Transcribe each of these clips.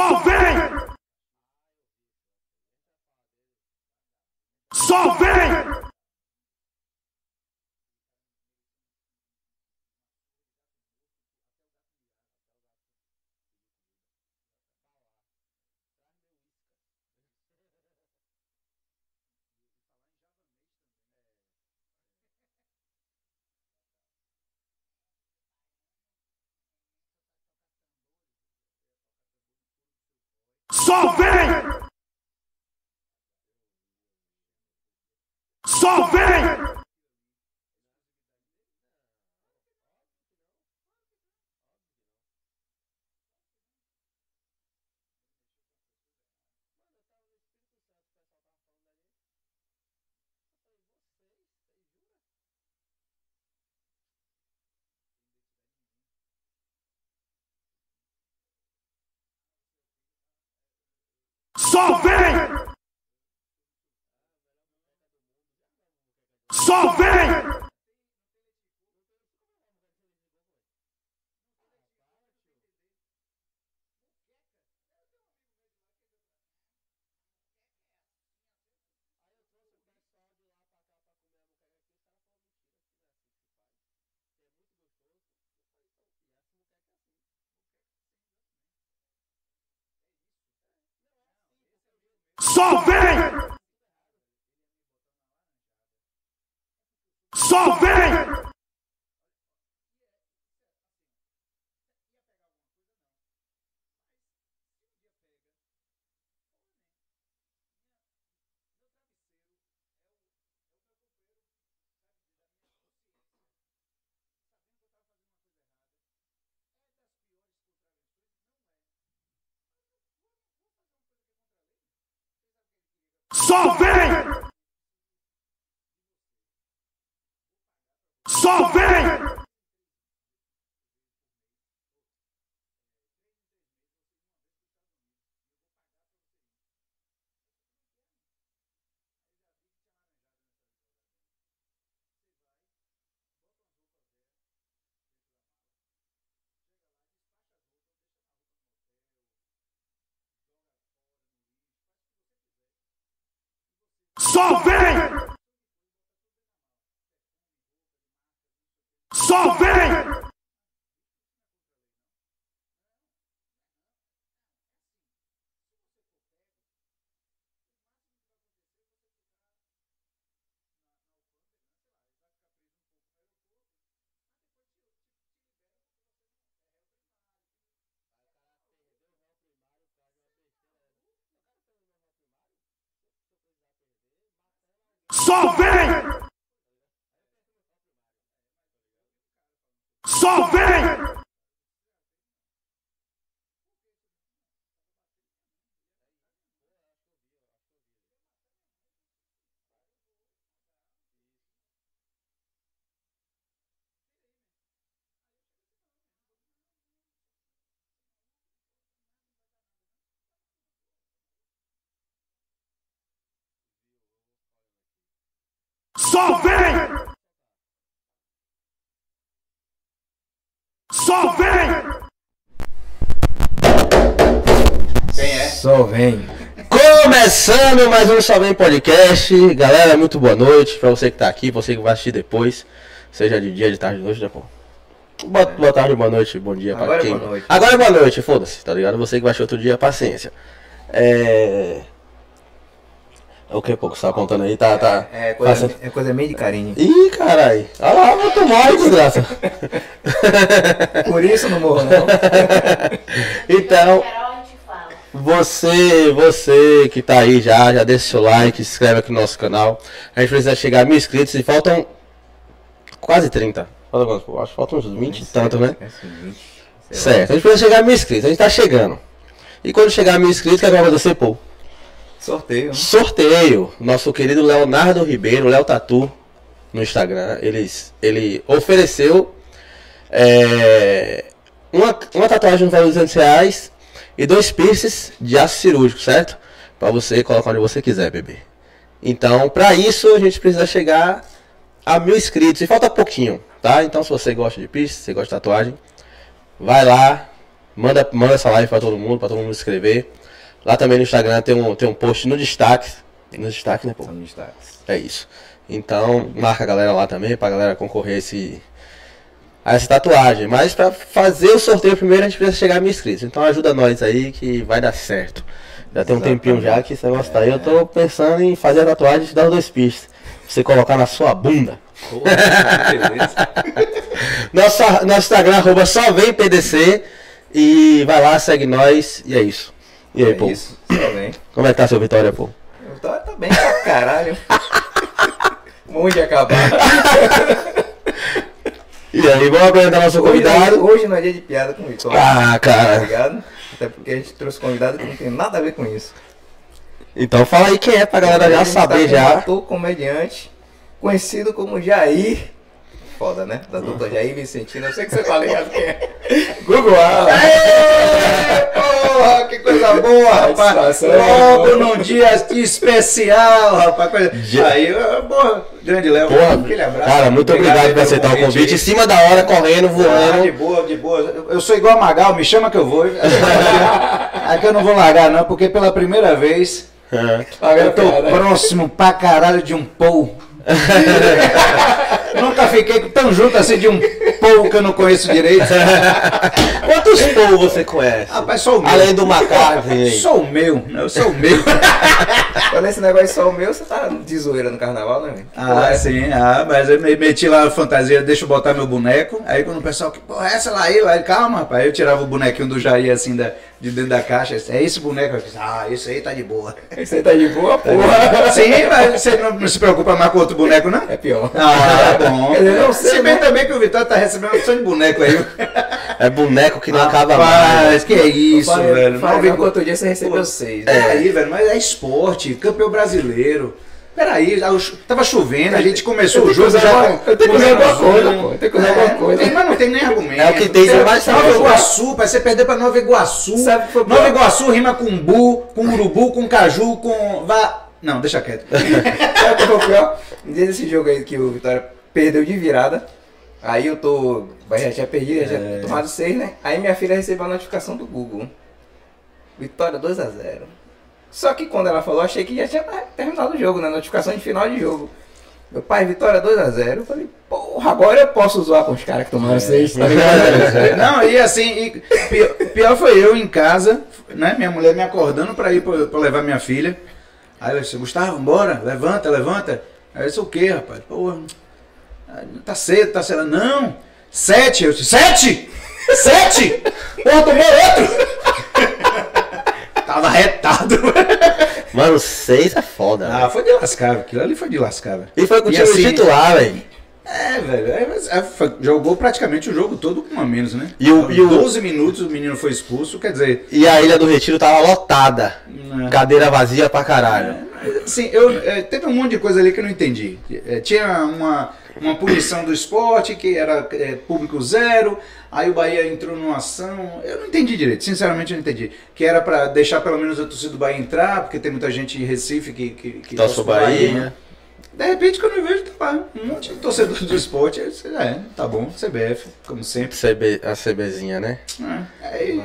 Só vem! Só vem! Só vem! Só vem! Só vem! Só vem! Só vem! Só vem! Só vem! Só vem! Só vem! Só vem! Só vem! Só vem! Só vem! Só vem! Quem é? Só vem. Começando mais um Só Vem Podcast. Galera, muito boa noite pra você que tá aqui, você que vai assistir depois. Seja de dia, de tarde, de noite, né, pô? Boa, boa tarde, boa noite, bom dia pra Agora é quem. boa noite. Agora é boa noite, foda-se, tá ligado? Você que vai assistir outro dia, paciência. É. É o que, pô? que Você tá contando aí? Tá, tá. É coisa, é coisa meio de carinho. Ih, caralho. Olha lá, vou tomar, desgraça. Por isso não morro, não. então. Você, você que tá aí já, já deixa seu like, se inscreve aqui no nosso canal. A gente precisa chegar a mil inscritos e faltam quase 30. Falta quantos? Pô, Acho que faltam uns 20 e tanto, né? É 20, sei lá. Certo, a gente precisa chegar a mil inscritos, a gente tá chegando. E quando chegar a mil inscritos, o que é que vai acontecer, pô? Sorteio. Sorteio. Nosso querido Leonardo Ribeiro, Léo Tatu, no Instagram, eles, ele ofereceu é, uma, uma tatuagem no valor de 200 reais e dois piercings de aço cirúrgico, certo? Pra você colocar onde você quiser, bebê. Então, pra isso, a gente precisa chegar a mil inscritos. E falta pouquinho, tá? Então, se você gosta de piercing, se você gosta de tatuagem, vai lá, Manda, manda essa live pra todo mundo, pra todo mundo inscrever. Lá também no Instagram tem um, tem um post no destaque. No destaque, né, pô? São destaques. É isso. Então, marca a galera lá também pra galera concorrer a esse, a essa tatuagem. Mas pra fazer o sorteio primeiro a gente precisa chegar a mil inscritos. Então ajuda nós aí que vai dar certo. Já tem um tempinho já que esse negócio tá aí. Eu tô pensando em fazer a tatuagem e dar dois pistas. Pra você colocar na sua bunda. Beleza. Nosso, nosso Instagram, arroba só vem PDC. E vai lá, segue nós. E é isso. E aí, É pô? isso, vem. Como é que tá seu Vitória, pô? Vitória tá bem pra caralho. Muito de acabar. E aí, vamos apresentar nosso é- convidado. hoje não é dia de piada com o Vitória. Ah, Tá cara. ligado? Até porque a gente trouxe convidado que não tem nada a ver com isso. Então fala aí quem é pra galera A já gente tá saber com um já. ator comediante, conhecido como Jair. Foda, né? Da dupla Jair Vicentino. Eu sei que você tá ligado quem é. Google Alan. Porra, que coisa boa, rapaz. Logo num dia especial, rapaz. Coisa... Aí, porra, grande Léo, aquele abraço. cara, muito obrigado, por aceitar o convite. Em cima da hora, correndo, Ah, de voando. boa, de boa. Eu- Eu sou igual a Magal, me chama que eu vou. Aqui eu não vou largar, não, porque pela primeira vez É. eu tô próximo pra caralho de um pou. Nunca fiquei tão junto assim de um pou que eu não conheço direito. Quantos povos você conhece? Rapaz, sou o meu. Além do aí. Sou o meu, eu sou o meu. Quando esse negócio só o meu, você tá de zoeira no carnaval, né? Ah, sim, ah, mas eu me meti lá na fantasia, deixa eu botar meu boneco. Aí quando o pessoal, que porra, é essa lá aí, aí, calma, rapaz. Aí eu tirava o bonequinho do Jair assim da, de dentro da caixa. É esse boneco aqui. Ah, esse aí tá de boa. Você tá de boa, porra. Sim, mas você não, se preocupa mais com outro boneco, não? É pior. Ah, é bom. Dizer, não sei, se bem né? também que o Vitório tá recebendo uma opção de boneco aí. É boneco que não acaba mais. Mas que é isso, Falei- velho. falei Não outro dia você recebeu Pô, seis. né? Peraí, velho, mas é esporte, campeão brasileiro. Peraí, tava chovendo, a gente começou o jogo já. eu tenho que usar alguma coisa, pô. Eu tenho que usar alguma coisa. Tem, mas não tem nem argumento. É o que tem de mais Nova. Iguaçu, pra você perder pra Nova Iguaçu. Sabe foi Nova? Iguaçu rima com bu, com urubu, com caju, com. Não, deixa quieto. Sabe o que foi dia desse jogo aí que o Vitória perdeu de virada. Aí eu tô. Já tinha perdido, já tinha tomado seis, né? Aí minha filha recebeu a notificação do Google. Vitória 2x0. Só que quando ela falou, achei que já tinha terminado o jogo, né? Notificação de final de jogo. Meu pai, Vitória 2x0. Eu falei, porra, agora eu posso zoar com os caras que tomaram seis, tá ligado? Não, e assim, e pior, pior foi eu em casa, né? Minha mulher me acordando pra ir pra, pra levar minha filha. Aí ela disse, Gustavo, bora, levanta, levanta. Aí eu disse, o quê, rapaz? Pô, tá cedo, tá cedo. Não, sete. Eu disse, sete? Sete? Porra, tomou outro? Tava retado. Mano, seis é foda. Ah, velho. foi de lascar, aquilo ali foi de lascar. E foi com o time assim- titular, velho. É, velho, é, é, jogou praticamente o jogo todo com um a menos, né? E o- e o- 12 minutos o menino foi expulso, quer dizer, E a Ilha do Retiro tava lotada. né? Cadeira vazia pra caralho. Assim, eu, é, teve um monte de coisa ali que eu não entendi. É, tinha uma, uma punição do esporte que era é, público zero, aí o Bahia entrou numa ação. Eu não entendi direito, sinceramente eu não entendi. Que era pra deixar pelo menos a torcida do Bahia entrar, porque tem muita gente em Recife que, que, que torce o pro Bahia. De repente, quando eu vejo, tá lá, um monte de torcedor do esporte. Aí, é, tá bom, CBF, como sempre. CB, a CBzinha, né? É, aí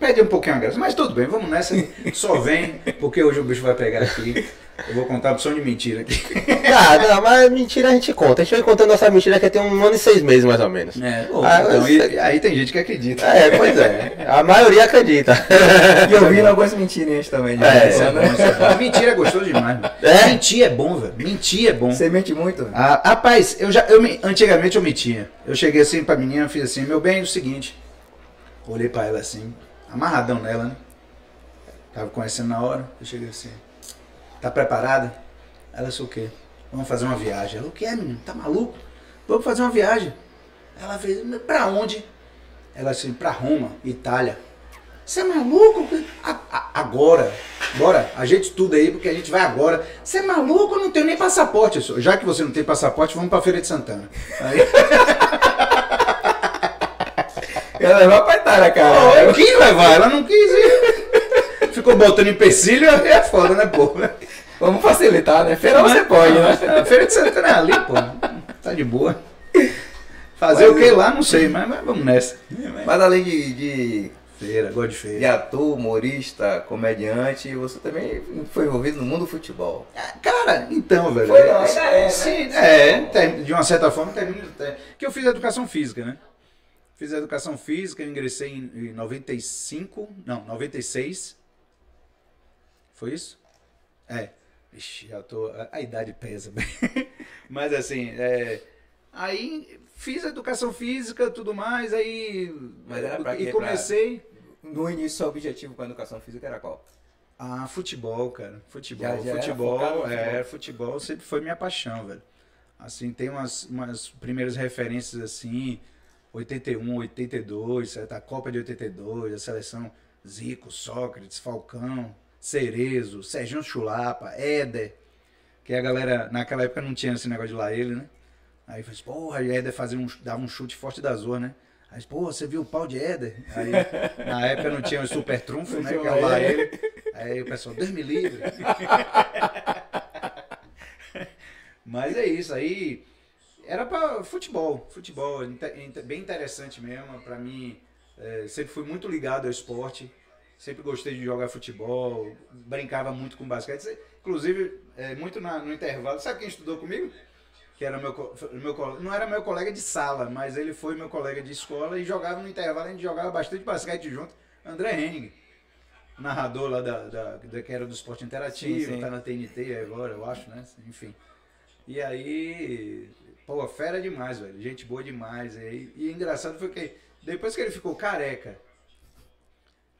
perde um pouquinho a graça. Mas tudo bem, vamos nessa. Só vem, porque hoje o bicho vai pegar aqui. Eu vou contar uma opção de mentira aqui. Ah, não, mas mentira a gente conta. A gente vai contando nossa mentira que tem um ano e seis meses, mais ou menos. É, Ah, então, e- aí tem gente que acredita. É, pois é. A maioria acredita. E eu vi algumas mentirinhas também. de É, é bom, né? é. Mentira é gostoso demais. mano. É? Mentir é bom, velho. Mentir é bom. Você mente muito? velho? Ah, rapaz, eu já, eu, me- antigamente eu mentia. Eu cheguei assim pra menina, fiz assim, meu bem, é o seguinte. Olhei pra ela assim, amarradão nela, né? Tava conhecendo na hora, eu cheguei assim. Tá preparada? Ela disse o quê? Vamos fazer uma viagem. Ela, o que é, menino? Tá maluco? Vamos fazer uma viagem. Ela fez, "Mas pra onde? Ela assim, pra Roma, Itália. Você é maluco? A- a- agora. Bora, ajeite tudo aí, porque a gente vai agora. Você é maluco? Eu não tenho nem passaporte. Já que você não tem passaporte, vamos pra Feira de Santana. Aí, Ia levar pra Itália, cara. pô, eu quis levar, ela não quis ir. Ficou botando empecilho, é foda, né, pô? Vamos facilitar, né? Feira você pode, né? Feira de Santana é ali, pô. Tá de boa. Fazer o que lá, não sei, mas, mas vamos nessa. Mas além de, de Feira, gosto de de feira. ator, humorista, comediante, você também foi envolvido no mundo do futebol. Ah, Cara, então, velho. Foi, é, ainda é, né? sim, é, tem- de uma certa forma, termina. é, que eu fiz educação física, né? Fiz educação física, eu ingressei em, em 95, não, 96. Foi isso? É. Ixi, já tô. A, a idade pesa. Mas assim, é, aí fiz educação física tudo mais, aí. Mas era pra e quê? comecei. No início, seu objetivo com a educação física era qual? Ah, futebol, cara. Futebol. Já- já futebol, é, futebol. futebol sempre foi minha paixão, velho. Assim, tem umas, umas primeiras referências assim, 81, 82, certo? a Copa de 82, a seleção Zico, Sócrates, Falcão, Cerezo, Serginho Chulapa, Éder, que a galera, naquela época não tinha esse negócio de lá ele, né? Aí fez, porra, e Éder fazia um, dava um chute forte da Zorra, né? Aí, pô, você viu o pau de Éder? Aí, na época não tinha o super trunfo, né? Que era lá ele. Aí o pessoal, Deus me livre. Mas é isso, aí era pra futebol, futebol, bem interessante mesmo, pra mim, é, sempre fui muito ligado ao esporte, sempre gostei de jogar futebol, brincava muito com basquete, inclusive, é, muito na- no intervalo, sabe quem estudou comigo? Que era meu, meu, não era meu colega de sala, mas ele foi meu colega de escola e jogava no intervalo, a gente jogava bastante basquete junto, André Henning, narrador lá da, da, da- que era do esporte interativo, Sim, sim. tá na TNT agora, eu acho, né? Enfim. E aí, pô, fera demais, velho. Gente boa demais. E, e engraçado foi que depois que ele ficou careca,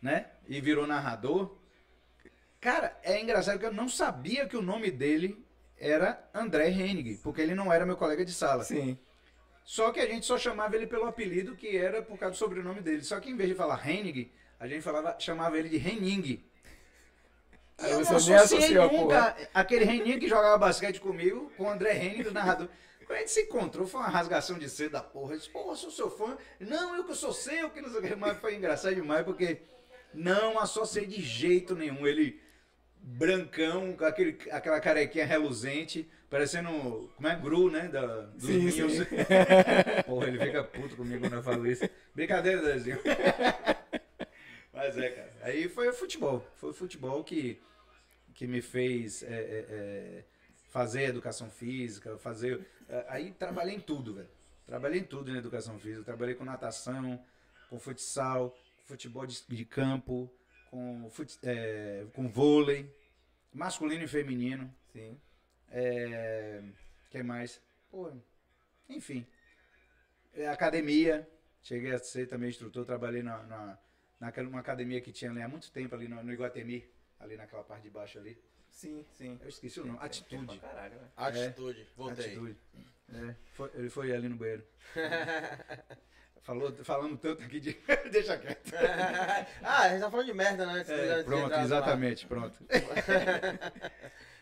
né? E virou narrador, cara, é engraçado que eu não sabia que o nome dele era André Hennig, porque ele não era meu colega de sala. Sim. Só que a gente só chamava ele pelo apelido que era por causa do sobrenome dele. Só que em vez de falar Hennig, a gente falava, chamava ele de Henning. Aí eu você não associei associou nunca aquele Henning que jogava basquete comigo com o André Henning, do narrador. Quando a gente se encontrou, foi uma rasgação de cedo da porra. Eu disse, porra, sou seu fã. Não, eu que sou seu, que não sei o que. Mas foi engraçado demais, porque não associei de jeito nenhum. Ele brancão, com aquele, aquela carequinha reluzente, parecendo, como é, Gru, né, da, dos Sim, Minions. sim. Porra, ele fica puto comigo quando eu falo isso. Brincadeira, Dezinho. Mas é, cara. Aí foi o futebol. Foi o futebol que, que me fez é, é, é, fazer educação física, fazer. é, Aí trabalhei em tudo, velho. Trabalhei em tudo na educação física. Trabalhei com natação, com futsal, futebol de, de campo, com, fut, é, com vôlei, masculino e feminino. Sim. É, que mais? Pô, enfim. É, academia. Cheguei a ser também instrutor. Trabalhei na, na, naquela uma academia que tinha ali há muito tempo, ali no, no Iguatemi. Ali naquela parte de baixo ali. Sim, sim. Eu esqueci o nome. Atitude. Pra caralho, né? Atitude, voltei. Atitude. É, foi- ele foi ali no banheiro. Falou, falando tanto aqui de. Deixa quieto. ah, a gente tá falando de merda, né? É, pronto, entrar exatamente, pronto.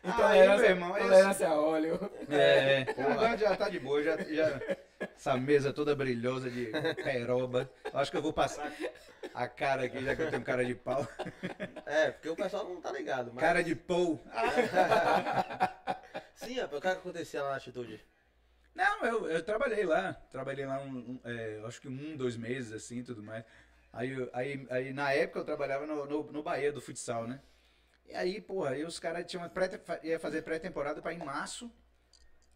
Então, Aí, era meu irmão, aí tolerância a óleo. É, agora já tá de boa, já, já essa mesa toda brilhosa de peroba. Acho que eu vou passar a cara aqui, já que eu tenho cara de pau. É, porque o pessoal não tá ligado. Mas... Cara de pou. Sim, rapaz, o que acontecia lá na atitude? Não, eu, eu trabalhei lá. Trabalhei lá, um, um, é, acho que um, dois meses, assim, tudo mais. Aí, aí, aí, na época, eu trabalhava no, no, no Bahia do futsal, né? E aí, porra, aí os caras tinham ia fazer pré-temporada pra em março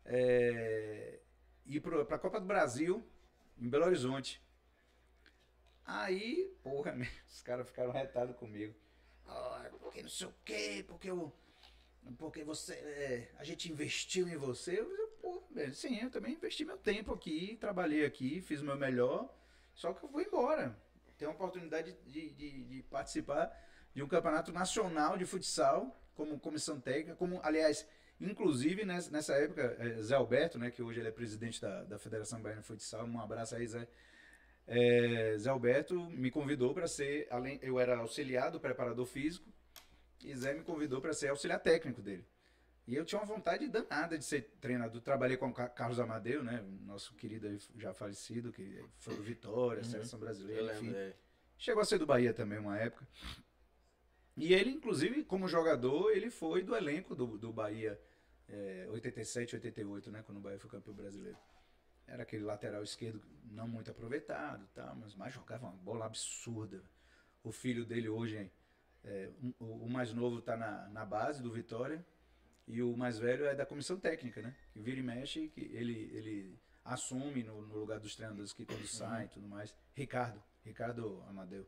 é, ir pro, pra Copa do Brasil, em Belo Horizonte. Aí, porra, os caras ficaram retados comigo. Ah, porque não sei o quê, porque eu. Porque você. é, a gente investiu em você. Eu, pô, velho, sim, eu também investi meu tempo aqui, trabalhei aqui, fiz o meu melhor. Só que eu vou embora. Tenho a oportunidade de, de, de participar de um campeonato nacional de futsal, como comissão técnica, como, aliás, inclusive nessa, nessa época, é, Zé Alberto, né, que hoje ele é presidente da, da Federação Baiana de Futsal, um abraço aí, Zé. É, Zé Alberto me convidou para ser, além, eu era auxiliar do preparador físico, e Zé me convidou para ser auxiliar técnico dele. E eu tinha uma vontade danada de ser treinador. Trabalhei com o Ca- Carlos Amadeu, né? Nosso querido já falecido, que foi do Vitória, seleção Eu brasileira, enfim. dele. Chegou a ser do Bahia também uma época. E ele, inclusive, como jogador, ele foi do elenco do, do Bahia é, 87, 88, né? Quando o Bahia foi campeão brasileiro. Era aquele lateral esquerdo não muito aproveitado, tá, mas, mas jogava uma bola absurda. o filho dele hoje, é, um- o, o mais novo tá na, na base do Vitória e o mais velho é da comissão técnica, né? Que vira e mexe, que ele, ele assume no, no lugar dos treinadores que quando saem e tudo mais. Ricardo, Ricardo Amadeu.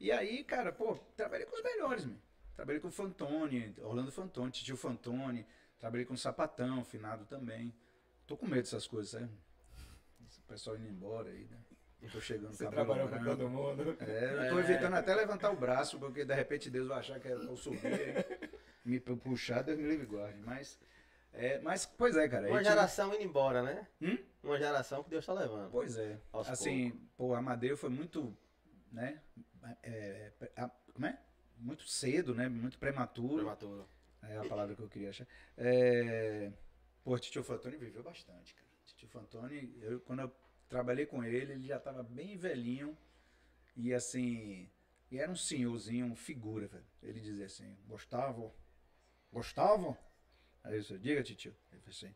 E aí, cara, pô, trabalhei com os melhores, meu. Trabalhei com o Fantoni, Orlando Fantoni, Titio Fantoni, trabalhei com o Sapatão, Finado também. Tô com medo dessas coisas, sabe? Esse pessoal indo embora aí, né? Eu tô chegando Você trabalhou com todo mundo. É, eu tô evitando até levantar o braço, porque de repente Deus vai achar que eu subi, me puxar, Deus me livre e guarde. Mas, é, mas, pois é, cara. Uma geração indo embora, né? Hum? Uma geração que Deus tá levando. Pois é. Assim, pô, Amadeu foi muito, né? é, a- como é? Muito cedo, né? Muito prematuro. Prematuro. É a palavra que eu queria achar. É... Pô, Titio Fantoni viveu bastante, cara. Titio Fantoni, eu, quando eu trabalhei com ele, ele já tava bem velhinho. E assim. E era um senhorzinho, um figura, velho. Ele dizia assim: Gustavo, Gustavo? Aí eu disse: Diga, titio. Ele falou assim: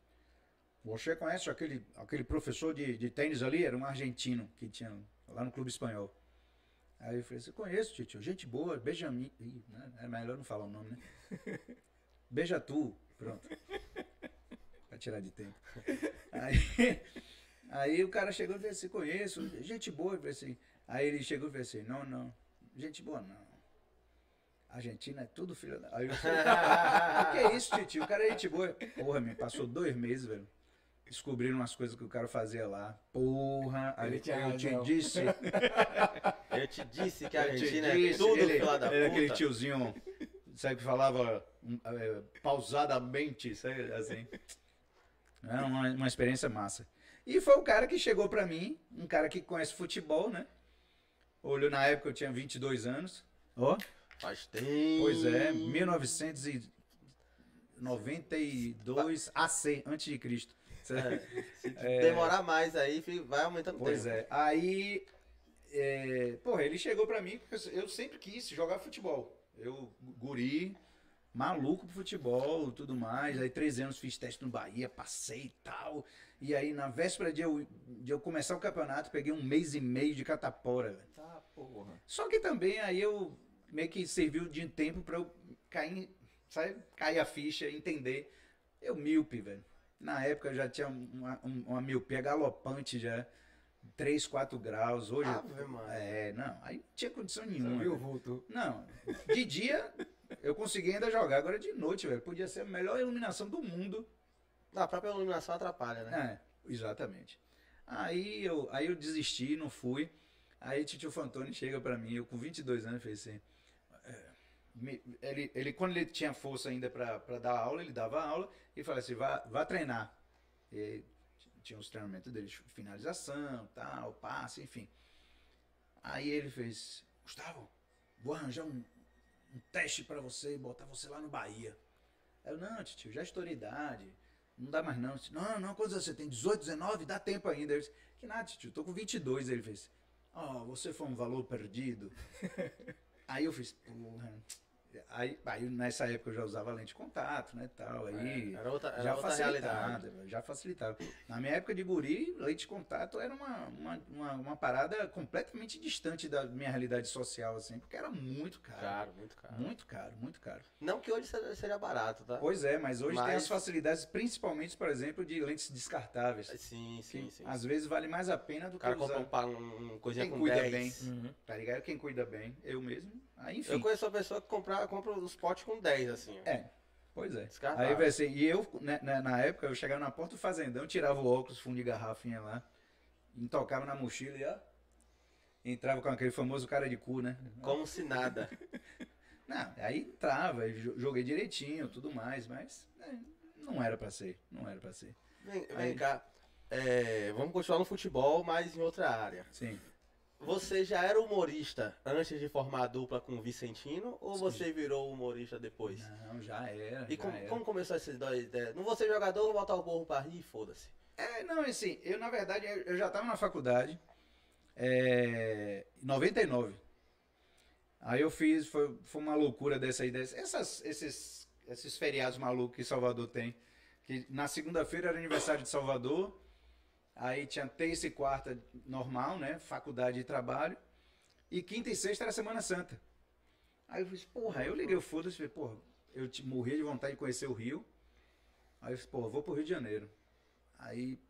Você conhece aquele, aquele professor de, de tênis ali? Era um argentino que tinha lá no Clube Espanhol. Aí eu falei assim: Conheço, titio. Gente boa, Benjamin. Ih, né? É melhor não falar o nome, né? Beija tu. Pronto. Pra tirar de tempo. Aí, aí o cara chegou e falou assim, conheço, gente boa. Eu falei assim, aí ele chegou e falou assim, não, não, gente boa não. Argentina é tudo filho da... Aí eu falei, o que é isso, tio? O cara é gente boa. Porra, me passou dois meses, velho. Descobriram umas coisas que o cara fazia lá. Porra, aí Ele tinha eu te disse. Eu te disse que a Eu te Argentina é disse, tudo ele, fila da ele é aquele puta. tiozinho, sabe, que falava é, pausadamente, sabe, assim. É uma, uma experiência massa. E foi o cara que chegou pra mim, um cara que conhece futebol, né? Olhou na época, eu tinha 22 anos. Ó, Faz tempo. pois é, 1992 AC, antes de Cristo. É, se demorar mais aí, vai aumentando Pois tempo. é. Aí, é, porra, ele chegou pra mim porque eu sempre quis jogar futebol. Eu, guri, maluco pro futebol tudo mais. Aí, três anos fiz teste no Bahia, passei e tal. E aí, na véspera de eu, de eu começar o campeonato, peguei um mês e meio de catapora. Tá, porra. Só que também aí eu meio que serviu de tempo pra eu cair, sabe? Cair a ficha, entender. Eu míope, velho. Na época eu já tinha uma, um- uma miopia galopante já. 3, 4 graus. Hoje. Ave Maria. é, não, aí não tinha condição nenhuma. viu vulto? Não, de dia eu consegui ainda jogar. Agora de noite, velho. Podia ser a melhor iluminação do mundo. A própria iluminação atrapalha, né? É, exatamente. Aí eu, aí eu desisti, não fui. Aí Titio Fantoni chega pra mim, eu com 22 anos, fez assim. Ele, ele, quando ele tinha força ainda pra pra dar aula, ele dava aula e falava assim: vá, vá treinar. E tinha os treinamentos dele, finalização, tal, passe, enfim. Aí ele fez: Gustavo, vou arranjar um, um teste pra você e botar você lá no Bahia. Aí eu, não, tio, já estourei idade. Não dá mais não. Disse, Não, não, quantos anos você tem? 18, 19? Dá tempo ainda. Eu disse, que nada, tio, tô com 22. Ele fez, ó, você foi um valor perdido. aí eu fiz, porra. Aí, aí nessa época eu já usava lente de contato, né, tal. Aí É, era outra- era já outra facilitava, realidade. já facilitava. Na minha época de guri, lente de contato era uma, uma, uma, uma parada completamente distante da minha realidade social, assim, porque era muito caro. Caro, muito caro. Muito caro, muito caro. Não que hoje seja, barato, tá? Pois é, mas hoje tem Mas- as facilidades, principalmente, por exemplo, de lentes descartáveis. Sim, sim, sim. Às vezes vale mais a pena do O cara que compra usar. um, pa- um, um coisinha Quem com cuida 10. bem. Uhum. Tá ligado? Quem cuida bem, eu mesmo. Aí, enfim. Eu conheço uma pessoa que compra, compra os potes com 10, assim. É, pois é. Descartável. Aí vai ser. E eu, né, né, na época, eu chegava na porta do fazendão, tirava o óculos, fundo de garrafinha lá, tocava na mochila e ó. Entrava com aquele famoso cara de cu, né? Como se nada. Não, aí entrava, joguei direitinho, tudo mais, mas é, não era pra ser, não era pra ser. Vem, vem Aí. cá. É, vamos continuar no futebol, mas em outra área. Sim. Você já era humorista antes de formar a dupla com o Vicentino ou você virou humorista depois? Não, já era. E já como, era. como começou essas duas ideias? Não vou ser jogador, vou botar o burro pra rir, foda-se. É, não, assim, eu na verdade eu já estava na faculdade é, em 99. Aí eu fiz, foi, foi uma loucura dessa ideia. Essas, esses, esses feriados malucos que Salvador tem. Que na segunda-feira era aniversário de Salvador. Aí tinha terça e quarta normal, né? Faculdade e trabalho. E quinta e sexta era Semana Santa. Aí eu falei, porra, eu liguei o foda-se, falei, porra, eu te- morria de vontade de conhecer o Rio. Aí eu falei, porra, vou pro Rio de Janeiro. Aí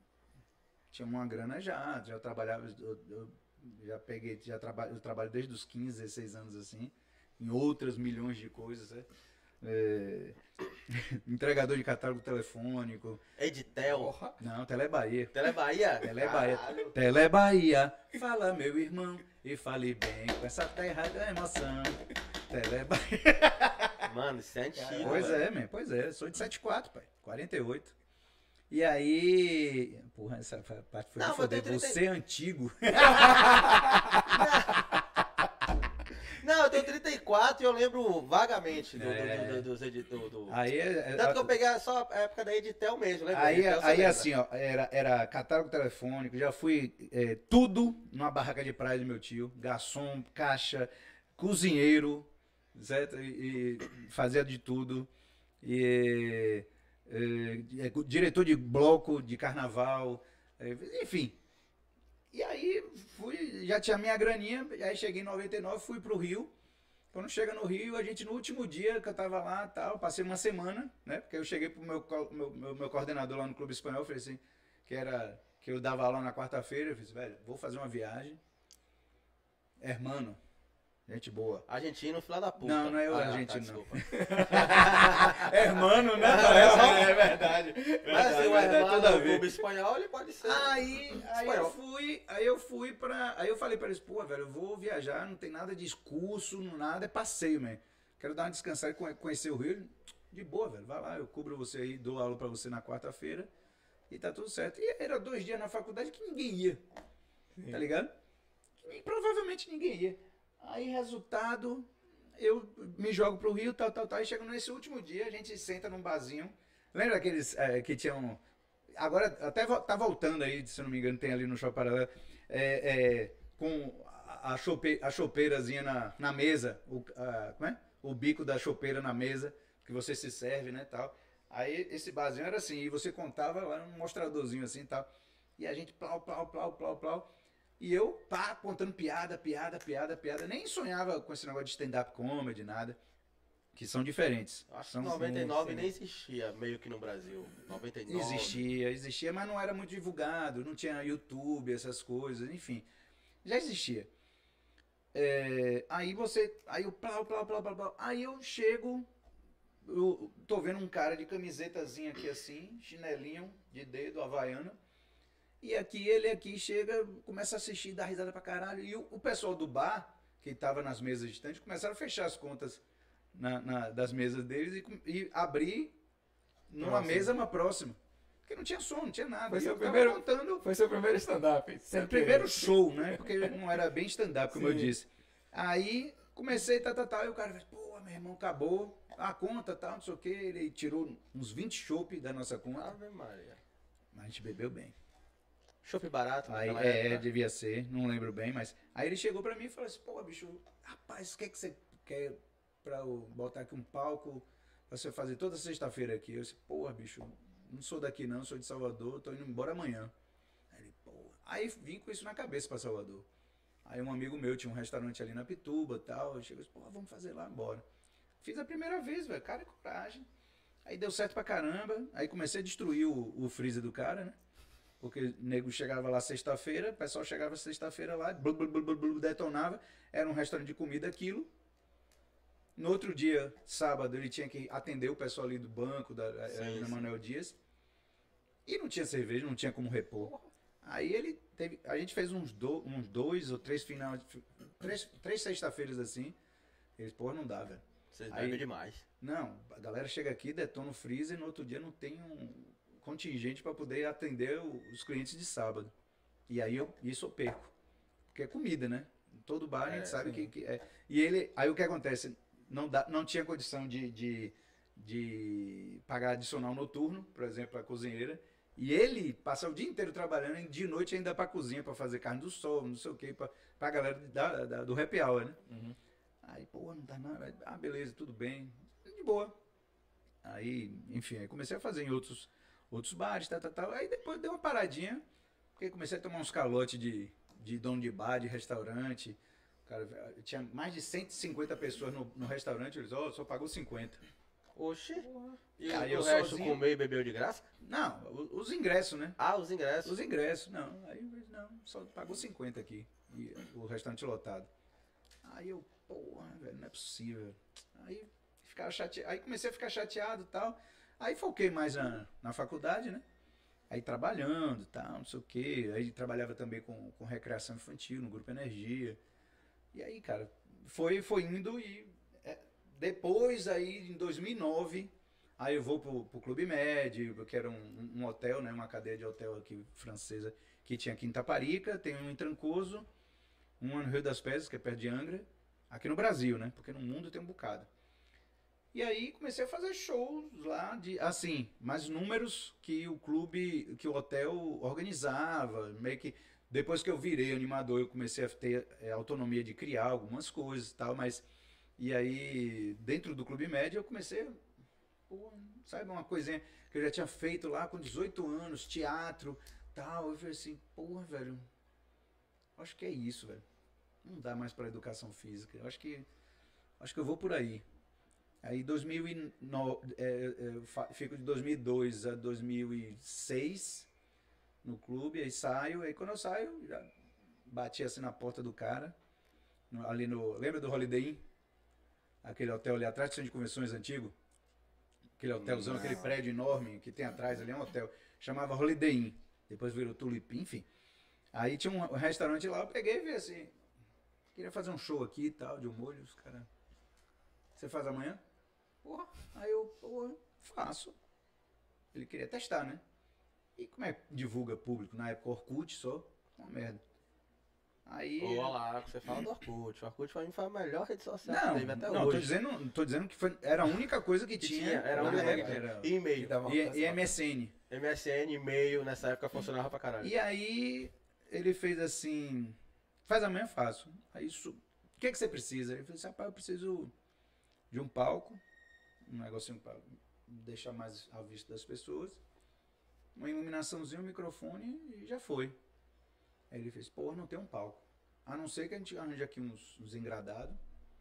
tinha uma grana já, já trabalhava, eu, eu já peguei, já trabalho, eu trabalho desde os 15, 16 anos assim, em outras milhões de coisas, né? É, entregador de catálogo telefônico, Editel. Porra. não, Telebahia. Telebahia. Telebahia. Caralho. Telebahia, fala meu irmão, e fale bem com essa terra da emoção. Telebahia. Mano, isso é antigo. Pois velho. é, man, pois é, sou de 74, pai, 48. E aí, porra, essa parte foi Não, foder, tem 30 você é antigo. Não, eu tenho 34 e eu lembro vagamente do, É. do- do- dos editores. Do, Aí, é- Tanto que eu peguei só a época da Editel mesmo, lembra? Aí, Editel, aí assim, ó, era, era catálogo telefônico, já fui é, tudo numa barraca de praia do meu tio, garçom, caixa, cozinheiro, certo? E, e fazia de tudo. E, é, é, diretor de bloco de carnaval, é, enfim. E aí fui, já tinha minha graninha, aí cheguei em 99, fui pro Rio. Quando chega no Rio, a gente no último dia que eu tava lá tal, passei uma semana, né? Porque eu cheguei pro meu, meu, meu, meu coordenador lá no Clube Espanhol, falei assim, que era que eu dava aula na quarta-feira, eu assim, velho, vou fazer uma viagem. Hermano, gente boa. Argentino, filho da puta. Não, não é o Ah, tá, argentino, não. desculpa. Hermano, né? É, é verdade. Mas se o verdade, irmão tudo a do clube espanhol, ele pode ser. Aí, aí eu fui, aí eu fui pra. Aí eu falei pra eles, pô, velho, eu vou viajar, não tem nada de curso, nada, é passeio, man. Quero dar uma descansada e conhe- conhecer o Rio. De boa, velho. Vai lá, eu cubro você aí, dou aula pra você na quarta-feira. E tá tudo certo. E era dois dias na faculdade que ninguém ia. Tá ligado? E provavelmente ninguém ia. Aí, resultado, eu me jogo pro Rio, tal, tal, tal. E chego nesse último dia, a gente senta num barzinho. Lembra aqueles eh, que tinham. Agora até tá voltando aí, se não me engano, tem ali no Shopping Paralelo. é, é, com a, chope, a chopeirazinha na, na mesa. O, a- como é? O bico da chopeira na mesa, que você se serve, né? Tal. Aí esse barzinho era assim, e você contava lá um mostradorzinho assim tal. E a gente plau, plau, plau, plau, plau. E eu, pá, contando piada, piada, piada, piada. Nem sonhava com esse negócio de stand-up comedy, nada. Que são diferentes. Acho que são, 99 sim. nem existia, meio que no Brasil. 99. Existia, existia, mas não era muito divulgado, não tinha YouTube, essas coisas, enfim. Já existia. É, aí você. Aí eu. Aí eu chego. Eu tô vendo um cara de camisetazinha aqui assim, chinelinho de dedo, havaiana. E aqui ele aqui chega, começa a assistir, dá risada pra caralho. E o, o pessoal do bar, que tava nas mesas distantes, começaram a fechar as contas na- na- das mesas deles e, e abrir numa Próximo. mesa uma próxima. Porque não tinha som, não tinha nada. Foi seu eu primeiro- contando Foi seu primeiro stand-up. o primeiro show, né? Porque não era bem stand-up, como eu Sim. disse. Aí comecei, tá, tá, tá, e o cara fez, pô, meu irmão, acabou a conta, tal, não sei o que. Ele tirou uns 20 chopp da nossa conta. Ave Maria. Mas a gente bebeu bem. Chopp barato Aí, naquela é, época. devia ser, não lembro bem, mas. Aí ele chegou pra mim e falou assim, pô, bicho, rapaz, o que, é que você quer pra eu botar aqui um palco pra você fazer toda sexta-feira aqui? Eu disse, pô, bicho, não sou daqui não, sou de Salvador, tô indo embora amanhã. Aí ele, pô. Aí vim com isso na cabeça pra Salvador. Aí um amigo meu tinha um restaurante ali na Pituba e tal. Eu cheguei e disse, pô, vamos fazer lá, bora. Fiz a primeira vez, velho, cara e coragem. Aí deu certo pra caramba. Aí comecei a destruir o, o freezer do cara, né? Porque o nego chegava lá sexta-feira, o pessoal chegava sexta-feira lá, blu, blu, blu, blu, detonava. Era um restaurante de comida aquilo. No outro dia, sábado, ele tinha que atender o pessoal ali do banco, da, eh, Sim, na sim. Manuel Dias. E não tinha cerveja, não tinha como repor. Aí ele teve. A gente fez uns, do, uns dois ou três final. Três, três sexta-feiras assim. Eles, pô, não dá, velho. Vocês Aí- bebem demais. Não, a galera chega aqui, detona o freezer e no outro dia não tem um contingente para poder atender os clientes de sábado. E aí eu, isso eu perco. Porque é comida, né? Em todo bar a gente É, sabe que, que é. E ele, aí o que acontece? Não, dá, não tinha condição de, de, de pagar adicional noturno, por exemplo, a cozinheira. E ele passa o dia inteiro trabalhando e de noite ainda para cozinha para fazer carne do sol, não sei o que, para a galera da, da- do happy hour, né? Uhum. Aí, pô, não dá nada. Ah, beleza, tudo bem. De boa. Aí, enfim, aí comecei a fazer em outros, outros bares, tal, tal, tal. Aí depois deu uma paradinha, porque comecei a tomar uns calotes de, de dono de bar, de restaurante. Cara, tinha mais de 150 pessoas no, no restaurante, eles, ó, só pagou 50. Oxi. E Aí o eu resto sozinho. comeu e bebeu de graça? Não, o- os ingressos, né? Ah, os ingressos. Os ingressos, não. Aí não, só pagou 50 aqui. E o restaurante lotado. Aí eu, porra, velho, não é possível. Aí ficava chateado. Aí comecei a ficar chateado e tal. Aí foquei mais na, na faculdade, né? Aí trabalhando tal, não sei o quê. Aí trabalhava também com, com recreação infantil no Grupo Energia. E aí, cara, foi, foi indo e é, depois aí em 2009 Aí eu vou pro, pro Clube Med, que era um, um hotel, né? Uma cadeia de hotel aqui francesa que tinha aqui em Taparica, tem um em Trancoso, um no Rio das Pedras, que é perto de Angra, aqui no Brasil, né? Porque no mundo tem um bocado. E aí comecei a fazer shows lá de assim, mais números que o clube, que o hotel organizava, meio que depois que eu virei animador, eu comecei a ter é, autonomia de criar algumas coisas e tal, mas e aí dentro do Clube Médio eu comecei pô, sabe, uma coisinha que eu já tinha feito lá com 18 anos, teatro, tal. Eu falei assim, porra, velho, acho que é isso, velho. Não dá mais para educação física. Eu acho que acho que eu vou por aí. Aí 2009, é, é, fico de 2002 a 2006 no clube, aí saio, aí quando eu saio, já bati assim na porta do cara, no- ali no, lembra do Holiday Inn? Aquele hotel ali atrás centro de convenções antigo? Aquele hotelzão, aquele prédio enorme que tem atrás ali, é um hotel. Chamava Holiday Inn. Depois virou Tulip, enfim. Aí tinha um restaurante lá, eu peguei e vi assim. Queria fazer um show aqui e tal, de um molho, os caras. Você faz amanhã? Porra. Aí eu, porra, faço. Ele queria testar, né? E como é que divulga público? Na época Orkut só, uma merda. Aí. Ô, olha lá, você fala do Orkut. O Orkut pra mim foi a melhor rede social Não, que teve até não, hoje. tô dizendo, tô dizendo que foi, era a única coisa que Que tinha. tinha, era a única coisa. Que E-mail. dava E, e MSN. MSN, e-mail, nessa época funcionava pra caralho. E aí ele fez assim, faz amanhã eu faço. Aí isso, o que que você precisa? Ele falou assim, rapaz, eu preciso de um palco, um negocinho para deixar mais à vista das pessoas, uma iluminaçãozinha, um microfone e já foi. Aí ele fez, porra, não tem um palco. A não ser que a gente arranje aqui uns, uns engradados,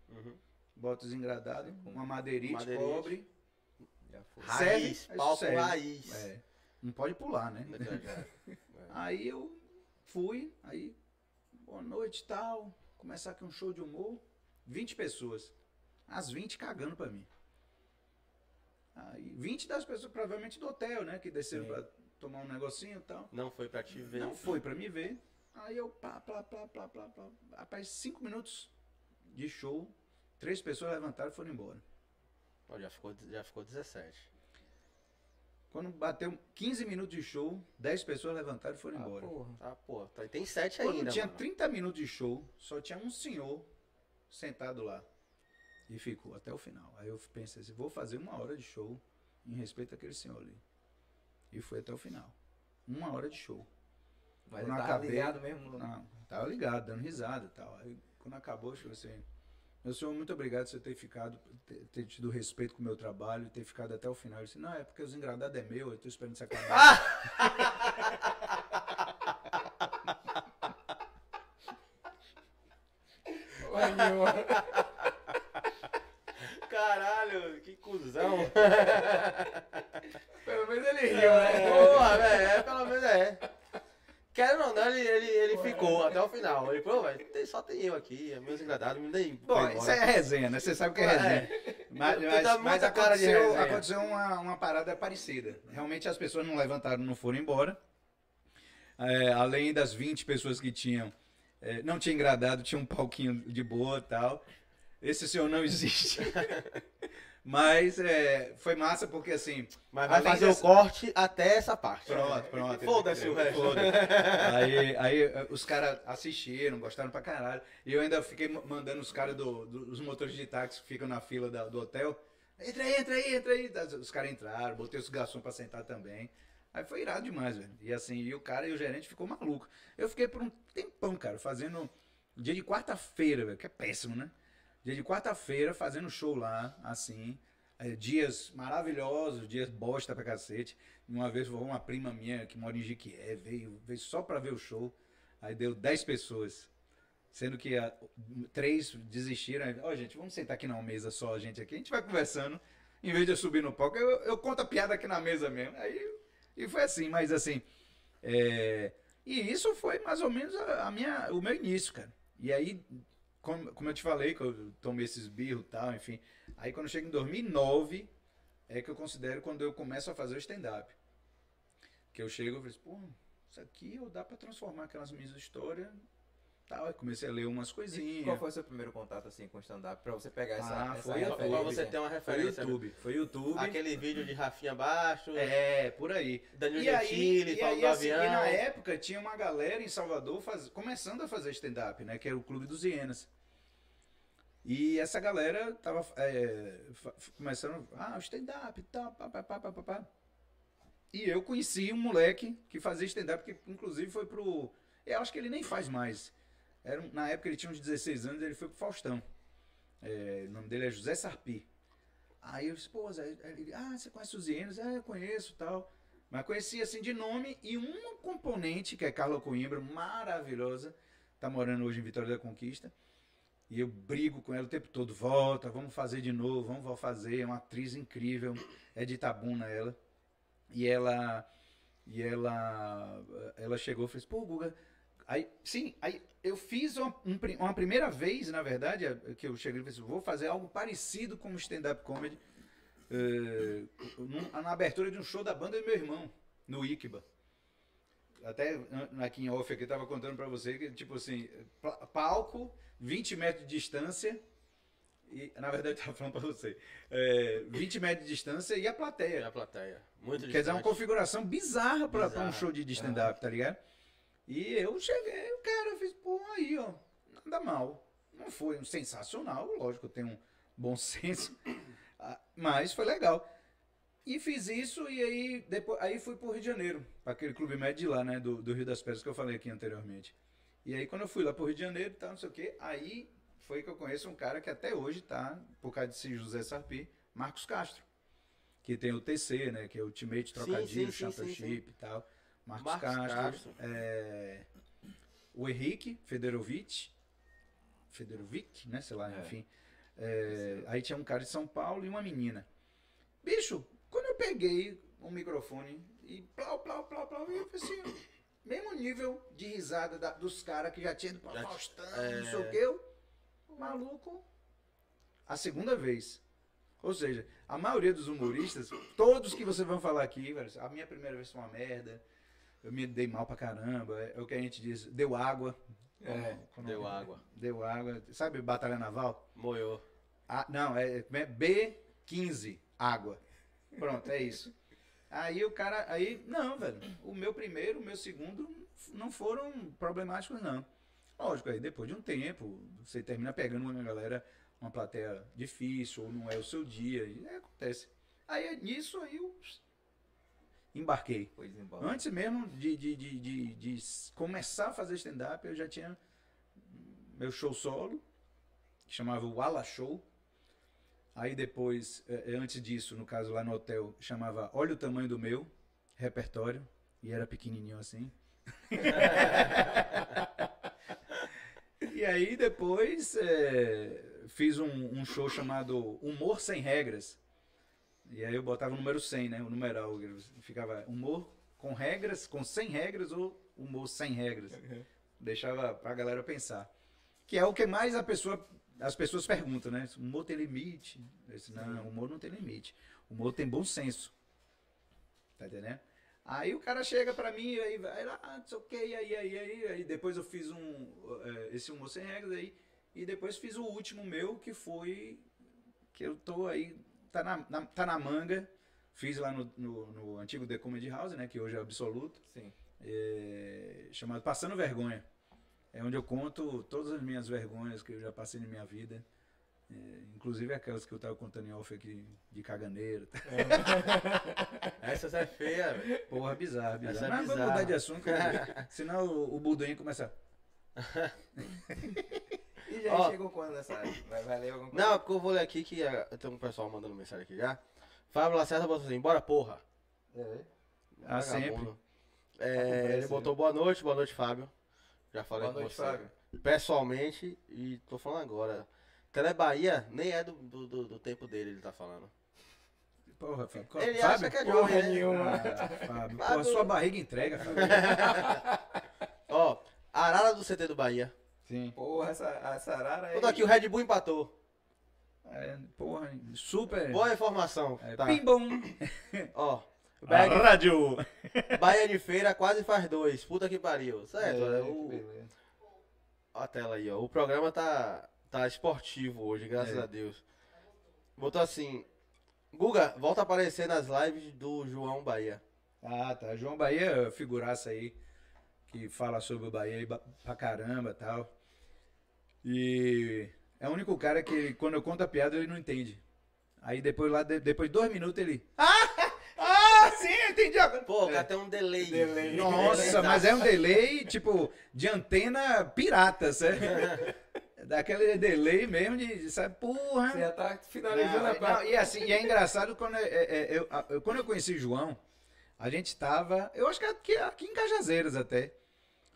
Uhum. bota os engradados, uma madeirite, Madeirite. cobre, Já foi. Raiz, Serve, palco serve. raiz. é, não pode pular, né? É. Aí eu fui, aí, boa noite e tal, começar aqui um show de humor, 20 pessoas. As 20 cagando pra mim. Aí, 20 das pessoas, provavelmente do hotel, né? Que desceram Sim. pra tomar um negocinho e tal. Não foi pra te ver. Não foi pra me ver. Aí eu, pá, plá, plá, plá, plá, plá. Rapaz, 5 minutos de show, três pessoas levantaram e foram embora. Ó, já, ficou, já ficou 17. Quando bateu 15 minutos de show, 10 pessoas levantaram e foram Ah, embora. porra. Ah, pô, tá- tem 7 Quando ainda, tinha mano. 30 minutos de show, só tinha um senhor sentado lá. E ficou até o final. Aí eu pensei assim, vou fazer uma hora de show em respeito àquele senhor ali. E foi até o final. Uma hora de show. Mas Quando tava acabei- ligado mesmo. Não, tava ligado, dando risada e tal. Aí quando acabou, eu falei assim, meu senhor, muito obrigado por você ter ficado, ter, ter tido respeito com o meu trabalho, ter ficado até o final. Eu disse, não, é porque os engradados é meu, eu tô esperando você acabar. Porra nenhuma. Caralho, que cuzão. Pelo menos ele riu, né? Porra, velho, é, pelo menos é. Quero ou não, ele, ele, ele ficou até o final. Ele falou, velho, tem- só tem eu aqui, meus engradados, me dei. Bom, isso é resenha, né? Você sabe o que é resenha. Mas, mas, dá mas muita cara de aconteceu, resenha. aconteceu uma, uma parada parecida. Realmente as pessoas não levantaram, não foram embora. É, além das 20 pessoas que tinham, é, não tinha engradado, tinha um palquinho de boa e tal. Esse senhor não existe. Mas é, foi massa porque assim. Mas vai fazer dessa- o corte até essa parte. Pronto, pronto. Foda-se o resto. Foda-se. Aí, aí eh, os caras assistiram, gostaram pra caralho. E eu ainda fiquei ma- mandando os caras do, do- os motores de táxi que ficam na fila da- do hotel. Entra aí, entra aí, entra aí. Os caras entraram, botei os garçons pra sentar também. Aí foi irado demais, velho. E assim, e o cara e o gerente ficou maluco. Eu fiquei por um tempão, cara, fazendo dia de quarta-feira, velho, que é péssimo, né? Dia de quarta-feira, fazendo show lá, assim. É, dias maravilhosos, dias bosta pra cacete. Uma vez uma prima minha que mora em Jiquié, veio, veio só pra ver o show. Aí deu 10 pessoas. Sendo que ah, três desistiram. Ó, gente, vamos sentar aqui numa mesa só, a gente aqui. A gente vai conversando. Em vez de eu subir no palco, eu, eu conto a piada aqui na mesa mesmo. Aí, e foi assim, mas assim. é, e isso foi mais ou menos a, a minha, o meu início, cara. E aí, como, como eu te falei, que eu tomei esses birros e tal, enfim. Aí quando eu chego em 2009, é que eu considero quando eu começo a fazer o stand-up. Que eu chego e falo assim, pô, isso aqui eu dá pra transformar aquelas minhas histórias. Tal. Aí comecei a ler umas E coisinhas. qual foi o seu primeiro contato assim com o stand-up? Pra você pegar essa, Ah, essa foi referência? Pra você ter uma Foi referência. né? YouTube. Foi YouTube. Aquele vídeo de Rafinha Baixo, É, por aí. Danilo E aí, Gentili, e falando aí do assim, avião. e na época tinha uma galera em Salvador faz- começando a fazer stand-up, né? Que era o Clube dos Hienas. E essa galera tava é, começando, ah, stand-up e tal, pá, pá, pá, pá, pá, pá. E eu conheci um moleque que fazia stand-up, que inclusive foi pro. Eu acho que ele nem faz mais. Era, na época ele tinha uns 16 anos, ele foi pro Faustão. É, o nome dele é José Sarpi. Aí eu disse, pô, Zé, ele, ah, você conhece os hienos? Ah, eu conheço tal. Mas conhecia assim de nome e um componente, que é Carla Coimbra, maravilhosa, tá morando hoje em Vitória da Conquista. E eu brigo com ela o tempo todo, volta, vamos fazer de novo, vamos fazer, é uma atriz incrível, é de Itabuna ela. E ela e ela ela chegou e fez, pô, Guga, aí sim, aí eu fiz uma, um uma primeira vez, na verdade, é, que eu cheguei e falei, assim, vou fazer algo parecido com o stand-up comedy eh, na abertura de um show da banda do meu irmão, no Iquiba. Até aqui em off aqui tava contando pra você que, tipo assim, pa- palco, 20 metros de distância, e na verdade eu tava falando pra você, é, 20 metros de distância e a plateia. a plateia. Muito Quer dizer, uma distante. configuração bizarra pra um show de de stand-up, tá ligado? E eu cheguei, o cara fez, pô, aí, ó, nada mal. Não foi um sensacional, lógico, eu tenho um bom senso, ah, mas foi legal. E fiz isso e aí depois aí fui pro Rio de Janeiro, para aquele clube médio de lá, né, do, do Rio das Pedras que eu falei aqui anteriormente. E aí quando eu fui lá pro Rio de Janeiro, e tal, não sei o quê, aí foi que eu conheço um cara que até hoje tá, por causa de José Sarpi, Marcos Castro. Que tem o TC, né, que é o Ultimate Trocadilho, sim, sim, Championship e tal. Marcos, Marcos Castro, Castro. é, o Henrique Federovic, Federovic, né, sei lá, É. enfim. É, aí tinha um cara de São Paulo e uma menina. Bicho, quando eu peguei o microfone e plau, plau, plau, plau, eu falei assim, mesmo nível de risada da- dos caras que já tinham ido pra Já- Faustão, é. não sei o que, eu, maluco, a segunda vez. Ou seja, a maioria dos humoristas, todos que vocês vão falar aqui, a minha primeira vez foi uma merda, eu me dei mal pra caramba, é, é o que a gente diz, deu água. É, Como- deu água. Deu água. Sabe Batalha Naval? Moiou. Ah, não, é, é B15, água. Pronto, é isso. Aí o cara, aí, não, velho, o meu primeiro, o meu segundo não foram problemáticos, não. Lógico, aí depois de um tempo, você termina pegando uma galera, uma plateia difícil, ou não é o seu dia, e é, acontece. Aí nisso aí eu embarquei. Antes mesmo de, de, de, de, de começar a fazer stand-up, eu já tinha meu show solo, que chamava o Ala Show. Aí depois, eh, eh, antes disso, no caso lá no hotel, chamava Olha o Tamanho do Meu, repertório, e era pequenininho assim. e aí depois eh, fiz um, um show chamado Humor Sem Regras. E aí eu botava o número 100, né? O numeral. Ficava humor com regras, com 100 regras ou humor sem regras. Deixava pra galera pensar. Que é o que mais a pessoa, as pessoas perguntam, né? O humor tem limite? Eu disse, não, o humor não tem limite. O humor tem bom senso. Tá entendendo? Aí o cara chega pra mim e aí vai lá, ah, não sei o que, aí, aí, aí, aí depois eu fiz um, eh, esse humor sem regras aí, e depois fiz o último meu, que foi, que eu tô aí, tá na, na- tá na manga, fiz lá no, no, no antigo The Comedy House, né, que hoje é absoluto, Sim. é, chamado Passando Vergonha. É onde eu conto todas as minhas vergonhas que eu já passei na minha vida. é, inclusive aquelas que eu tava contando em off aqui de caganeiro. Essa é feia, velho. Porra, bizarro, bizarro. Essa é Mas vamos bizarra. mudar de assunto, cara, senão o, o Buduim começa. E já Ó. chegou quando nessa área? Vai, vai ler alguma coisa? Não, porque eu vou ler aqui que ah, tem um pessoal mandando mensagem aqui já. Fábio Lacerda botou assim, bora porra. É. Ah, sempre. Tá É, pressa, ele botou boa noite, boa noite, Fábio. Já falei Boa com noite, você. Fábio. pessoalmente e tô falando agora. Tele Bahia nem é do, do, do- do tempo dele, ele tá falando. Porra, Fábio. qual- Ele Fábio? acha que é Porra jovem, né? nenhuma. Ah, Fábio. Porra, sua barriga entrega, Fábio. Ó, Arara do CT do Bahia. Sim. Porra, essa, essa arara aí. Quando aqui o Red Bull empatou. É, porra, super. Boa informação. É, Tá. Ó, A Bahia, rádio. Bahia de Feira quase faz dois. Puta que pariu. Certo? É, né? O-. Ó a tela aí, ó. O programa tá, tá esportivo hoje, graças É. a Deus. Botou assim. Guga, volta a aparecer nas lives do João Bahia. Ah, tá. João Bahia, figuraça aí, que fala sobre o Bahia aí pra caramba e tal. E é o único cara que, quando eu conto a piada, ele não entende. Aí depois, lá, de- depois de dois minutos, ele. Ah! Ah, sim, eu entendi agora. Pô, o É. tem um delay. Delay. Nossa, mas é um delay, tipo, de antena pirata, certo? Daquele delay mesmo de, sabe, porra. Você já tá finalizando Não, a parte. não, e assim, e é engraçado quando é- é- é, eu, a- eu- quando eu conheci o João, a gente tava, eu acho que aqui, aqui em Cajazeiras até,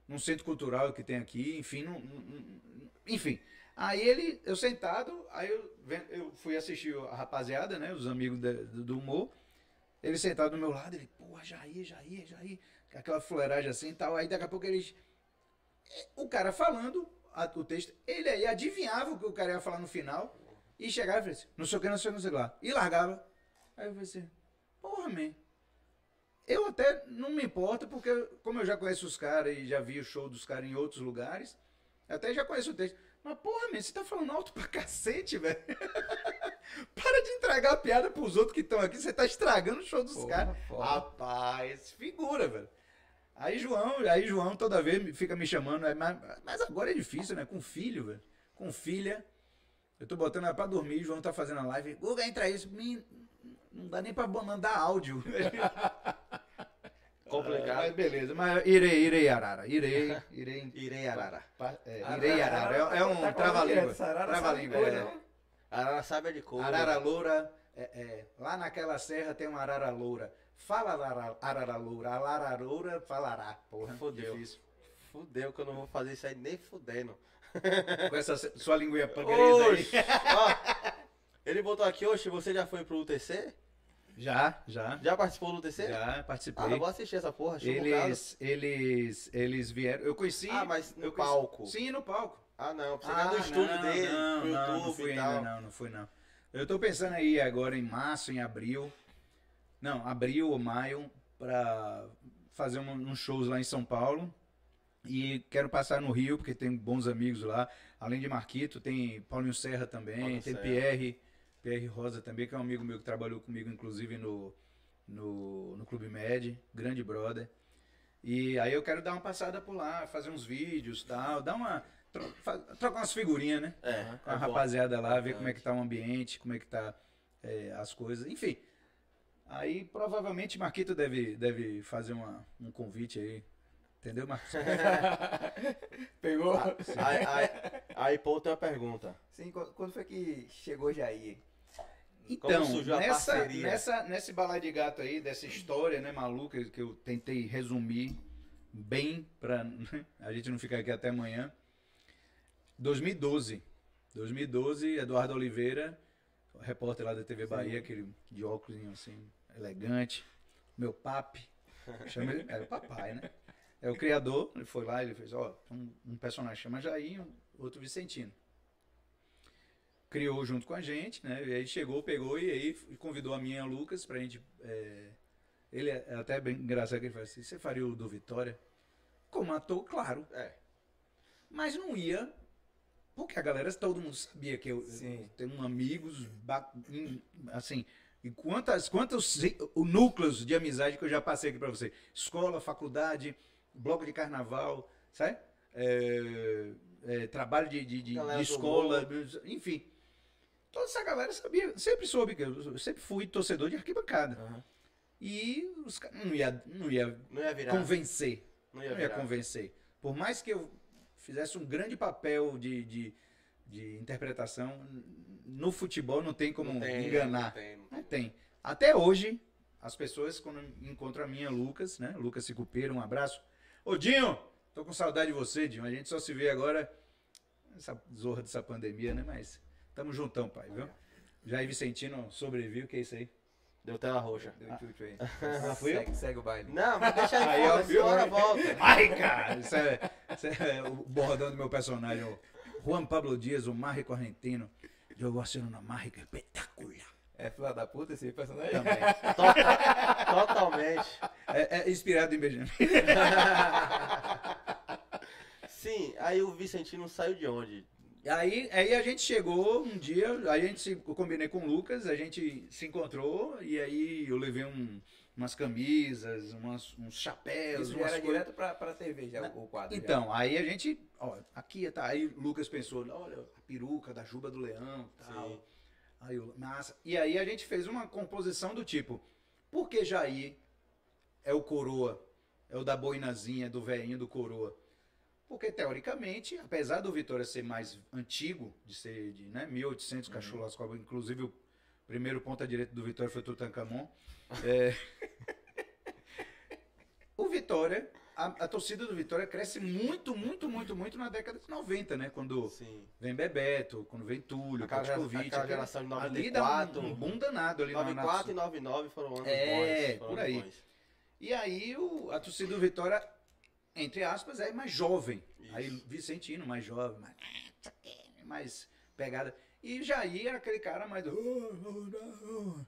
num centro cultural que tem aqui, enfim, num- num- num- enfim. Aí ele, eu sentado, aí eu, eu fui assistir a rapaziada, né, os amigos do, do humor, ele sentado do meu lado, ele, porra, Jair, Jair, Jair, aquela fuleiragem assim e tal, aí daqui a pouco eles, o cara falando a- o texto, ele aí adivinhava o que o cara ia falar no final e chegava e falava assim, não sei o que, não sei o que, não sei o que lá. E largava. Aí eu falei assim, porra, man. Eu até não me importo, porque como eu já conheço os caras e já vi o show dos caras em outros lugares, até já conheço o texto. Mas, porra, man, você tá falando alto pra cacete, velho. Para de entregar a piada pros outros que estão aqui, você tá estragando o show dos Porra, caras. Rapaz, figura, velho. Aí João, aí João toda vez fica me chamando, é, mas, mas agora é difícil, né? Com filho, velho. Com filha. Eu tô botando ela pra dormir, João tá fazendo a live. Guga, entra aí. Me- Não dá nem pra mandar áudio. Complicado. Mas beleza, mas irei, irei, Arara. Irei, irei. Irei Arara. Pa- é, irei, Arara. É, é um Tá trava-língua. Trava-língua. é. Arara sabe é de cor. Arara loura, é, é, lá naquela serra tem uma arara loura. Fala arara, arara loura, arara loura falará. Porra, Fodeu. difícil. Fudeu que eu não vou fazer isso aí nem fudendo. Com essa sua linguinha pangaresa aí. Ó, ele botou aqui, oxe, você já foi pro UTC? Já, já. Já participou do UTC? Já Ah, participei. eu vou assistir essa porra, eles, eles, eles vieram. Eu conheci. Ah, mas no eu conheci- palco. Sim, no palco. Ah, não, você ir no Ah, estúdio não, dele, não, pro não, YouTube não fui e ainda, tal. não, não fui não. Eu tô pensando aí agora em março, em abril. Não, abril ou maio, pra fazer um, uns shows lá em São Paulo. E quero passar no Rio, porque tem bons amigos lá. Além de Marquito, tem Paulinho Serra também, Paulinho tem Serra. Pierre, Pierre Rosa também, que é um amigo meu que trabalhou comigo, inclusive, no, no, no Clube Med, grande brother. E aí eu quero dar uma passada por lá, fazer uns vídeos e tal, dar uma. Trocar umas figurinhas, né? É, Com a é bom. rapaziada lá, ver como é que tá o ambiente, como é que tá é, as coisas, enfim. Aí provavelmente Marquito deve, deve fazer uma, um convite aí. Entendeu, Marcos? Pegou? Aí, aí, aí, pô, tem uma pergunta. Sim, quando foi que chegou Jair? Então, nessa, parceria? nessa, nesse balai de gato aí, dessa história, né, maluca, que eu tentei resumir bem pra a gente não ficar aqui até amanhã. 2012. 2012, Eduardo Oliveira, repórter lá da TV Bahia, aquele de óculos assim, elegante, meu papi, chama ele, era o papai, né? É o criador, ele foi lá, ele fez, ó, um, um personagem chama Jair, um, outro Vicentino criou junto com a gente, né? E aí chegou, pegou e aí convidou a minha e Lucas pra gente. é, Ele é até bem engraçado que ele falou assim: você faria o do Vitória? Como ator, claro. É. Mas não ia. Porque a galera, todo mundo sabia que eu, eu tenho amigos, assim, e quantas, quantos o núcleos de amizade que eu já passei aqui pra você. Escola, faculdade, bloco de carnaval, sabe? É, é, trabalho de, de, de- de escola, enfim. Toda essa galera sabia, sempre soube que eu sempre fui torcedor de arquibancada. Aham. E os caras não ia, não ia Não ia virar. convencer. Não ia Não ia convencer. Por mais que eu fizesse um grande papel de, de, de interpretação, no futebol não tem como Não tem, enganar. não tem, não Não tem. Até hoje, as pessoas, quando encontram a minha Lucas, né? Lucas Cicupeiro, um abraço. Ô Dinho, tô com saudade de você, Dinho. A gente só se vê agora essa zorra dessa pandemia, né? Mas tamo juntão, pai, viu? Jair Vicentino sobreviu, que é isso aí? Deu tela roxa. Deu tchutchu aí. Ah, fui eu? segue, segue o baile. Não, mas deixa aí, Aí, aí ó, hora volta. Ai, cara, isso é, é o bordão do meu personagem, Juan Pablo Dias, o mágico argentino. Eu gosto de uma mágica espetacular. É filha da puta esse personagem? Também. Tota- Totalmente. É, é inspirado em Benjamin. Sim, aí o Vicentino saiu de onde? Aí, aí a gente chegou um dia, a gente se, eu combinei com o Lucas, a gente se encontrou e aí eu levei um- umas camisas, umas, uns chapéus, Isso já umas era coisas. direto pra, pra TV, já, o quadro. já. Então, aí a gente, ó, aqui tá, aí o Lucas pensou, olha, a peruca da Juba do Leão, tal. Sim. Aí eu, massa. E aí a gente fez uma composição do tipo, por que Jair é o coroa, é o da boinazinha, do velhinho do coroa? Porque, teoricamente, apesar do Vitória ser mais antigo, de ser de né, 1800, Uhum. cachorro inclusive o primeiro ponta direita do Vitória foi Tutankhamon, é... o Vitória, a, a torcida do Vitória cresce muito, muito, muito, muito na década de 90, né? Quando Sim. vem Bebeto, quando vem Túlio, Petkovic, aquela aquela- geração de ali dá 94. um, um boom danado ali na- na 94 e 99 foram anos É, bons. por aí. bons. E aí o, a torcida do Vitória, entre aspas, é mais jovem. Isso. Aí Vicentino, mais jovem, mais, mais pegada. E Jair era aquele cara mais do.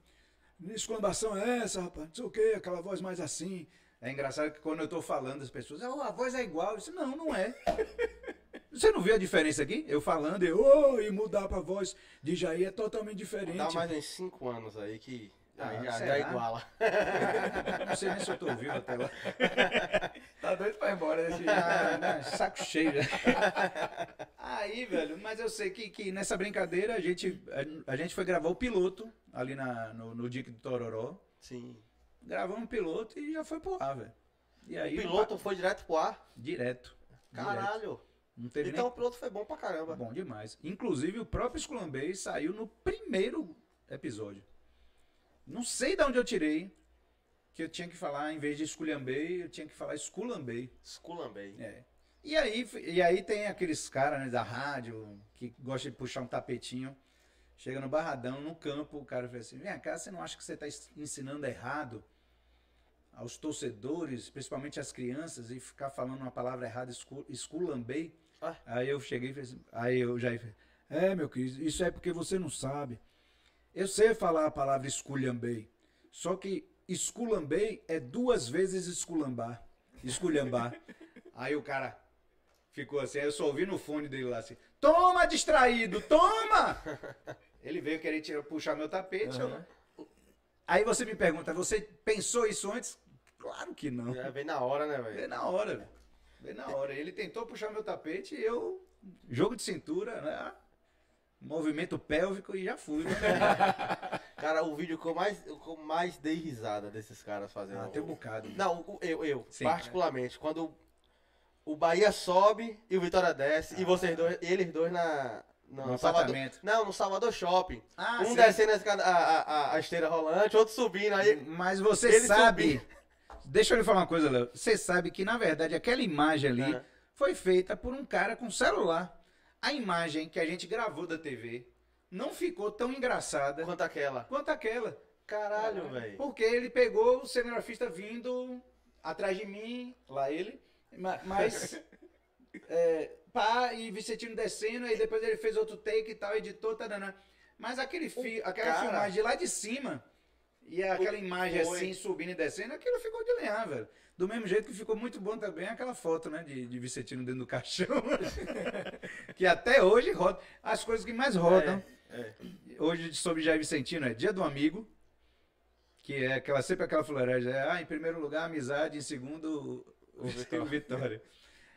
"Oh, oh, oh, Esclambação é essa, rapaz? Não sei o que, aquela voz mais assim. É engraçado que quando eu tô falando, as pessoas, "Oh, a voz é igual. Eu disse, não, não é. Você não viu a diferença aqui? Eu falando e, oh, e mudar pra voz de Jair é totalmente diferente. Dá mais uns 5 anos aí que Ah, já, já iguala. Não sei nem se eu tô vivo até lá. Tá doido pra ir embora desse. Ah, né, saco cheio já. Aí, velho, mas eu sei que, que nessa brincadeira a gente, a, a gente foi gravar o piloto ali na, no, no Dique do Tororó. Sim. Gravamos o piloto e já foi pro ar, velho. E aí, o piloto foi direto pro ar? Direto. direto. Caralho. Teve Então o piloto foi bom pra caramba. nem... Bom demais. Inclusive, o próprio Sculambei saiu no primeiro episódio. Não sei de onde eu tirei que eu tinha que falar, em vez de esculhambei, eu tinha que falar esculambei. Esculambei. É. E aí, e aí tem aqueles caras né, da rádio que gostam de puxar um tapetinho. Chega no barradão, no campo, o cara fala assim: vem cá, você não acha que você está ensinando errado aos torcedores, principalmente às crianças, e ficar falando uma palavra errada, escu- esculambei? Ah. Aí eu cheguei e falei assim, aí eu já falei, é meu querido, isso é porque você não sabe. Eu sei falar a palavra esculhambei, só que esculambei é duas vezes esculambar. Esculhambar. Aí o cara ficou assim, aí eu só ouvi no fone dele lá assim, toma distraído, toma! Ele veio querer tirar, puxar meu tapete. eu- Aí você me pergunta, você pensou isso antes? Claro que não. Já vem na hora, né, Veio velho? na hora, velho. Veio na hora. Ele tentou puxar meu tapete e eu, jogo de cintura, né? Movimento pélvico e já fui. Né? Cara, o vídeo que eu mais, que eu mais dei risada desses caras fazendo. Ah, tem um bocado. Não, eu, eu Sim. particularmente, quando o Bahia sobe e o Vitória desce, e vocês dois, eles dois na. No, No Salvador, apartamento. não, no Salvador Shopping. Ah, um sim. descendo a, a, a- esteira rolante, outro subindo. Aí, Mas você sabe. Deixa eu lhe falar uma coisa, Léo. Você sabe que, na verdade, aquela imagem ali É. foi feita por um cara com celular. A imagem que a gente gravou da TV não ficou tão engraçada quanto aquela. quanto aquela. Caralho, velho. Porque ele pegou o cinegrafista vindo atrás de mim, lá ele, ma- mas. é, pá, e Vicentino descendo, aí depois ele fez outro take e tal, editou, tadanã. Mas aquele fi, aquela cara- filmagem de lá de cima, e aquela imagem foi. assim, subindo e descendo, aquilo ficou de lenhar, velho. Do mesmo jeito que ficou muito bom também aquela foto, né, de, de Vicentino dentro do caixão. que até hoje roda. As coisas que mais rodam. É. Hoje sobre Jair Vicentino é Dia do Amigo, que é aquela, sempre aquela fuleiragem. É, ah, em primeiro lugar, amizade, em segundo, o, o Vitória.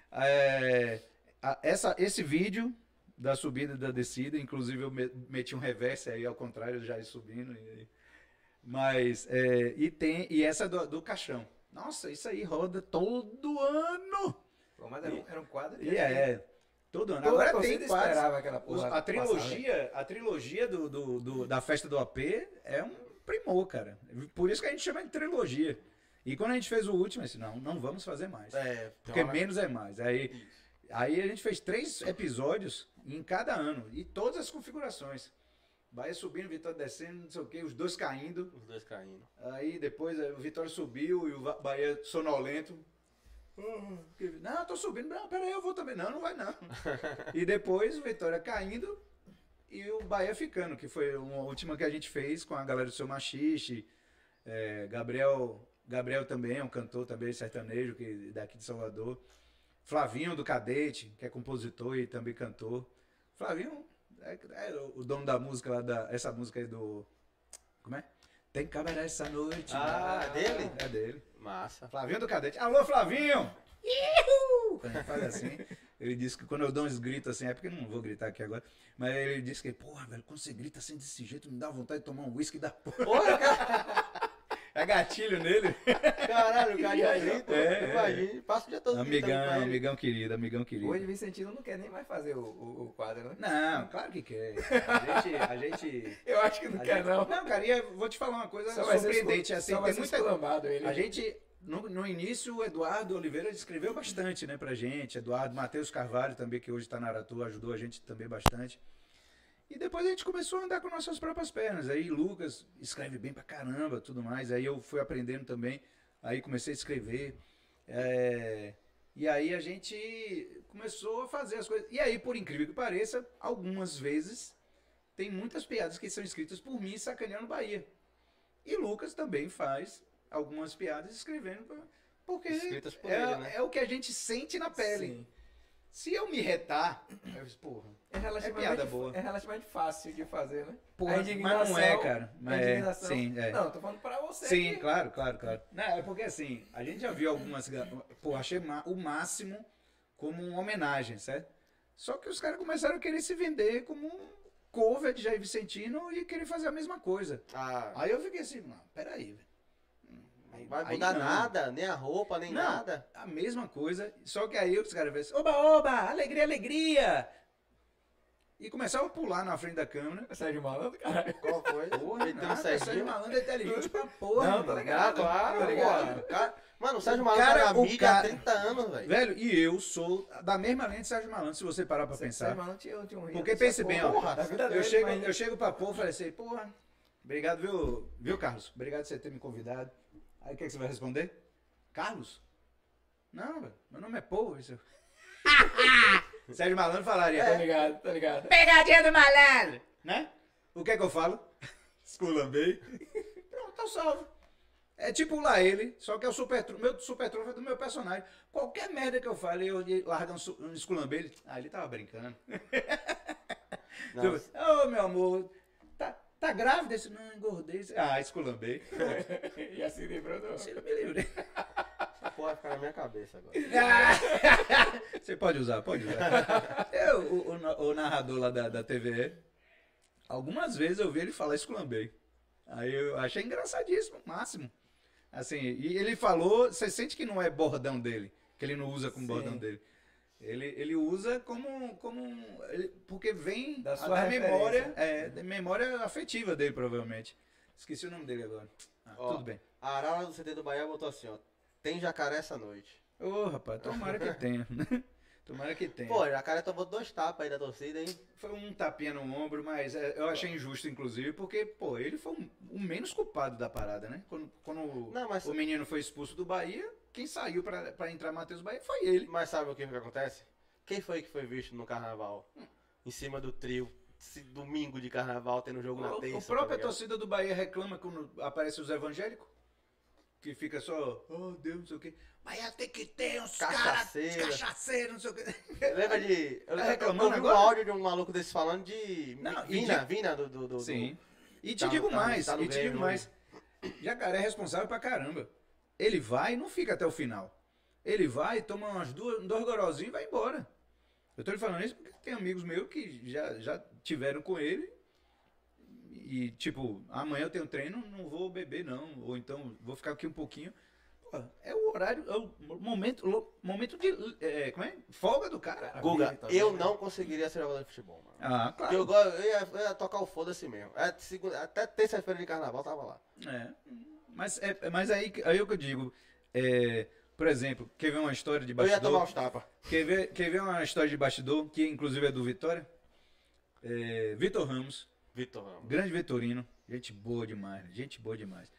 É, a- essa, esse vídeo da subida e da descida, inclusive eu me- meti um reverse aí ao contrário, já subindo. e- mas, é, e tem, e essa do, do caixão. Nossa, isso aí roda todo ano! Pô, mas era um, era um quadro. E é, todo ano. Agora tem esperava aquela porra. a passar, né? trilogia, a trilogia do, do- do- da festa do AP é um primor, cara. Por isso que a gente chama de trilogia. E quando a gente fez o último, disse, não, não vamos fazer mais. É, Porque hora- menos é mais. Aí Aí a gente fez três episódios em cada ano. E todas as configurações. Bahia subindo, Vitória descendo, não sei o quê, os dois caindo. Os dois caindo. Aí depois eh, o Vitória subiu e o Bahia sonolento. Que- Não, eu tô subindo. Não, peraí, eu vou também. Não, não vai não. e depois o Vitória caindo e o Bahia ficando, que foi uma última que a gente fez com a galera do seu Machixe. eh, Gabriel, Gabriel também é um cantor também sertanejo que daqui de Salvador. Flavinho do Cadete, que é compositor e também cantor. Flavinho é, é o dono da música lá, da, essa música aí do. Como é? Tem cabaré essa noite. Ah, é dele? É dele. Massa. Flavinho do Cadete. Alô, Flavinho! Faz assim, ele disse que quando eu dou uns gritos assim, é porque eu não vou gritar aqui agora, mas ele disse que, porra, velho, quando você grita assim desse jeito, me dá vontade de tomar um uísque da porra. Porra, cara. É gatilho nele. Caralho, o cara já grita. É, é. Imagina, passa o dia todo Amigão, amigão querido, amigão querido. Hoje Vicentino não quer nem mais fazer o, o, o quadro, né? Não, claro que quer. A gente. A gente Eu acho que não quer, gente- não. Não, cara, e eu vou te falar uma coisa Só surpreendente. Assim, só tem muita, esculambado ele. A gente, no, no início, o Eduardo Oliveira escreveu bastante, né, pra gente. Eduardo, Matheus Carvalho também, que hoje está na Aratu, ajudou a gente também bastante. E depois a gente começou a andar com nossas próprias pernas. Aí Lucas escreve bem pra caramba, tudo mais. Aí eu fui aprendendo também. Aí comecei a escrever. É, E aí a gente começou a fazer as coisas. E aí, por incrível que pareça, algumas vezes tem muitas piadas que são escritas por mim sacaneando Bahia. E Lucas também faz algumas piadas escrevendo. pra- Porque é, ele, né? é o que a gente sente na pele. Sim. Se eu me retar, eu disse, porra, É relativamente, É piada boa. é relativamente fácil de fazer, né? Porra, A mas não é, cara. Mas é, indignação- sim, é. Não, tô falando pra você. Sim, que- claro, claro, claro. Não, é porque assim, a gente já viu algumas. Pô, achei o máximo como uma homenagem, certo? Só que os caras começaram a querer se vender como um cover de Jair Vicentino e querer fazer a mesma coisa. Ah, Aí eu fiquei assim, não, peraí, velho. Aí- vai aí mudar não. nada, nem a roupa, nem Não, nada. A mesma coisa, só que aí os caras vêm assim, oba, oba, alegria, alegria! E começaram a pular na frente da câmera. Sérgio Malandro, caralho. Qual foi? Porra, um nada, Sérgio Serginho. Malandro é inteligente pra porra. Não, tá mano. ligado. Claro, Tá ligado. Cara, mano, o Sérgio Malandro cara- era o amigo cara- há 30 anos, velho. Velho, e eu sou da mesma linha de Sérgio Malandro, se você parar pra pensar. Sérgio Malandro tinha, tinha um rio Porque pense bem, ó. porra, Eu dele, chego, mas- eu chego pra pô e falei assim, porra, obrigado, viu, viu, Carlos? Obrigado por você ter me convidado. Aí o que, que você vai responder? Carlos? Não, velho, meu nome é Pô. Isso... Sérgio Malandro falaria. Tá ligado, tá ligado. Pegadinha do malandro! Né? O que é que eu falo? Esculambei. Pronto, tá salvo. É tipo lá ele, só que é o super meu super trunfo é do meu personagem. Qualquer merda que eu fale, eu largo um, um esculambei. Ele, ah, ele tava brincando. Ô, meu amor, tá, grávida? Esse, não, engordei. Ah, esculambei. e assim lembrou do... Você me livrei. essa porra vai ficar na minha cabeça agora. Ah! Você pode usar, pode usar. Eu, o, o o narrador lá da, da TVE, algumas vezes eu vi ele falar esculambei. Aí eu achei engraçadíssimo, máximo. Assim, e ele falou, você sente que não é bordão dele, que ele não usa como Sim. bordão dele. Ele, ele usa como, como um- ele- porque vem Da da, sua memória, é, da memória afetiva dele, provavelmente. Esqueci o nome dele agora. Ah, Ó, tudo bem. A Arara do CT do Bahia botou assim, ó. Tem jacaré essa noite. Ô, rapaz, tomara que tenha. tomara que tenha. Pô, jacaré tomou dois tapas aí da torcida, hein? Foi um tapinha no ombro, mas é, eu achei injusto, inclusive, porque, pô, ele foi um- o menos culpado da parada, né? Quando, quando Não, mas- o menino foi expulso do Bahia, quem saiu pra, pra entrar Matheus Bahia foi ele. Mas sabe o que, que acontece? Quem foi que foi visto no carnaval? Em cima do trio. Esse domingo de carnaval tendo jogo na O, terça. o própria tá torcida do Bahia reclama quando aparece os evangélicos. Que fica só, oh Deus, não sei o quê. Bahia tem que ter uns caras Cachaceiro. cachaceiros, não sei o quê. Lembra de. Eu, Tá eu, reclamando eu vi um agora? áudio de um maluco desse falando de. Não, Vina, de- Vina do. do, do Sim. E te Tá digo tá mais, tá e te digo mais. Jacaré é responsável pra caramba. Ele vai e não fica até o final. Ele vai, toma umas duas, dois gorozinhos e vai embora. Eu tô lhe falando isso porque tem amigos meus que já, já tiveram com ele. E, tipo, amanhã eu tenho treino, não vou beber, não. Ou então, vou ficar aqui um pouquinho. Pô, é o horário, é o momento, momento de. é, como é? Folga do cara. Guga, Tá eu não conseguiria ser jogador de futebol, mano. Ah, claro. eu, eu, ia, eu ia tocar o foda-se mesmo. É, segunda- até terça-feira de carnaval tava lá. É. Mas, é, mas aí, aí é o que eu digo. é, Por exemplo, quer ver uma história de Eu ia tomar bastidor? os tapas. Quer ver, quer ver uma história de bastidor, que inclusive é do Vitória? É, Vitor Ramos, Vitor Ramos. grande Vitorino, gente boa demais, gente boa demais.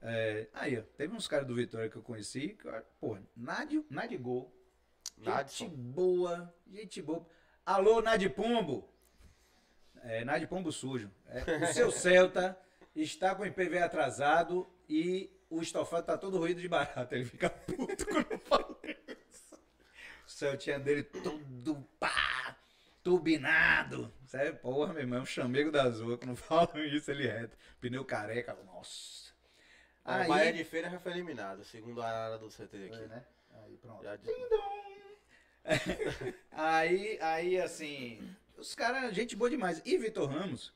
É, aí, ó, teve uns caras do Vitória que eu conheci, que, pô, Nádio, Nádio Gol, gente Nadson. boa, gente boa. Alô, Nadipombo! É, Nadipombo sujo. É, o seu Celta está com o IPV atrasado e o estofado tá todo ruído de barata. Ele fica puto quando fala isso. O Celtinha dele todo pá, turbinado. Sabe? Porra, meu irmão, é um chamego da Azul. Quando falam isso, ele reto. Pneu careca, nossa. O Bahia de Feira já foi eliminado, segundo a área do CT aqui. É, né? Aí, pronto. Já aí, aí, assim, os caras, gente boa demais. E Vitor Ramos,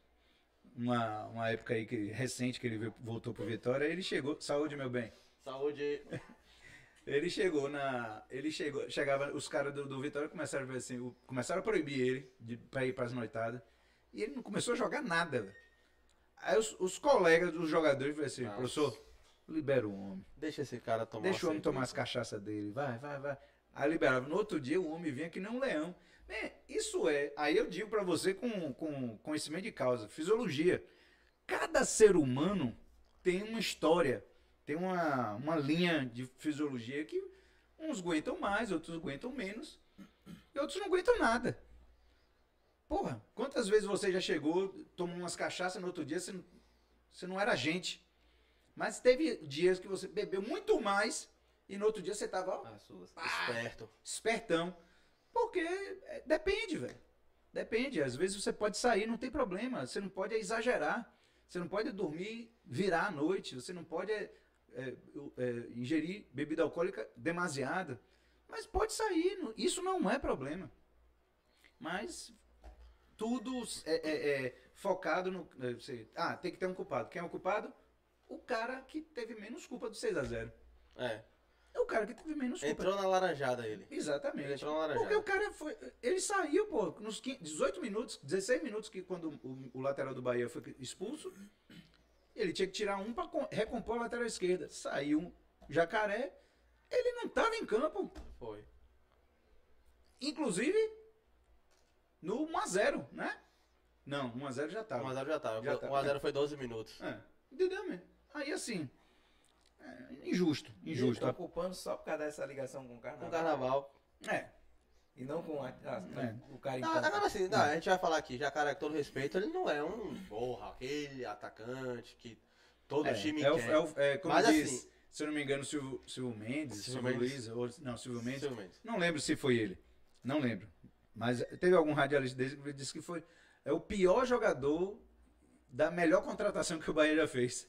uma, uma época aí que, recente que ele veio- voltou pro Vitória, ele chegou, saúde meu bem, Saúde. ele chegou na, ele chegou, chegava, os caras do, do Vitória começaram a ver assim, começaram a proibir ele de, pra ir pras noitadas, e ele não começou a jogar nada, velho. Aí os, os colegas dos jogadores falaram assim, Nossa. professor, libera o homem. Deixa esse cara tomar Deixa o homem tomar as cachaças dele, vai, vai, vai. Aí liberava. No outro dia o homem vinha que nem um leão. Bem, isso é. Aí eu digo pra você com, com conhecimento de causa, fisiologia. Cada ser humano tem uma história, tem uma, uma linha de fisiologia que uns aguentam mais, outros aguentam menos, e outros não aguentam nada. Porra, quantas vezes você já chegou, tomou umas cachaças no outro dia, você não, você não era gente. Mas teve dias que você bebeu muito mais e no outro dia você tava ó, suas. Esperto. espertão. Porque é, depende, velho. Depende. Às vezes você pode sair, não tem problema. Você não pode exagerar. Você não pode dormir, virar à noite. Você não pode é, é, é, ingerir bebida alcoólica demasiada. Mas pode sair. Isso não é problema. Mas tudo é, é- focado no. você- ah, tem que ter um culpado. Quem é o culpado? O cara que teve menos culpa do 6 a 0 É. É o cara que teve menos culpa. Entrou na laranjada ele. Exatamente. Ele entrou na laranjada. Porque o cara foi. Ele saiu, pô, nos 15 18 minutos, 16 minutos que quando o, o lateral do Bahia foi expulso, ele tinha que tirar um pra com- recompor a lateral esquerda. Saiu um jacaré, ele não tava em campo. Foi. Inclusive, no 1x0, né? Não, 1x0 já tava. 1x0 já tava. Já tá. 1x0 foi 12 minutos. É, entendeu, mesmo? Aí assim. É, injusto, Injusto. injusto. culpando só por causa dessa ligação com o carnaval. No carnaval. É, E não com a, a- É. o cara Não, agora assim, não, a gente vai falar aqui, Jacaré, com todo respeito, ele não é um, porra, aquele atacante que todo é, time é, o- quer. é, o- é como Mas diz, assim- se eu não me engano, Silvio, Silvio Mendes, Silvio Silvio. Luiz, ou, não, Silvio Mendes, Silvio Mendes. não lembro se foi ele, não lembro, mas teve algum radialista desse que disse que foi é o pior jogador da melhor contratação que o Bahia já fez.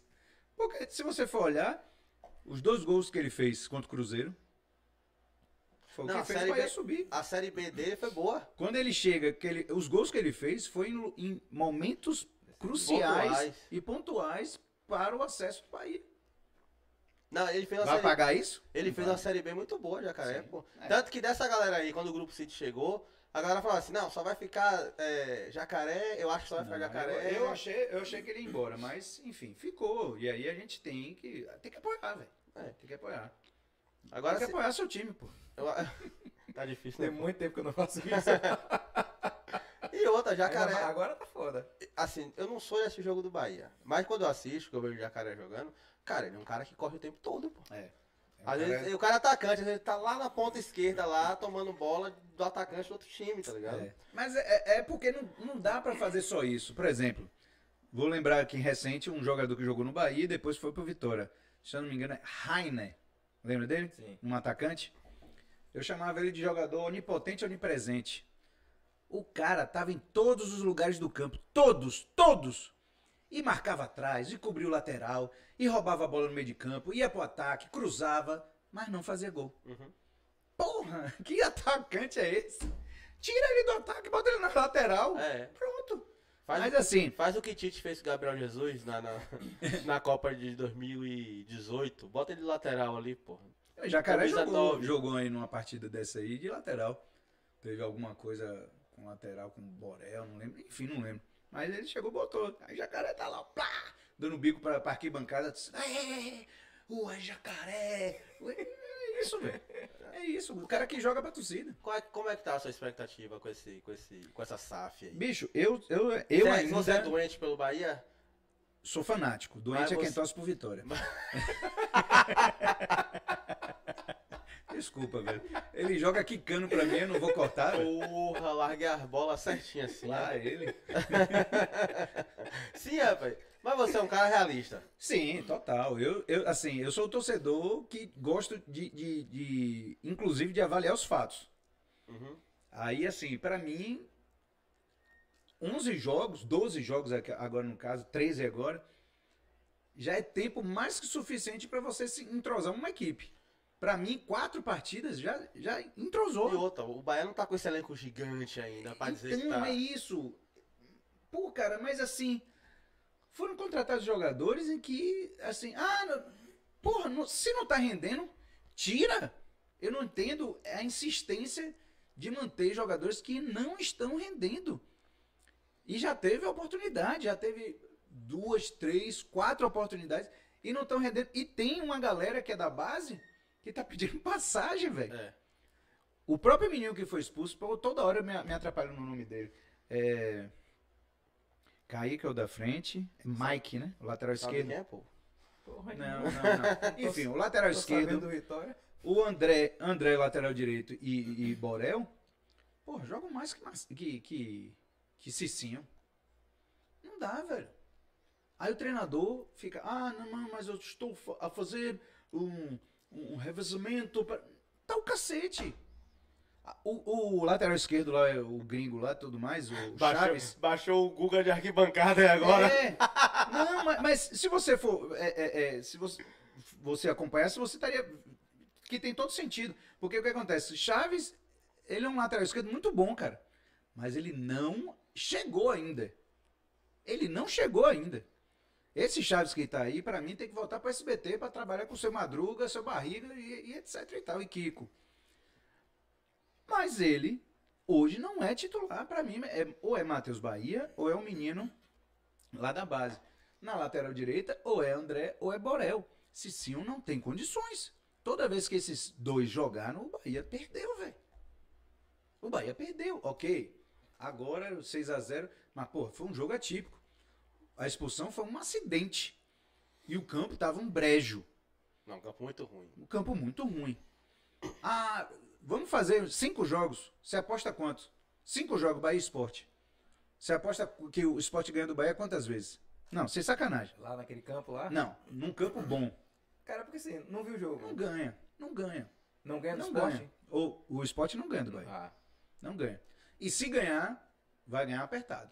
Porque se você for olhar, os dois gols que ele fez contra o Cruzeiro, foi o Não, a que fez o Série B- subir. A série B dele foi boa. Quando ele chega, que ele, os gols que ele fez foi em, em momentos cruciais Pontuais. e pontuais para o acesso do Bahia. Não, ele fez uma Vai série pagar isso? Ele Não fez vai. uma série B muito boa, Jacaré, Sim. É. Tanto que dessa galera aí, quando o Grupo City chegou, a galera falava assim, não, só vai ficar é, Jacaré, eu acho que só vai ficar Não, Jacaré. Eu, eu achei, eu achei que ele ia embora, mas enfim, ficou. E aí a gente tem que. Tem que apoiar, velho. É. Tem que apoiar. Agora tem que se- apoiar seu time, pô. eu- tá difícil, Tem né? pô? muito tempo que eu não faço isso. E outra, Jacaré. Agora, agora tá foda. Assim, eu não sou esse jogo do Bahia. Mas quando eu assisto, que eu vejo o Jacaré jogando, cara, ele é um cara que corre o tempo todo, pô. É. Às vezes, o cara é atacante, às vezes ele tá lá na ponta esquerda, lá, tomando bola do atacante do outro time, tá ligado? É. Mas é, é porque não, não dá pra fazer só isso. Por exemplo, vou lembrar aqui recente um jogador que jogou no Bahia e depois foi pro Vitória. Se eu não me engano, é Rainer. Lembra dele? Sim. Um atacante. Eu chamava ele de jogador onipotente onipresente. O cara tava em todos os lugares do campo. Todos, todos. E marcava atrás, e cobria o lateral, e roubava a bola no meio de campo, ia pro ataque, cruzava, mas não fazia gol. Uhum. Porra, que atacante é esse? Tira ele do ataque, bota ele na lateral. É. Pronto. Faz Mas o- assim, Faz o que Tite fez com o Gabriel Jesus na, na, na Copa de 2018. Bota ele de lateral ali, porra. o Jacaré jogou, jogou aí numa partida dessa aí de lateral. Teve alguma coisa com lateral, com Borel, não lembro. Enfim, não lembro. Mas ele chegou e botou. Aí Jacaré tá lá, plá, dando bico pra, pra arquibancada. disse, É, o Jacaré. Ué, isso, velho. É isso. O cara que joga pra torcida. É- como é que tá a sua expectativa com, esse, com, esse, com essa SAF aí? Bicho, eu, eu, eu você, ainda você é doente pelo Bahia? sou fanático. Doente Mas é quem você- torce por vitória. Desculpa, velho. Ele joga quicando pra mim, eu não vou cortar. Porra, larguei as bolas certinho assim. Lá né? ele. Sim, rapaz. Mas você é um cara realista. Sim, total. Eu, eu, assim, eu sou o torcedor que gosto de, de, de- inclusive, de avaliar os fatos. Aí, assim, pra mim, 11 jogos, 12 jogos agora no caso, 13 agora, já é tempo mais que suficiente pra você se entrosar uma equipe. Pra mim, quatro partidas já, já entrosou. E outra, o Bahia não tá com esse elenco gigante ainda pra dizer que Então tá. é isso. Pô, cara, mas assim, foram contratados jogadores em que, assim, ah, não- porra, não- se não tá rendendo, tira. Eu não entendo a insistência de manter jogadores que não estão rendendo. E já teve oportunidade, já teve duas, três, quatro oportunidades e não estão rendendo. E tem uma galera que é da base que tá pedindo passagem, velho. É. O próprio menino que foi expulso, toda hora eu me, me atrapalho no nome dele. É. Kaique é o da frente. Mike, né? O lateral Sabe esquerdo. quem é, pô? Porra, Não, não, não. Enfim, o lateral esquerdo. O André, André lateral direito e, e Borel. Pô, jogam mais que, que, que, que Cicinho. Não dá, velho. Aí o treinador fica, ah, não, não, mas eu estou a fazer um, um revezamento. Pra... Tá o cacete. O, o lateral esquerdo lá, o gringo lá, tudo mais, o Chaves. baixou o Google de arquibancada aí agora. É. Não, mas, mas se você for. é, é, é, se você, você acompanhasse, você estaria. Que tem todo sentido. Porque o que acontece? Chaves, ele é um lateral esquerdo muito bom, cara. Mas ele não chegou ainda. Ele não chegou ainda. Esse Chaves que tá aí, pra mim, tem que voltar pro SBT pra trabalhar com seu Madruga, seu Barriga e, e etc e tal, e Kiko. Mas ele, hoje, não é titular. Pra mim, é, ou é Matheus Bahia, ou é um menino lá da base. Na lateral direita, ou é André ou é Borel. Cicinho não tem condições. Toda vez que esses dois jogaram, o Bahia perdeu, velho. O Bahia perdeu, ok. Agora o 6 a 0 mas pô, foi um jogo atípico. A expulsão foi um acidente. E o campo tava um brejo. Não, campo muito ruim. Um campo muito ruim. Ah, vamos fazer cinco jogos. Você aposta quantos? Cinco jogos Bahia Esporte. Você aposta que o Esporte ganha do Bahia quantas vezes? Não, sem sacanagem. Lá naquele campo lá. Não, num campo bom. Cara, porque assim, não viu o jogo. Não ganha. Não ganha. Não ganha no Não esporte? ganha. Ou o esporte não ganha do Bahia. Ah, Não ganha. E se ganhar, vai ganhar apertado.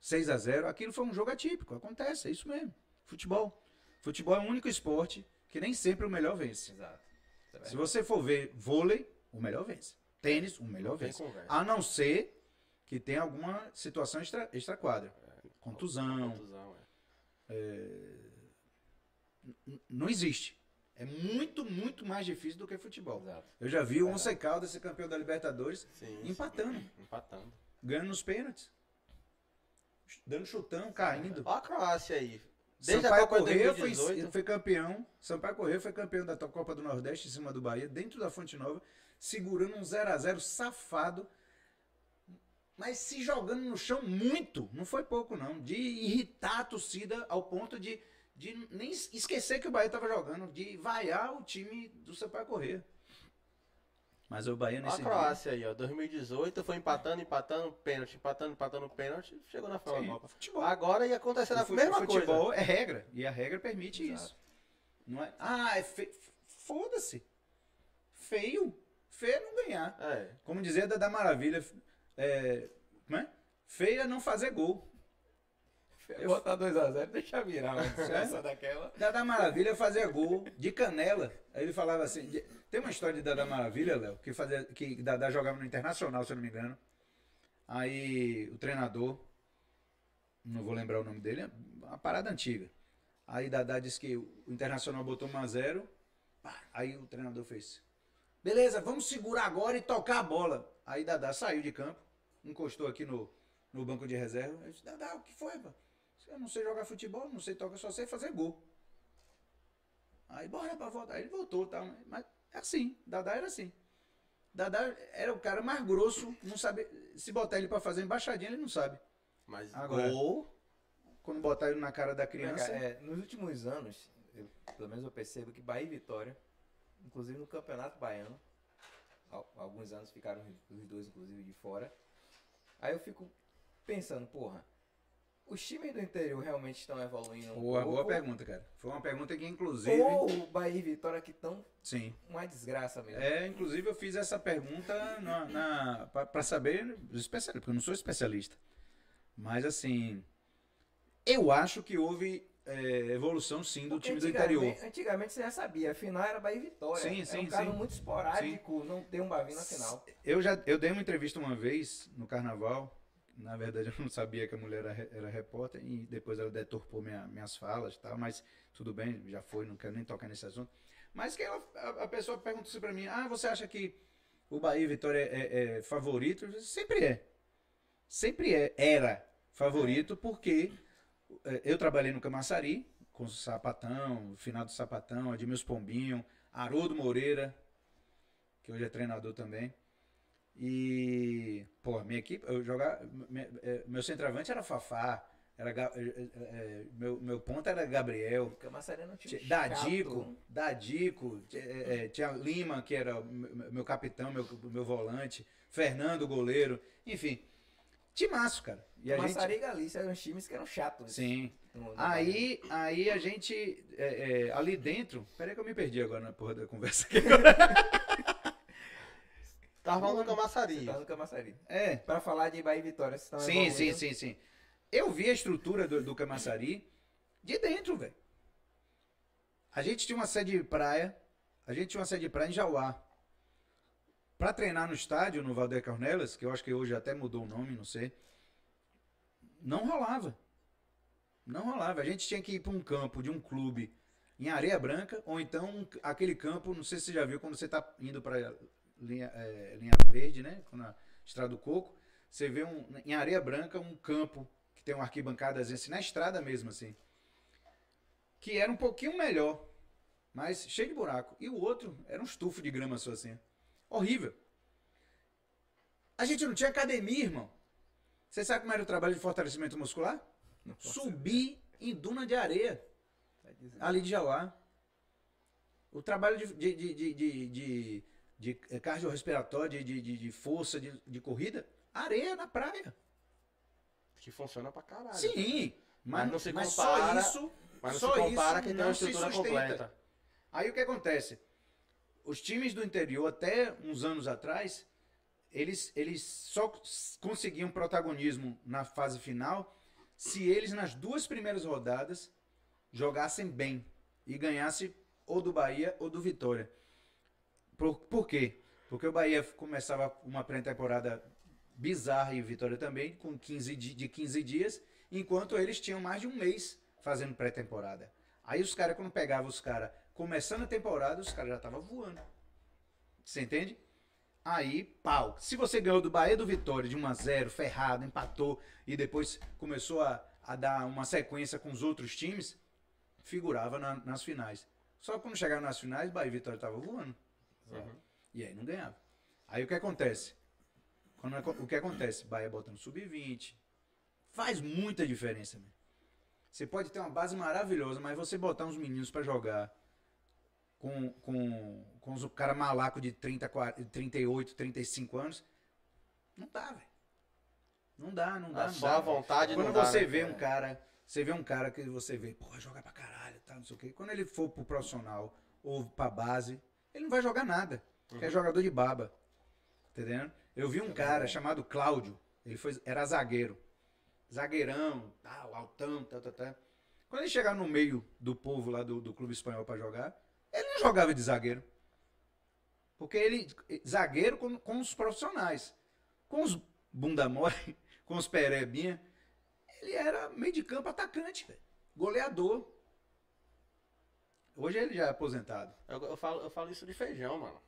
6 a 0 aquilo foi um jogo atípico. Acontece, é isso mesmo. Futebol. Futebol é o único esporte que nem sempre o melhor vence. exato. É Se você for ver vôlei, o melhor vence. Tênis, o melhor Não vence. A não ser que tenha alguma situação extra, extra quadra. Contusão. Contusão, é. N- Não existe. É muito, muito mais difícil do que futebol. Exato. Eu já vi o Once Caldas ser campeão da Libertadores Sim, empatando, sim. Empatando. ganhando nos pênaltis. Dando chutão, caindo. Ó a Croácia aí. Desde Sampaio a Copa de Corrêa foi, 2018. foi campeão. Sampaio Corrêa foi campeão da Copa do Nordeste em cima do Bahia, dentro da Fonte Nova, segurando um 0 a 0 safado, mas se jogando no chão muito. Não foi pouco, não. De irritar a torcida ao ponto de, de nem esquecer que o Bahia estava jogando, de vaiar o time do Sampaio Corrêa. Mas o Bahia Ó a nesse Croácia aí, ó. 2018 foi empatando, empatando, pênalti, empatando, empatando, pênalti. Chegou na final Sim, da Copa. futebol. Agora ia acontecer dia, a mesma futebol coisa. é regra. E a regra permite Exato. isso. Não é? Ah, é fe... foda-se. Feio. Feio é não ganhar. É. Como dizia Dada Maravilha, é, como é? Feia não fazer gol. Botar 2x0 deixa virar uma É? desgraça daquela. Dada Maravilha fazia gol de canela. Aí ele falava assim. de- Tem uma história de Dada Maravilha, Léo, que, fazia, que Dada jogava no Internacional, se eu não me engano. Aí o treinador, não vou lembrar o nome dele, é uma parada antiga. Aí Dada disse que o Internacional botou 1x0. Aí o treinador fez. Beleza, vamos segurar agora e tocar a bola. Aí Dada saiu de campo, encostou aqui no, no banco de reserva. Eu disse, Dada, o que foi, pá? Eu não sei jogar futebol, não sei tocar, só sei fazer gol. Aí bora pra voltar. Aí ele voltou, tá? Mas É assim, Dadá era assim. Dadá era o cara mais grosso, não sabe. Se botar ele pra fazer embaixadinha, ele não sabe. Mas Agora- gol. Quando botar ele na cara da criança. É, nos últimos anos, eu- pelo menos eu percebo que Bahia e Vitória, inclusive no Campeonato Baiano, al- alguns anos ficaram os dois, inclusive, de fora. Aí eu fico pensando, porra, os times do interior realmente estão evoluindo um Boa, boa pergunta, cara. Foi uma pergunta que, inclusive. Ou o Bahia e Vitória que estão Sim. uma desgraça mesmo. É, inclusive eu fiz essa pergunta na, na, pra saber, especialista, porque eu não sou especialista. Mas assim, eu acho que houve é, evolução sim do Porque time do interior. Antigamente você já sabia, a final era Bahia e Vitória. Sim, é sim, um caso sim. muito esporádico não ter um Bavi na final. Eu já eu dei uma entrevista uma vez no carnaval. Na verdade, eu não sabia que a mulher era, era repórter e depois ela deturpou minha- minhas falas e tal, mas tudo bem, já foi, não quero nem tocar nesse assunto. Mas que ela, a, a pessoa perguntou assim pra mim: Ah, você acha que o Bahia e Vitória é, é favorito? Eu disse, Sempre é. Sempre é. Era favorito porque é, eu trabalhei no Camaçari com o Sapatão, o final do Sapatão, Admilson Pombinho, Haroldo Moreira, que hoje é treinador também. E, pô, minha equipe, eu jogava, eh, meu centroavante era Fafá, era, eh, eh, meu, meu ponta era Gabriel, Camaçari não tinha tinha- Dadico, Dadico, eh, eh, tinha Lima, que era meu capitão, meu, meu volante, Fernando, goleiro, enfim, timaço, cara. E a gente, e Galícia eram times que eram chatos. sim, no- no Bahia. Aí, aí a gente, é, é, ali dentro. Peraí que eu me perdi agora na porra da conversa aqui. Tava falando Camaçari. tá no Camaçari. É, Pra falar de Bahia e Vitória, sim, sim, sim, sim. Eu vi a estrutura do, do Camaçari de dentro, velho. A gente tinha uma sede de praia, a gente tinha uma sede de praia em Jauá. Pra treinar no estádio, no Valdeir Cornelas, que eu acho que hoje até mudou o nome, não sei. Não rolava. Não rolava. A gente tinha que ir pra um campo de um clube em areia branca, ou então aquele campo, não sei se você já viu, quando você tá indo pra linha, é, linha verde, né? Na Estrada do Coco, você vê um, em areia branca um campo que tem uma arquibancada assim, na estrada mesmo, assim. Que era um pouquinho melhor, mas cheio de buraco. E o outro era um estufo de grama só assim. Horrível. A gente não tinha academia, irmão. Você sabe como era o trabalho de fortalecimento muscular? Subir em duna de areia, ali de Jauá. O trabalho de, de, de, de, de cardiorrespiratório, de, de, força de, corrida, areia na praia. Que funciona pra caralho. Sim, mas, Mas não se mas compara- só isso. Mas não se compara isso que tem uma estrutura completa. Aí o que acontece? Os times do interior, até uns anos atrás, eles, eles só conseguiam protagonismo na fase final se eles, nas duas primeiras rodadas, jogassem bem e ganhassem ou do Bahia ou do Vitória. Por, por quê? Porque o Bahia começava uma pré-temporada bizarra e o Vitória também, com 15 di- de 15 dias, enquanto eles tinham mais de um mês fazendo pré-temporada. Aí os caras, quando pegavam os caras começando a temporada, os caras já estavam voando. Você entende? Aí, pau. Se você ganhou do Bahia do Vitória de 1 a 0 ferrado, empatou e depois começou a, a dar uma sequência com os outros times, figurava na- nas finais. Só que quando chegava nas finais, Bahia e Vitória estavam voando. Uhum. E aí não ganhava. Aí o que acontece? Quando, o que acontece? Bahia botando sub-20. Faz muita diferença, meu. Você pode ter uma base maravilhosa, mas você botar uns meninos pra jogar com, com, com os cara malaco de 30, 40, 38, 35 anos, não dá, velho. Não dá, não dá. Ah, não só dá, a vontade Quando dá, você né? vê um cara, você vê um cara que você vê, porra, joga pra caralho, tá, não sei o quê. Quando ele for pro profissional ou pra base, ele não vai jogar nada. Uhum. É jogador de baba. Entendendo? Eu vi um cara chamado Cláudio, ele foi, era zagueiro. Zagueirão, tal, altão, tal, tal, tal. Quando ele chegava no meio do povo lá do, do clube espanhol pra jogar, ele não jogava de zagueiro. Porque ele, zagueiro com, com os profissionais. Com os bunda mole, com os perebinha, ele era meio de campo atacante, velho. Goleador. Hoje ele já é aposentado. Eu, eu falo, eu falo isso de feijão, mano.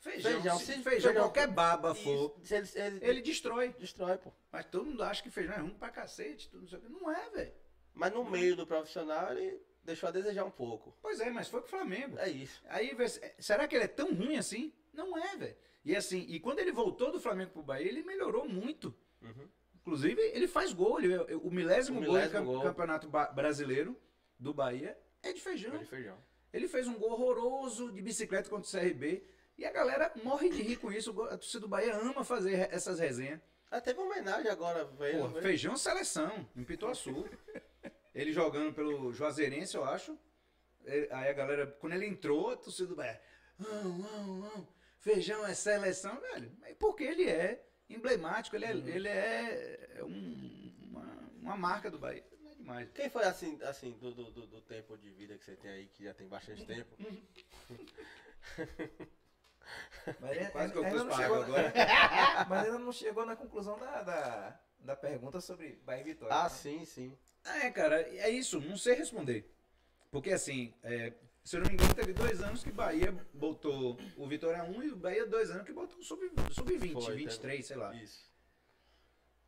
Feijão, Feijão, se feijão, feijão- qualquer baba for, Isso, ele, ele, ele destrói. destrói, pô. Mas todo mundo acha que feijão é ruim pra cacete. Tudo, não, sei o quê. não é, velho. Mas no meio do profissional, ele deixou a desejar um pouco. Pois é, mas foi pro Flamengo. É isso. Aí, será que ele é tão ruim assim? Não é, velho. E assim, e quando ele voltou do Flamengo pro Bahia, ele melhorou muito. Inclusive, ele faz gol. Ele, o milésimo, O gol do milésimo gol. campeonato ba- brasileiro do Bahia é de feijão. Foi de feijão. Ele fez um gol horroroso de bicicleta contra o CRB. E a galera morre de rir com isso. A torcida do Bahia ama fazer essas resenhas. Ah, teve uma homenagem agora, velho. Feijão seleção, em Pituaçu. ele jogando pelo Juazeirense, eu acho. Ele- Aí a galera, quando ele entrou, a torcida do não. Feijão é seleção, velho. Mas porque ele é emblemático, ele é, ele é é um- uma, uma marca do Bahia. Não é demais. Quem foi assim, assim do, do, do- tempo de vida que você tem aí, que já tem bastante tempo? Mas ele- Quase que eu ainda pus não pra chegou- água agora. Mas ainda não chegou na conclusão da, da, da pergunta sobre Bahia e Vitória. Ah, né? sim, sim. É, cara, é isso, não sei responder. Porque assim, é, se eu não me engano, teve dois anos que Bahia botou o Vitória 1 e o Bahia dois anos que botou o Sub-20, sub 20 Foi, 23, teve- sei lá. Isso.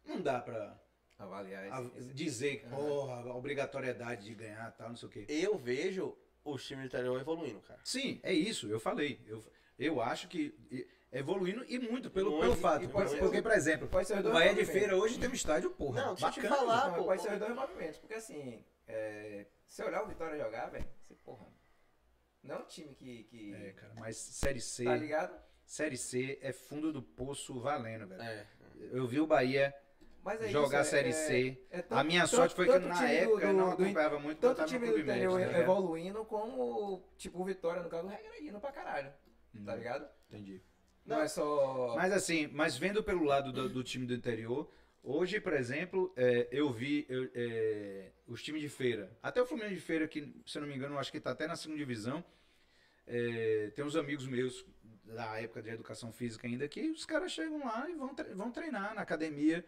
Não dá pra Avaliar a- esse, dizer que, porra, a obrigatoriedade de ganhar tal, não sei o quê. Eu vejo os times do interior evoluindo, cara. Sim, é isso, eu falei. Eu, eu acho que e- evoluindo e muito pelo, Muito, pelo fato. ser- porque, por exemplo, o Bahia de. Feira hoje tem um estádio, porra. Não, bacana. falar. Não, pô, pode ser os dois movimentos, porque assim, é, se olhar o Vitória jogar, velho, você, porra, não é um time que, que É, cara, mas Série C, tá ligado? Série C é fundo do poço valendo, velho. É. Eu vi o Bahia é jogar isso, Série é- C. é tanto- a minha tanto- sorte foi que na time do- época eu não acompanhava muito, Tanto o time do interior ligado? evoluindo, como, tipo, o Vitória, no caso, regredindo pra caralho, tá ligado? Entendi. Não, é só... Mas assim, mas vendo pelo lado do, do time do interior, hoje, por exemplo, é, eu vi eu, é, os times de feira. Até o Fluminense de feira, que, se eu não me engano, acho que está até na segunda divisão. É, tem uns amigos meus da época de educação física ainda que os caras chegam lá e vão, tre- vão treinar na academia.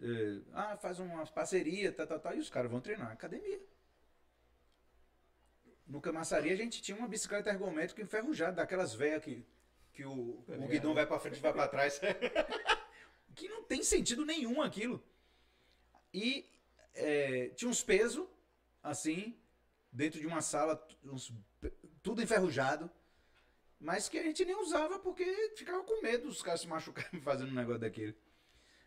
É, ah, faz uma parceria, tal, tal, tal, e os caras vão treinar na academia. No Camaçari a gente tinha uma bicicleta ergométrica enferrujada, daquelas velhas que, que o, o guidão vai pra frente e vai pra trás. que não tem sentido nenhum aquilo. E é, tinha uns pesos, assim, dentro de uma sala, uns tudo enferrujado, mas que a gente nem usava porque ficava com medo dos caras se machucarem fazendo um negócio daquele.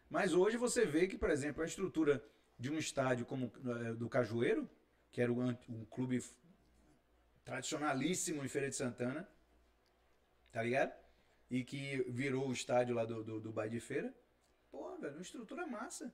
Mas hoje você vê que, por exemplo, a estrutura de um estádio como eh, do Cajueiro, que era um, um clube tradicionalíssimo em Feira de Santana, tá ligado? E que virou o estádio lá do, do, do Bahia de Feira. Pô, velho, uma estrutura massa.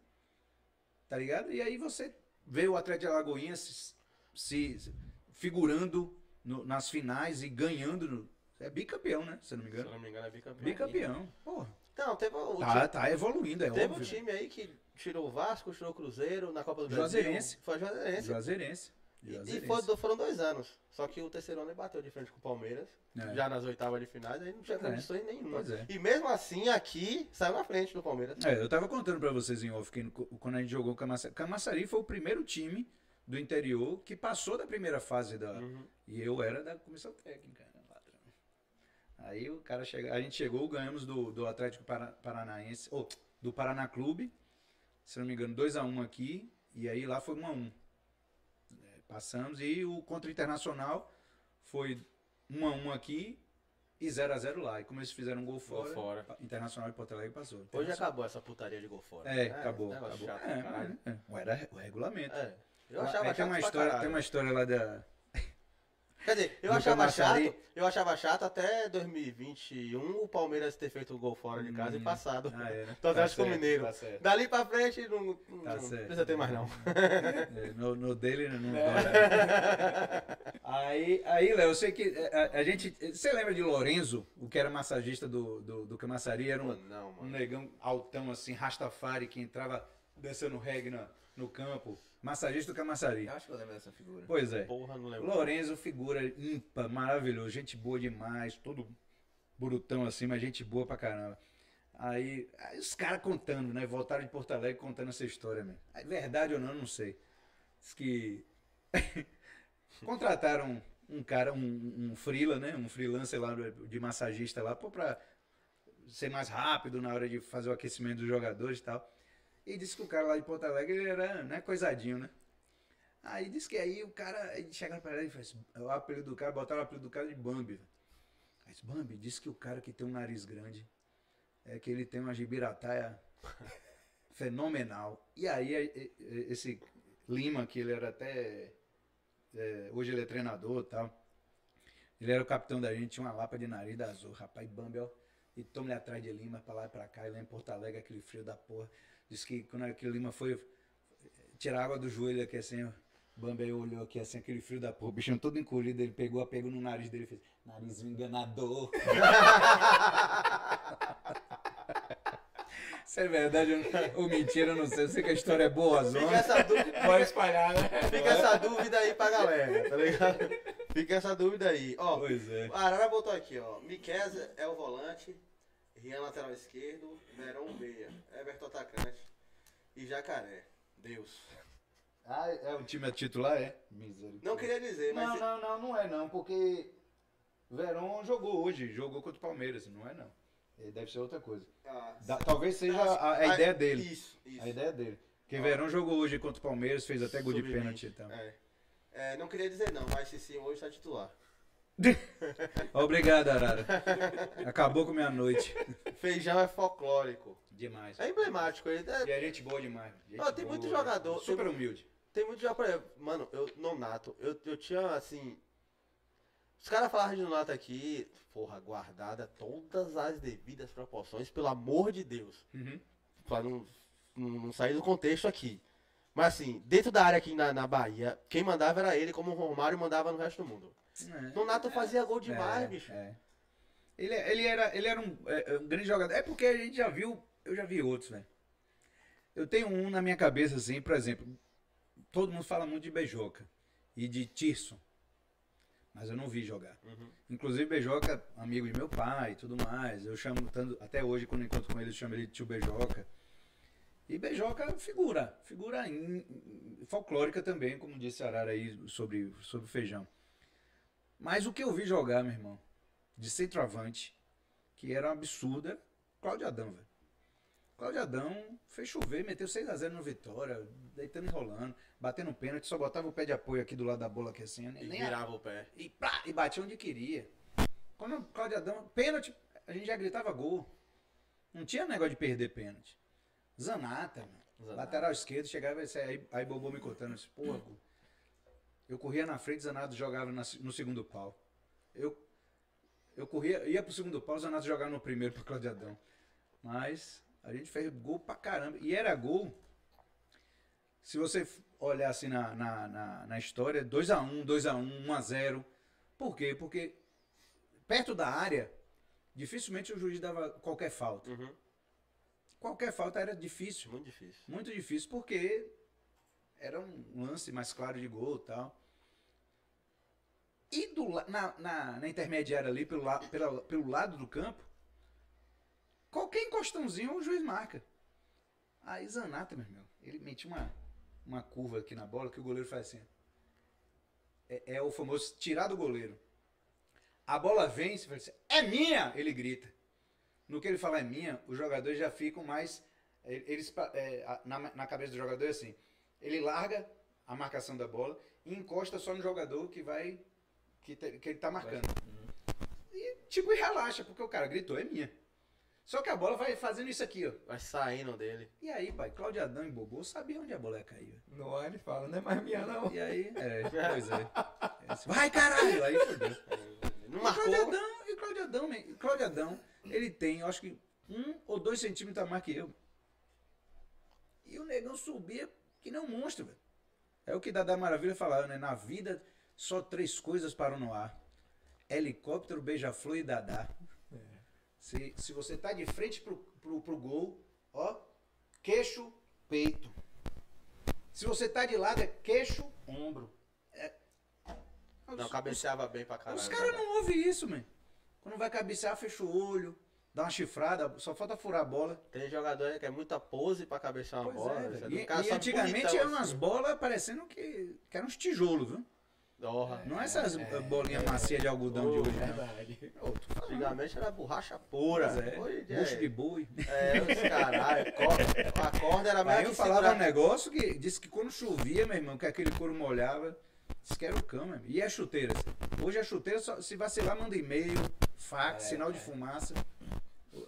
Tá ligado? E aí você vê o Atlético de Alagoinha se, se figurando no- nas finais e ganhando. no- é bicampeão, né? Se não me Se engano. não me engano, é bicampeão. Bicampeão. Porra. Não, teve o, Tá, tá evoluindo, é teve óbvio. um time aí que tirou o Vasco, tirou o Cruzeiro na Copa do Juazeirense. Brasil. Foi Juazeirense. Juazeirense. E, e foi, foram dois anos. Só que o terceiro ano ele bateu de frente com o Palmeiras. É. Já nas oitavas de finais, aí não tinha é. condições nenhuma. Pois é. E mesmo assim, aqui, saiu na frente do Palmeiras. É, eu tava contando pra vocês em off que quando a gente jogou o Camaçari. Camaçari foi o primeiro time do interior que passou da primeira fase da. Uhum. E eu era da comissão técnica, né, patrão? Aí o cara chega, a gente chegou, ganhamos do, do Atlético Para- Paranaense, ou do Paraná Clube, se não me engano, 2x1 aqui, e aí lá foi 1x1. É, passamos, e o contra o Internacional foi 1x1 aqui e 0x0 lá. E como eles fizeram um gol fora, fora. pa- Internacional e Porto Alegre passou. Hoje acabou essa putaria de gol fora. é, acabou. negócio acabou. chato É, é, é. Era o regulamento. É. Eu achava Aí tem uma história, tem uma história lá da. Quer dizer, eu do achava chato, eu achava chato até 2021 o Palmeiras ter feito o gol fora de casa e passado. Ah, é, né? Do Atlético Tá certo, Mineiro. tá. Dali pra frente não, Tá não precisa ter mais não. É, no, no dele não. dói. aí, aí, Léo, eu sei que a, a gente. Você lembra de Lorenzo, o que era massagista do, do, do Camaçari? Era um, não, um negão altão, assim, Rastafari, que entrava dançando reggae na- no campo. Massagista do Camaçari. Eu acho que eu lembro dessa figura. Pois é. Porra, não lembro. Lorenzo, figura ímpar, maravilhoso, gente boa demais, todo brutão assim, mas gente boa pra caramba. Aí, aí os caras contando, né? Voltaram de Porto Alegre contando essa história, né? É verdade ou não, não sei. Diz que contrataram um cara, um, um freela, né? Um freelancer lá de massagista lá, pô, pra ser mais rápido na hora de fazer o aquecimento dos jogadores e tal. E disse que o cara lá de Porto Alegre ele era, né, coisadinho, né? Aí disse que aí o cara, chegaram pra ela e fez, o apelido do cara, botaram o apelido do cara de Bambi. Aí disse, Bambi, disse que o cara que tem um nariz grande é que ele tem uma gibirataia fenomenal. E aí e- e- esse Lima, que ele era até. é, hoje ele é treinador e tal. Ele era o capitão da gente, tinha uma lapa de nariz azul. Rapaz, Bambi, ó. E toma ele atrás de Lima, pra lá e pra cá. E lá em Porto Alegre, aquele frio da porra. Disse que quando aquele Lima foi tirar água do joelho aqui assim, ó. Bambi olhou aqui assim, aquele frio da porra. O bichinho todo encolhido, ele pegou, pegou no nariz dele e fez. Narizinho enganador. Se é verdade ou mentira, eu não sei. Eu sei que a história é boa, Fica zona. essa dúvida, Bora espalhar, né? fica essa dúvida aí pra galera, tá ligado? Fica essa dúvida aí. Ó, Pois é. a Arara botou aqui, ó. Miquel é o volante, Rian lateral esquerdo, Verão meia, Everton atacante e Jacaré. Deus. Ah, é o time titular, é? Misericórdia. Não queria dizer, mas Não, não, não, não é não, porque Verón jogou hoje, jogou contra o Palmeiras, não é não. Ele deve ser outra coisa. Ah, Da- talvez seja a, a Ah, ideia dele. Isso, isso. A ideia dele. Porque Ó. Verón jogou hoje contra o Palmeiras, fez até gol de pênalti então. É. É, não queria dizer não, mas sim, hoje tá titular. Obrigado, Arara. Acabou com minha noite. Feijão é folclórico. Demais. É emblemático. ele é- E a gente boa demais. Gente tem boa, muito jogador, Super tem- humilde. Tem muito por exemplo, mano, eu, Nonato, eu, eu tinha, assim... Os caras falaram de Nonato aqui, porra, guardada todas as devidas proporções, pelo amor de Deus. Uhum. Pra não, não, não sair do contexto aqui. Mas assim, dentro da área aqui na, na Bahia, quem mandava era ele, como o Romário mandava no resto do mundo. É. Nonato fazia gol demais, É, bicho. é. Ele, ele era, ele era um, é, um grande jogador. É porque a gente já viu, eu já vi outros, velho. Eu tenho um na minha cabeça, assim, por exemplo, todo mundo fala muito de Beijoca e de Tirso. Mas eu não vi jogar. Uhum. Inclusive, Beijoca, amigo de meu pai e tudo mais. Eu chamo, tanto, até hoje, quando encontro com ele, eu chamo ele de tio Beijoca. E Beijoca, figura. Figura in- in- folclórica também, como disse Arara aí sobre, sobre o feijão. Mas o que eu vi jogar, meu irmão, de centroavante, que era um absurdo, era Cláudio Adão, velho. Cláudio Adão fez chover, meteu 6x0 no Vitória, deitando e rolando, batendo pênalti, só botava o pé de apoio aqui do lado da bola aqui assim, E nem, nem a- virava o pé. e, plá, e batia onde queria. Quando o Cláudio Adão, pênalti, a gente já gritava gol. Não tinha negócio de perder pênalti. Zanata, mano. Zanata. Lateral esquerdo, chegava e aí, aí Bobô me contando, eu disse, porra, eu corria na frente, Zanato jogava na- no segundo pau. Eu, eu corria, ia pro segundo pau, Zanato jogava no primeiro pro Cláudio Adão. Mas a gente fez gol pra caramba. E era gol. Se você olhar assim na, na, na, na história, 2x1, 2x1, 1x0. Por quê? Porque perto da área, dificilmente o juiz dava qualquer falta. Uhum. Qualquer falta era difícil. Muito difícil. Muito difícil porque era um lance mais claro de gol e tal. E do, na, na, na intermediária ali, pelo, la, pela, pelo lado do campo, qualquer encostãozinho o juiz marca. Aí Zanata, meu irmão, ele metia uma, uma curva aqui na bola que o goleiro faz assim. É, é o famoso tirar do goleiro. A bola vem, você fala assim, é minha! Ele grita. No que ele fala é minha, os jogadores já ficam mais. eh, Eles, a- na, na cabeça do jogador é assim: ele larga a marcação da bola e encosta só no jogador que vai. Que, te- que ele tá marcando. E tipo, e relaxa, porque o cara gritou, é minha. Só que a bola vai fazendo isso aqui, ó. Vai saindo dele. E aí, pai, Cláudio Adão e Bobô sabia onde a bola ia cair. ar ele fala, não é mais minha não. E aí, é, pois é. É assim, Vai, caralho! Aí fodeu. Não E marcou. Cláudio Adão, e Cláudio Adão, man, e Cláudio Adão, ele tem, eu acho que um ou dois centímetros a mais que eu. E o negão subia que nem um monstro, velho. É o que Dada Maravilha falava, né? Na vida, só três coisas param no ar. Helicóptero, beija-flor e Dadá. Se, se você tá de frente pro, pro, pro gol, ó, queixo, peito. Se você tá de lado, é queixo, ombro. É... Não, cabeceava bem pra caralho. Os caras não ouvem isso, man. Quando vai cabecear, fecha o olho, dá uma chifrada, só falta furar a bola. Tem jogador aí que é muita pose pra cabecear uma Pois bola. é, E, e antigamente eram umas assim. bolas parecendo que, que eram uns tijolos, viu? Porra. Não é essas é, bolinhas macias de algodão de Oh, hoje, não. Verdade. Falando Antigamente era borracha pura. É, Hoje bucho é, de boi. é, os caralho, corda, a corda era mais Aí eu falava um negócio que disse que quando chovia, meu irmão, que aquele couro molhava, disse que era o cão, meu irmão. E as chuteiras? Hoje a chuteira, só, se vacilar, manda e-mail, fax, É, sinal de é. fumaça.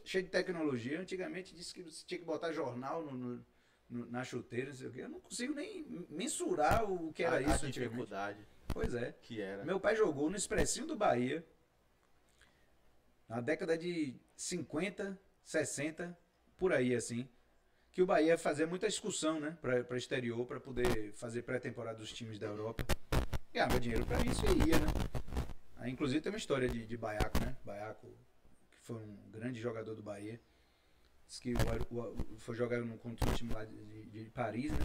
Cheio de tecnologia. Antigamente disse que você tinha que botar jornal no, no- na chuteira, não sei o quê. Eu não consigo nem mensurar o que era a, isso a dificuldade Pois é. que era. Meu pai jogou no Expressinho do Bahia na década de 50, 60, por aí assim. Que o Bahia fazia muita excursão, né? Pra, pra exterior, pra poder fazer pré-temporada dos times da Europa. Ganhava dinheiro pra isso e ia, né? Aí, inclusive tem uma história de, de Baiaco, né? Baiaco, que foi um grande jogador do Bahia. Diz que o, o- o- foi jogar no, contra um time lá de, de- de Paris, né?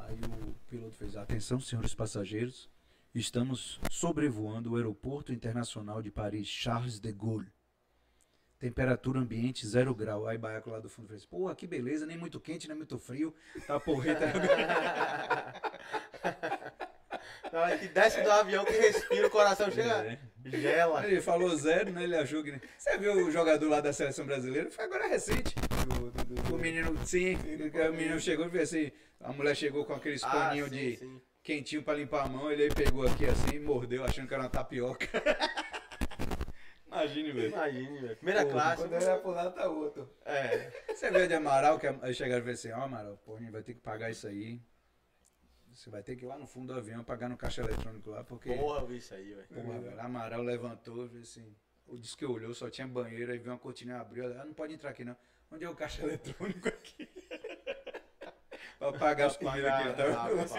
Aí o piloto fez, atenção senhores passageiros, Estamos sobrevoando o Aeroporto Internacional de Paris, Charles de Gaulle. Temperatura ambiente zero grau. Aí Baiaco lá do fundo fez, pô, que beleza, nem muito quente, nem muito frio. Tá porreta. Na hora que desce do avião que respira, o coração chega. É. Gela. Ele falou zero, né? Ele achou que. Você viu o jogador lá da seleção brasileira? Foi agora recente. Do- do- do- O menino, sim, o menino chegou e fez assim. A mulher chegou com aqueles Ah, paninhos de sim. Quentinho pra limpar a mão. Ele aí pegou aqui assim e mordeu, achando que era uma tapioca. Imagine, velho. Imagine, velho. Primeira Pô, classe. Quando ele vai pro lado, tá outro. É. Você veio de Amaral, que aí chegaram e falaram assim, ó Amaral, pô, a gente vai ter que pagar isso aí. Você vai ter que ir lá no fundo do avião pagar no caixa eletrônico lá, porque. Porra, eu vi isso aí, velho. Porra, velho, Amaral levantou e fez assim. O disse que olhou, só tinha banheiro, aí viu uma cortina abriu. ela, Ah, não pode entrar aqui não. Onde é o caixa eletrônico aqui? Pra pagar os Ah, tava. rapaz.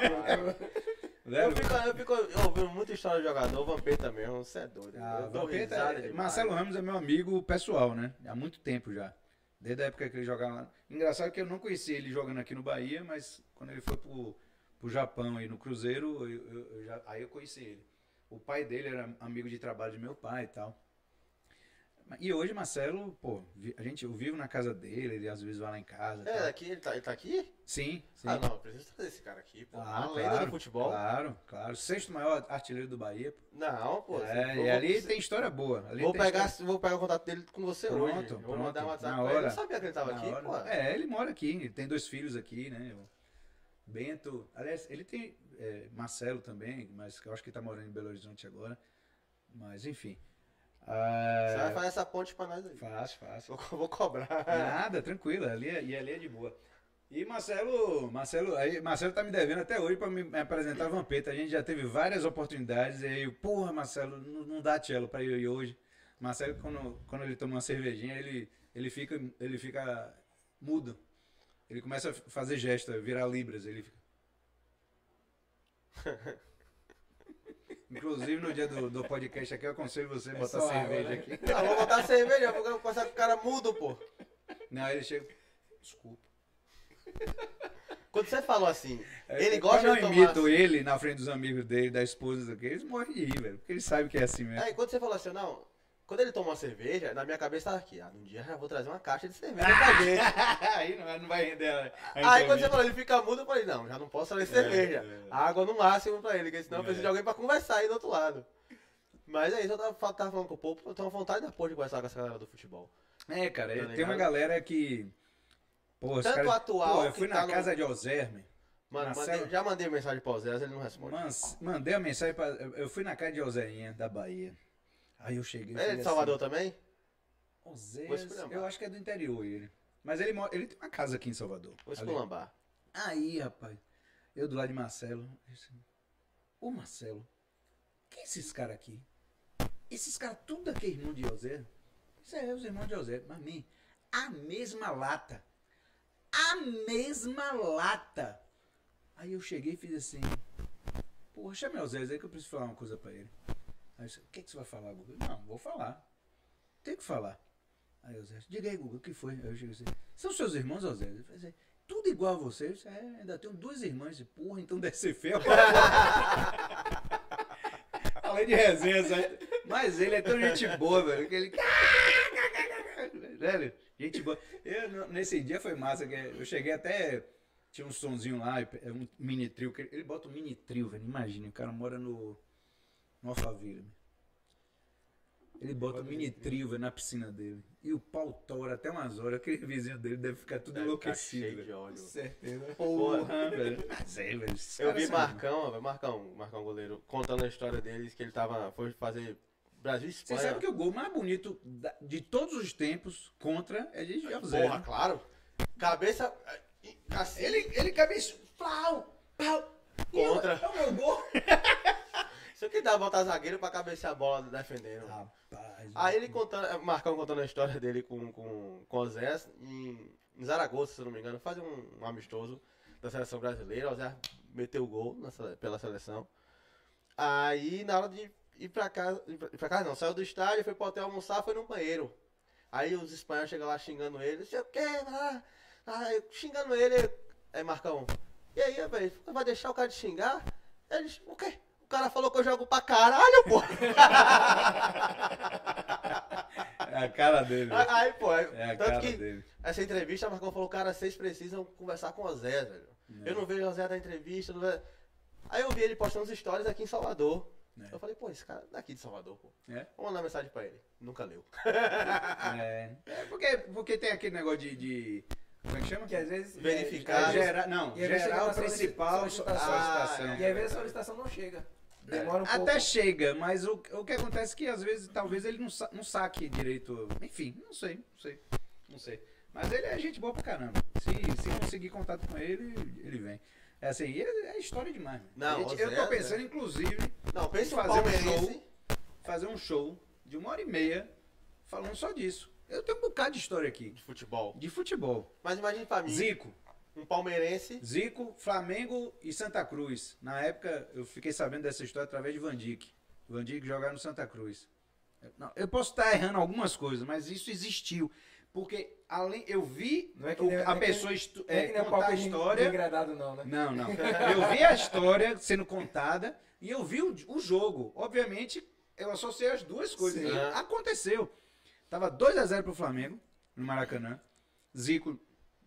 Velho, Eu fico, eu fico ouvindo muita história de jogador, o Vampeta mesmo, você é doido. Ah, Vampeta- demais. Marcelo Ramos é meu amigo pessoal, né? Há muito tempo já. Desde a época que ele jogava lá. Engraçado que eu não conheci ele jogando aqui no Bahia, mas quando ele foi pro, pro Japão e no Cruzeiro, eu- eu- eu já- aí eu conheci ele. O pai dele era amigo de trabalho de meu pai e tal. E hoje, Marcelo, pô, a gente, eu vivo na casa dele, ele às vezes vai lá em casa. É, tal. aqui, ele tá, ele tá aqui? Sim, sim. Ah, não, eu preciso trazer esse cara aqui, pô. Ah, Uma lenda claro, do futebol. Claro, claro. Sexto maior artilheiro do Bahia. pô. Não, pô. É, vou- e ali vou- tem história boa. Ali Vou pegar, história- vou pegar o contato dele com você Pronto, hoje. Vou pronto, mandar um WhatsApp na ele. Eu hora. não sabia que ele tava aqui, hora. pô. É, ele mora aqui, ele tem dois filhos aqui, né? Bento, aliás, ele tem é, Marcelo também, mas eu acho que tá morando em Belo Horizonte agora. Mas enfim. Ah, Você vai fazer essa ponte pra nós aí. Fácil, fácil. Vou, vou cobrar. Nada, tranquilo, ali, é- e ali é de boa. E Marcelo, Marcelo, aí, Marcelo tá me devendo até hoje pra me apresentar a Vampeta. A gente já teve várias oportunidades e aí, eu, porra, Marcelo, não, não dá cello pra eu ir hoje. Marcelo, quando, quando ele toma uma cervejinha, ele, ele, fica, ele fica mudo. Ele começa a fazer gesto, virar libras, ele fica... Inclusive no dia do, do podcast aqui, eu aconselho você a É botar só água, cerveja né? aqui. Não, vou botar cerveja, vou passar com o cara mudo, pô. Não, ele chega... Desculpa. Quando você falou assim, É, ele gosta eu de tomar... imito ele na frente dos amigos dele, da esposa daqui, eles morrem de rir, velho. Porque eles sabem que é assim mesmo. Aí quando você falou assim, não, quando ele toma uma cerveja, na minha cabeça tava aqui, ah, um dia eu já vou trazer uma caixa de cerveja pra gente. Aí não, não vai render a, a Aí quando você falou, ele fica mudo, eu falei, não, já não posso trazer cerveja. é. Água no máximo pra ele, porque senão eu É. preciso de alguém pra conversar aí do outro lado. Mas é isso, eu tava, tava falando com o povo, eu tenho vontade da porra de conversar com essa galera do futebol. É, cara, Tá tem uma galera que. Pô, Tanto caras- atual Pô, eu fui tá na no- casa de Alzerme. Mano, Marcelo- mandei- já mandei mensagem pra Zé, ele não responde. Mans- mandei uma mensagem pra. Eu eu fui na casa de Alzerinha, da Bahia. Aí eu cheguei. Ele é de Salvador assim, também? Esculhambar. eu acho que é do interior ele. Mas ele, mora- ele tem uma casa aqui em Salvador. Vou esculambar. Aí, rapaz, eu do lado de Marcelo, eu disse, ô Marcelo, quem é esses caras aqui? Esses caras tudo aqui é irmão de José? Isso é, os irmãos de José. Mas, mim, a mesma lata. A mesma lata. Aí eu cheguei e fiz assim, porra, chame o Zé aí que eu preciso falar uma coisa pra ele. Aí eu disse, o que, que você vai falar, Guga? Não, vou falar. Tem que falar. Aí o Zé, diga aí, Guga, o que foi? Aí eu cheguei assim, são seus irmãos, Zé? Ele falou assim, tudo igual a você. Eu disse, é, ainda tenho duas irmãs. Eu porra, então deve ser feio. Além de resenha, sabe? Mas ele é tão gente boa, velho, que ele... Velho, gente boa. Eu, nesse dia foi massa, que eu cheguei até... Tinha um sonzinho lá, é um mini trio. Ele bota um mini trio, velho. Imagina, o cara mora no, no Alphaville. Ele bota um mini trio na piscina dele. E o pau tora até umas horas. Aquele vizinho dele deve ficar tudo Deve ficar enlouquecido. cheio velho. de óleo. Certeza. Porra, velho. Mas é, velho. Eu vi Marcão, velho, Marcão, Marcão goleiro, contando a história deles, que ele tava, foi fazer Brasil e Você Espanha. sabe que o gol mais bonito de todos os tempos contra é de José. Porra, né? claro. Cabeça, eh, assim, Ele, ele cabeça. Pau, pau. Contra. É o meu gol. Que dá botar zagueiro pra cabecear a bola defendendo. Rapaz. Aí ele contando, eh, Marcão contando a história dele com, com, com o Zé em, em Zaragoza, se eu não me engano, faz um, um amistoso da seleção brasileira. O Zé meteu o gol na pela seleção. Aí na hora de ir pra casa, ir pra, ir pra casa não, saiu do estádio, foi pro hotel almoçar, foi no banheiro. Aí os espanhóis chegam lá xingando ele, sei o que, ah, ah, xingando ele. Aí Marcão, e aí, velho, vai deixar o cara te xingar? Eles, o quê? O cara falou que eu jogo pra caralho, pô. É a cara dele. Aí, pô, É a tanto cara que dele. essa entrevista, Marcão falou, cara, vocês precisam conversar com o Zé, velho. É. Eu não vejo o Zé da entrevista, não vejo... Aí eu vi ele postando os stories aqui em Salvador. É. Eu falei, pô, esse cara é daqui de Salvador, pô. É? Vou mandar mensagem pra ele. Nunca leu. É, é porque, porque tem aquele negócio de, de- Como é que chama? Que às vezes. Verificar. É, gera- não, geral na principal solicitação. solicitação. Ah, E às vezes a solicitação não chega. Demora um Até pouco. chega, mas o, o que acontece é que às vezes talvez ele não, sa- não saque direito. Enfim, não sei, não sei. Não sei. Mas ele é gente boa pra caramba. Se, se conseguir contato com ele, ele vem. É assim, é, é história demais. Não, gente- eu tô pensando, inclusive, Não, pensa Fazer um show. fazer um show de uma hora e meia falando só disso. Eu tenho um bocado de história aqui. de futebol. De futebol. Mas imagine pra mim, Zico. Um palmeirense. Zico, Flamengo e Santa Cruz. Na época, eu fiquei sabendo dessa história através de Van Dijk. Van Dijk jogava no Santa Cruz. Não, eu posso estar errando algumas coisas, mas isso existiu. Porque além eu vi Não é que o- nem- a não é que- pessoa é é, que nem o contar a palco de- história. degradado, não, né? Não, não. Eu vi a história sendo contada e eu vi o, o jogo. Obviamente, eu associei as duas coisas. Sim. E aconteceu. Tava 2 a 0 pro Flamengo, no Maracanã. Zico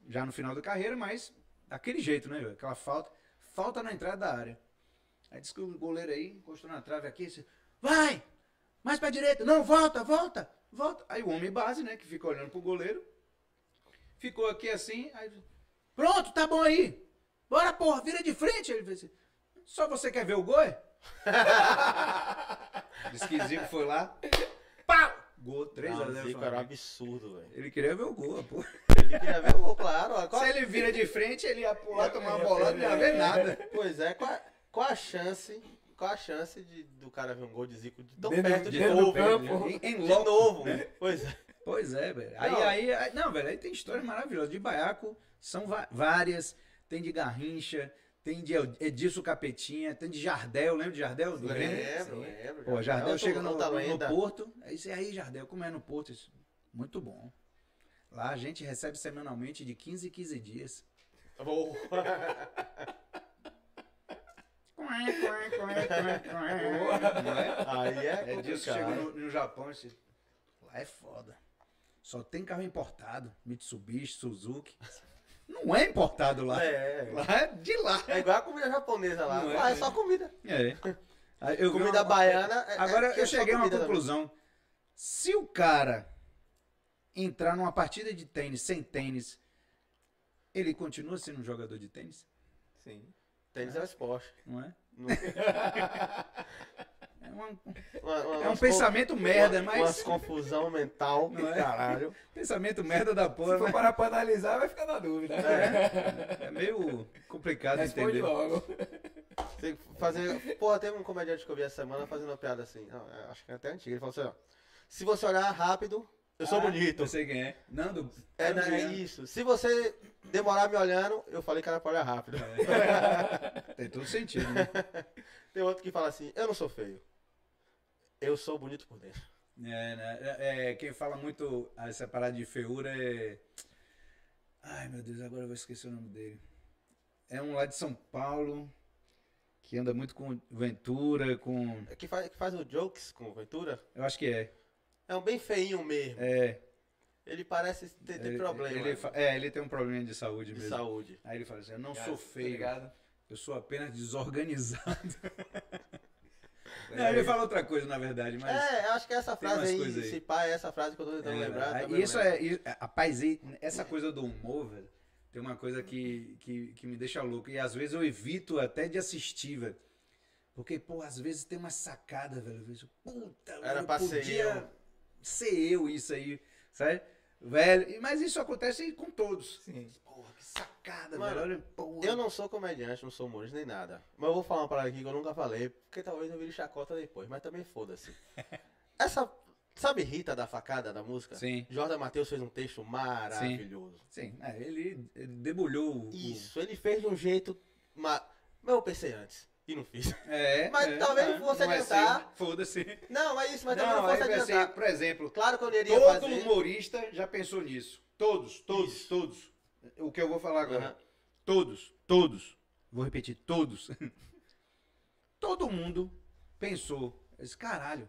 já no final da carreira, mas daquele jeito, né? Aquela falta. Falta na entrada da área. Aí disse que o goleiro aí encostou na trave aqui. Disse, Vai! Mais pra direita. Não, volta, volta, volta. Aí o homem base, né? Que fica olhando pro goleiro. Ficou aqui assim. Aí, Pronto, tá bom aí. Bora, porra, vira de frente. Ele assim, só você quer ver o gol? é?" Diz que Zico foi lá. Pau! Gol 3 a Não, 0 Zico era um absurdo, velho. Ele queria ver o gol, pô. Ele queria ver o gol, claro. ó, qual- Se ele vira de frente, ele ia pular, tomar uma bolada, não ia ver nada. Pois é, qual, qual a chance, qual a chance de, do cara ver um gol de Zico de tão Dentro- perto de novo? campo. Em, em De loco. novo. Pois é. Pois é, velho. Aí, Não. aí, aí- não, velho, aí tem histórias maravilhosas. De Baiaco são várias. Tem de Garrincha, tem de Edilson Capetinha, tem de Jardel, lembra de Jardel? Do? Lembro, lembro. Pô, Jardel chega no, no. Porto. É isso aí, Jardel, como é no Porto? Isso, muito bom. Lá a gente recebe semanalmente de 15 em 15 dias. Boa. Não é? Aí é Edilson complicado. chegou no, no Japão disse, lá é foda. Só tem carro importado. Mitsubishi, Suzuki. Não é importado lá. É. Lá é de lá. É igual a comida japonesa lá. Não é, Lá é né? só comida. É. Eu Comida uma- baiana. é- Agora é- é eu só cheguei a uma conclusão. Se o cara entrar numa partida de tênis sem tênis, ele continua sendo um jogador de tênis? Sim. Tênis é um esporte. Não é? Não- É, uma- Uma- uma- é um pensamento merda, mas. Umas confusão mental. Não é? Caralho. Pensamento merda da Se porra, for mas parar pra analisar, vai ficar na dúvida. é meio complicado Responde entender. logo. Tem que fazer. Porra, teve um comediante que eu vi essa semana fazendo uma piada assim. Não, é, acho que é até antiga. Ele falou assim: ó. Se você olhar rápido, eu sou Ah, bonito. Eu sei quem é. Nando. É, Nando é isso. Se você demorar me olhando, eu falei que era pra olhar rápido. Tem todo sentido, né? Tem outro que fala assim: eu não sou feio. Eu sou bonito por dentro. É, né? É, é, quem fala muito essa parada de feiura é. Ai meu Deus, agora eu vou esquecer o nome dele. É um lá de São Paulo que anda muito com Ventura, com. É Que faz, que faz o jokes com Ventura. Eu acho que é. É um bem feinho mesmo. É. Ele parece ter, ter ele, problema Ele, é, ele tem um problema de saúde de mesmo. saúde. Aí ele fala assim: Eu não Cara, sou tá feio, ligado? eu sou apenas desorganizado. Não, ele fala outra coisa, na verdade, mas. É, eu acho que essa frase aí, aí. esse pai, é essa frase que eu tô tentando É, lembrar. aí também isso é. isso- Rapaz, essa coisa do humor, velho, tem uma coisa que, que, que me deixa louco. E às vezes eu evito até de assistir, velho. Porque, pô, às vezes tem uma sacada, velho. Eu vejo, puta, Era velho, pra ser podia. Ser eu isso aí, sabe? Velho, e- mas isso acontece com todos. Sim. Porra, que sacada, Mano, velho. Porra. Eu não sou comediante, não sou humorista nem nada. Mas eu vou falar uma parada aqui que eu nunca falei, porque talvez eu vire chacota depois, mas também foda-se. Essa. Sabe Rita da facada da música? Sim. Jordan Matheus fez um texto maravilhoso. Sim, é, ele, debulhou o. Isso, ele fez de um jeito. Ma... Mas eu pensei antes. E não fiz. É, Mas é, talvez é, fosse não é adiantar. seu, Foda-se. Não, mas isso, mas Não, não aí fosse vai ser, adiantar. por exemplo, Claro que eu iria todo fazer. humorista já pensou nisso. Todos, todos, Isso. todos. O que eu vou falar agora. Aham. Todos, todos. Vou repetir, todos. Todo mundo pensou, esse caralho,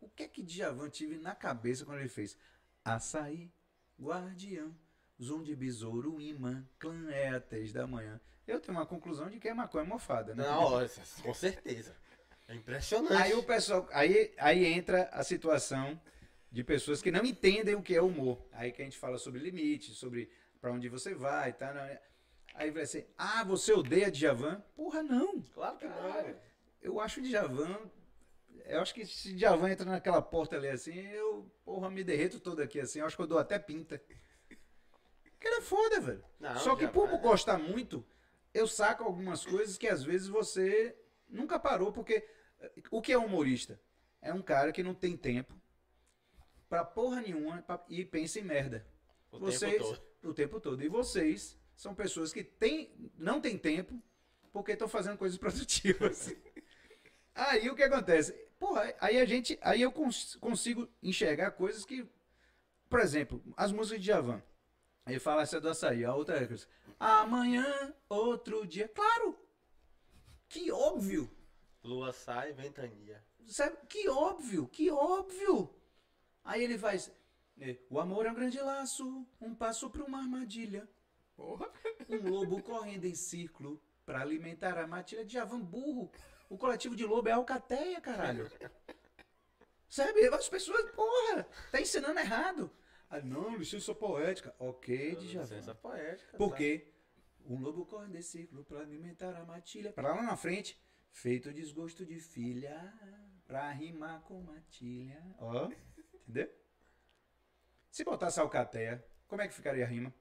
o que é que Djavan tive na cabeça quando ele fez? Açaí, guardião, zoom de besouro, imã, clã é às três da manhã. Eu tenho uma conclusão de que é maconha mofada, né? Não, olha, com certeza. É impressionante. Aí o pessoal, aí, aí entra a situação de pessoas que não entendem o que é humor. Aí que a gente fala sobre limite, sobre pra onde você vai, tá? né? Aí vai ser, ah, você odeia Djavan? Porra, não. Claro que não. Eu acho Djavan, eu acho que se Djavan entra naquela porta ali assim, eu, porra, me derreto todo aqui assim, eu acho que eu dou até pinta. Porque ele é foda, velho. Não, Só que Djavan por é- gostar muito, eu saco algumas coisas que às vezes você nunca parou, porque eh, o que é humorista? É um cara que não tem tempo pra porra nenhuma pra- e pensa em merda. O tempo vocês, todo. o tempo todo. E vocês são pessoas que têm, não têm tempo porque estão fazendo coisas produtivas. aí o que acontece? Porra, aí a gente, aí eu cons- consigo enxergar coisas que, por exemplo, as músicas de Javan. Ele fala essa do açaí, a outra é coisa, amanhã, outro dia. Claro! Que óbvio! Lua sai, ventania. Sabe? Que óbvio, que óbvio. Aí ele faz. eh, O amor é um grande laço, um passo para uma armadilha. Porra. Um lobo correndo em círculo para alimentar a matilha de Javan burro. O coletivo de lobo é alcateia, caralho. Sabe? As pessoas, porra, tá ensinando errado. Ah, não, licença poética. Ok, Djavan. Licença poética. Por tá? quê? Um lobo corre desse círculo pra alimentar a matilha. Pra lá na frente, feito desgosto de filha, pra rimar com matilha. Ó, entendeu? Se botasse alcateia, como é que ficaria a rima?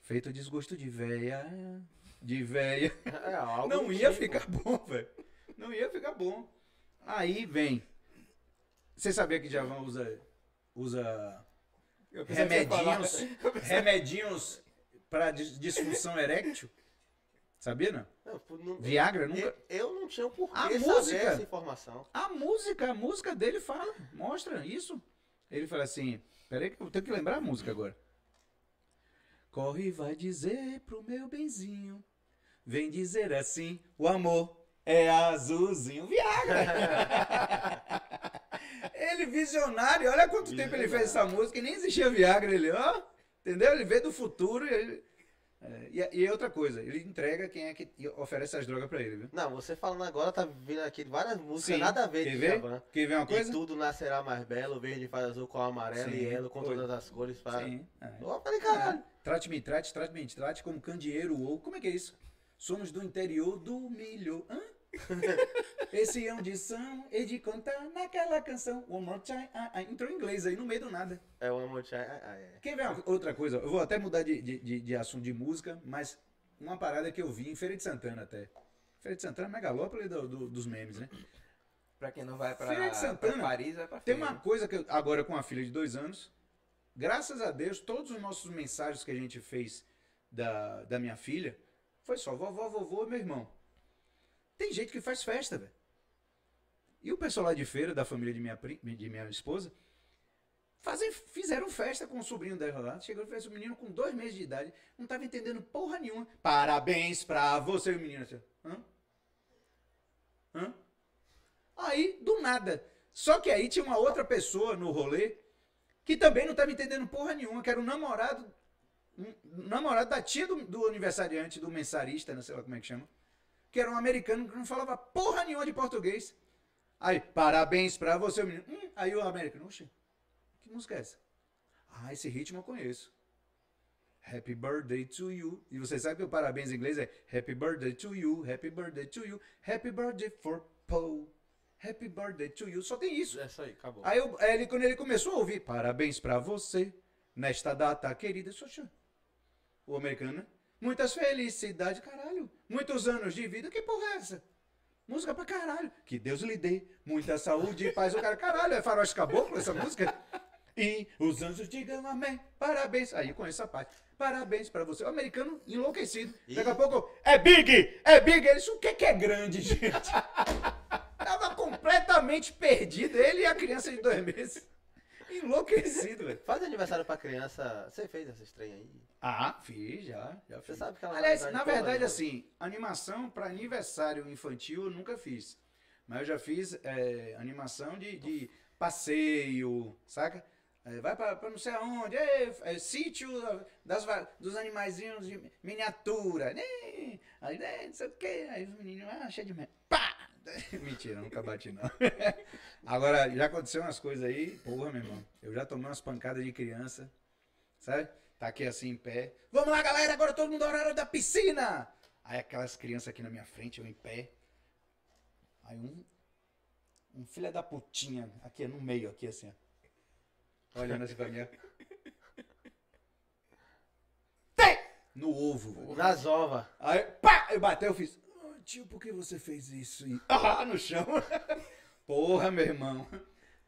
Feito desgosto de véia, de véia. É, algo Não ia tipo. ficar bom, velho. Não ia ficar bom. Aí vem. Você sabia que Javan usa usa Falar- remedinhos, remedinhos para disfunção erétil? Sabia não? Não, não- Viagra nunca. Eu, eu não tinha o porquê A saber música. essa informação. A música, a música dele fala, mostra isso. Ele fala assim, peraí que eu tenho que lembrar a música agora. Corre e vai dizer pro meu benzinho, vem dizer assim, o amor é azulzinho. Viagra! ele visionário, olha quanto tempo ele fez essa música e nem existia Viagra, ele, ó, entendeu? Ele veio do futuro e ele... é, e, e outra coisa, ele entrega quem é que oferece as drogas pra ele, viu? Não, você falando agora, tá vindo aqui várias músicas, Sim. nada a ver Quer ver? Djavan. Quer ver uma E coisa? tudo nascerá mais belo, verde faz azul com amarelo Sim, e yellow com todas as cores. Para... Sim. é. Eu falei, caralho. Trate-me, trate, trate-me, trate como candeeiro ou. Como é que é isso? Somos do interior do milho. Hã? Esse é um de São e de cantar naquela canção. One more time. Ah, ah, entrou em inglês aí no meio do nada. É o Amor Chai. Ah, é. Quer ver uma- outra coisa? Eu vou até mudar de, de, de, de assunto de música, mas uma parada que eu vi em Feira de Santana até. Feira de Santana é megalópole do- do- dos memes, né? Pra quem não vai pra, Feira de Santana. pra Paris, vai pra Tem feira. uma coisa que eu, agora com a filha de dois anos, graças a Deus, todos os nossos mensagens que a gente fez da, da minha filha foi só vovó, vovô e meu irmão. Tem gente que faz festa, velho. E o pessoal lá de feira, da família de minha, de minha esposa, fazem, fizeram festa com o sobrinho dela lá. Chegou e fez o menino com dois meses de idade, não estava entendendo porra nenhuma. Parabéns pra você, menino. Assim, Hã? Hã? Aí, do nada. Só que aí tinha uma outra pessoa no rolê que também não estava entendendo porra nenhuma, que era o namorado, um namorado da tia do, do aniversariante, do mensarista, não sei lá como é que chama, que era um americano que não falava porra nenhuma de português. Aí, parabéns pra você, menino. Hum, aí o americano, oxe, que música é essa? Ah, esse ritmo eu conheço. Happy birthday to you. E você sabe que o parabéns em inglês é Happy birthday to you, happy birthday to you, happy birthday for Paul. Happy birthday to you. Só tem isso. É isso aí, acabou. Aí eu- ele, quando ele começou a ouvir, parabéns pra você, nesta data querida, só chama. O americano, né? Muitas felicidades, caralho. Muitos anos de vida, que porra é essa? Música pra caralho. Que Deus lhe dê muita saúde e paz. O cara, caralho, é faroeste caboclo essa música? E os anjos digam amém, parabéns. Aí eu conheço a parte. Parabéns pra você. O americano enlouquecido. Daqui a pouco, é big, é big. Ele disse, o que que é grande, gente? Tava completamente perdido. Ele e a criança de dois meses. Enlouquecido, velho. Faz aniversário pra criança. Você fez essa estreia aí? Ah, fiz, já. já Você fiz. sabe que ela Aliás, na verdade, porra, assim, animação pra aniversário infantil eu nunca fiz. Mas eu já fiz é, animação de, de passeio, saca? É, vai pra, pra não sei aonde, é, é, sítio das, dos animaizinhos de miniatura. né? Aí, né, não sei o que. Aí os meninos, ah, cheio de merda. Pá! Mentira, nunca bati não. Agora, já aconteceu umas coisas aí, porra, meu irmão. Eu já tomei umas pancadas de criança, sabe? Tá aqui assim em pé. Vamos lá, galera, agora todo mundo no horário da piscina. Aí aquelas crianças aqui na minha frente, eu em pé. Aí um, um filho da putinha aqui no meio, aqui assim, ó. Olhando assim pra mim. ó. Tem! No ovo. velho. Nas ovas. Aí, pá! Eu bateu, eu fiz. "Ah, tio, por que você fez isso? E, ah, no chão. Porra, meu irmão.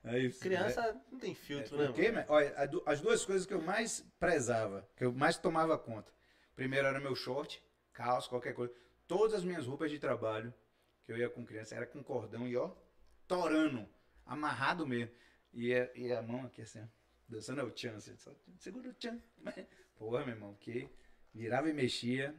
Aí, Criança não tem filtro, né? mano? man? Olha, as duas coisas que eu mais prezava, que eu mais tomava conta. Primeiro era meu short, calça, qualquer coisa. Todas as minhas roupas de trabalho que eu ia com criança era com cordão e ó, torando, amarrado mesmo. E a, e a mão aqui assim, ó, dançando o tchan, assim, só, segura o tchan. Porra, meu irmão, que virava e mexia.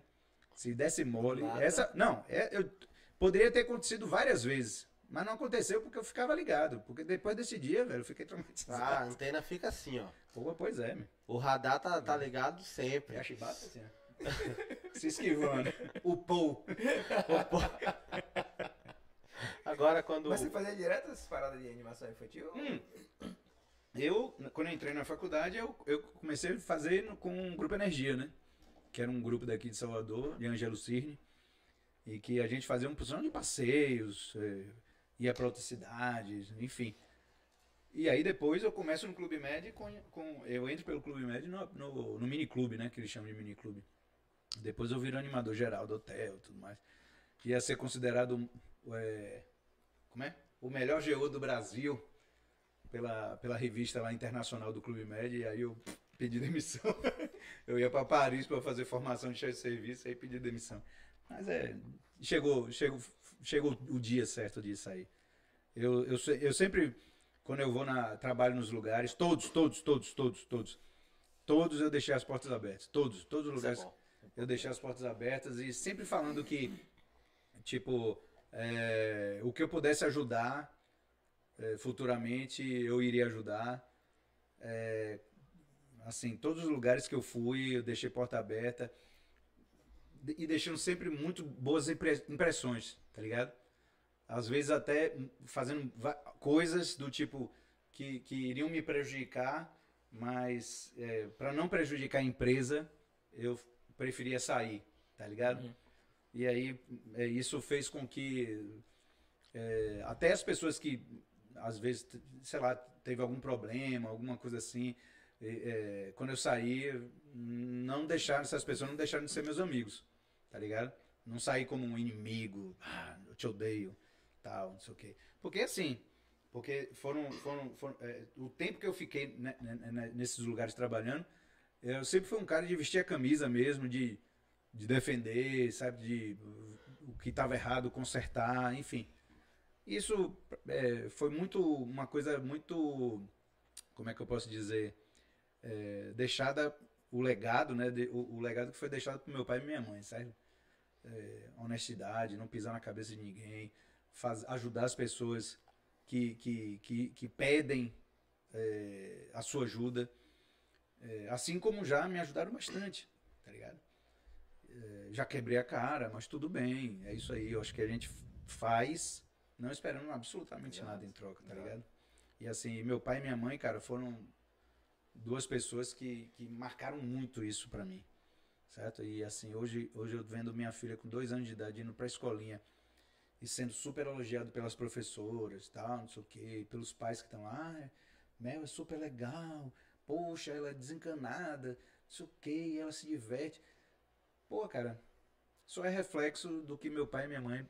Se desse mole. Nada. Essa, não, é, eu, poderia ter acontecido várias vezes. Mas não aconteceu porque eu ficava ligado. Porque depois desse dia, velho, eu fiquei traumatizado. Ah, a antena fica assim, ó. Pô, pois é, meu. O radar tá, tá ligado sempre. E a chibata assim, ó. Se esquivando. O Paul. Agora quando. Mas você fazia direto essas paradas de animação infantil? Hum. Eu, quando eu entrei na faculdade, eu, eu comecei a fazer no- com o Grupo Energia, né? Que era um grupo daqui de Salvador, de Angelo Cirne. E que a gente fazia um porção de passeios, eh, ia para outras cidades, enfim. E aí depois eu começo no Clube Med com, com eu entro pelo Clube Med no, no, no mini clube, né? Que eles chamam de mini clube. Depois eu viro animador geral do hotel e tudo mais. Ia ser considerado é, como é? o melhor GO do Brasil pela, pela revista lá internacional do Clube Med. E aí eu pedi demissão. eu ia para Paris para fazer formação de chefe de serviço e aí pedi demissão. Mas é, chegou, chegou, chegou o dia certo disso aí. Eu, eu, eu sempre, quando eu vou na trabalho nos lugares, todos, todos, todos, todos, todos, todos eu deixei as portas abertas. Todos, todos os é lugares bom. eu deixei as portas abertas e sempre falando que, tipo, é, o que eu pudesse ajudar é, futuramente, eu iria ajudar. É, assim, todos os lugares que eu fui, eu deixei porta aberta e deixando sempre muito boas impre- impressões, tá ligado? Às vezes até fazendo coisas do tipo que, que iriam me prejudicar, mas para não prejudicar a empresa, eu preferia sair, tá ligado? E aí é, isso fez com que é, até as pessoas que às vezes, sei lá, teve algum problema, alguma coisa assim, é, quando eu saí, não deixaram, essas pessoas não deixaram de ser meus amigos, tá ligado? Não saí como um inimigo, ah, eu te odeio, tal, não sei o quê. Porque assim, porque foram, foram, foram é, o tempo que eu fiquei nesses lugares trabalhando, eu sempre fui um cara de vestir a camisa mesmo, de, de defender, sabe, de o que estava errado, consertar, enfim. Isso é, foi muito, uma coisa muito, como é que eu posso dizer, é, deixada, o legado, né, de- o, o legado que foi deixado pro meu pai e minha mãe, sabe? É, honestidade, não pisar na cabeça de ninguém, faz, ajudar as pessoas que, que, que, que pedem é, a sua ajuda. É, assim como já me ajudaram bastante, tá ligado? É, já quebrei a cara, mas tudo bem, é isso aí. Eu acho que a gente faz não esperando absolutamente Exato. nada em troca, tá ligado? E assim, meu pai e minha mãe, cara, foram duas pessoas que, que marcaram muito isso pra mim, certo? E assim, hoje, hoje eu vendo minha filha com dois anos de idade indo pra escolinha e sendo super elogiado pelas professoras, tal, não sei o quê, pelos pais que estão lá, ah, Mel é super legal, poxa, ela é desencanada, não sei o quê, ela se diverte. Pô, cara, só é reflexo do que meu pai e minha mãe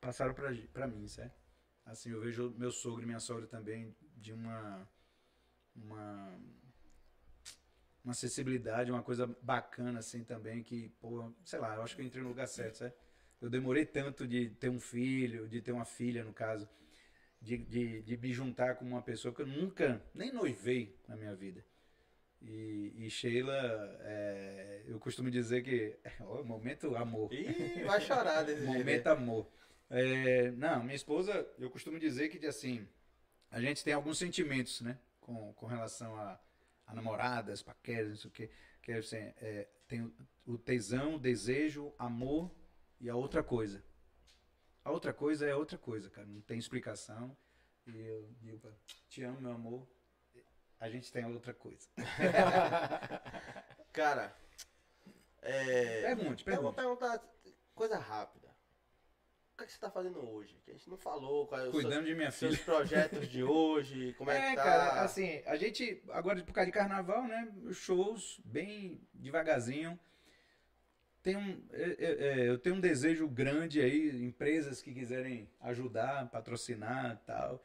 passaram pra mim, certo? Assim, eu vejo meu sogro e minha sogra também de uma uma uma acessibilidade, uma coisa bacana assim também que, pô, sei lá, eu acho que eu entrei no lugar certo, certo? Eu demorei tanto de ter um filho, de ter uma filha, no caso, de, de, de me juntar com uma pessoa que eu nunca nem noivei na minha vida. E, e Sheila, é, eu costumo dizer que ó, momento amor. Ih, vai chorar desse. Momento amor. É, não, minha esposa, eu costumo dizer que assim, a gente tem alguns sentimentos, né? Com, com relação a, a namoradas, paqueras, não sei o quê. Que é assim, é, tem o, tesão, o desejo, amor e a outra coisa. A outra coisa é outra coisa, cara. Não tem explicação. E eu digo, te amo, meu amor. A gente tem outra coisa. Cara, é. Pergunte, Eu vou pergunte. perguntar coisa rápida. O que, é que você tá fazendo hoje? Que a gente não falou. Quais Cuidando seus, de minha filha. seus projetos de hoje? Como é, que tá? cara, assim, a gente, agora por causa de carnaval, né? Shows bem devagarzinho. Tem um, é, é, é, eu tenho um desejo grande aí, empresas que quiserem ajudar, patrocinar e tal,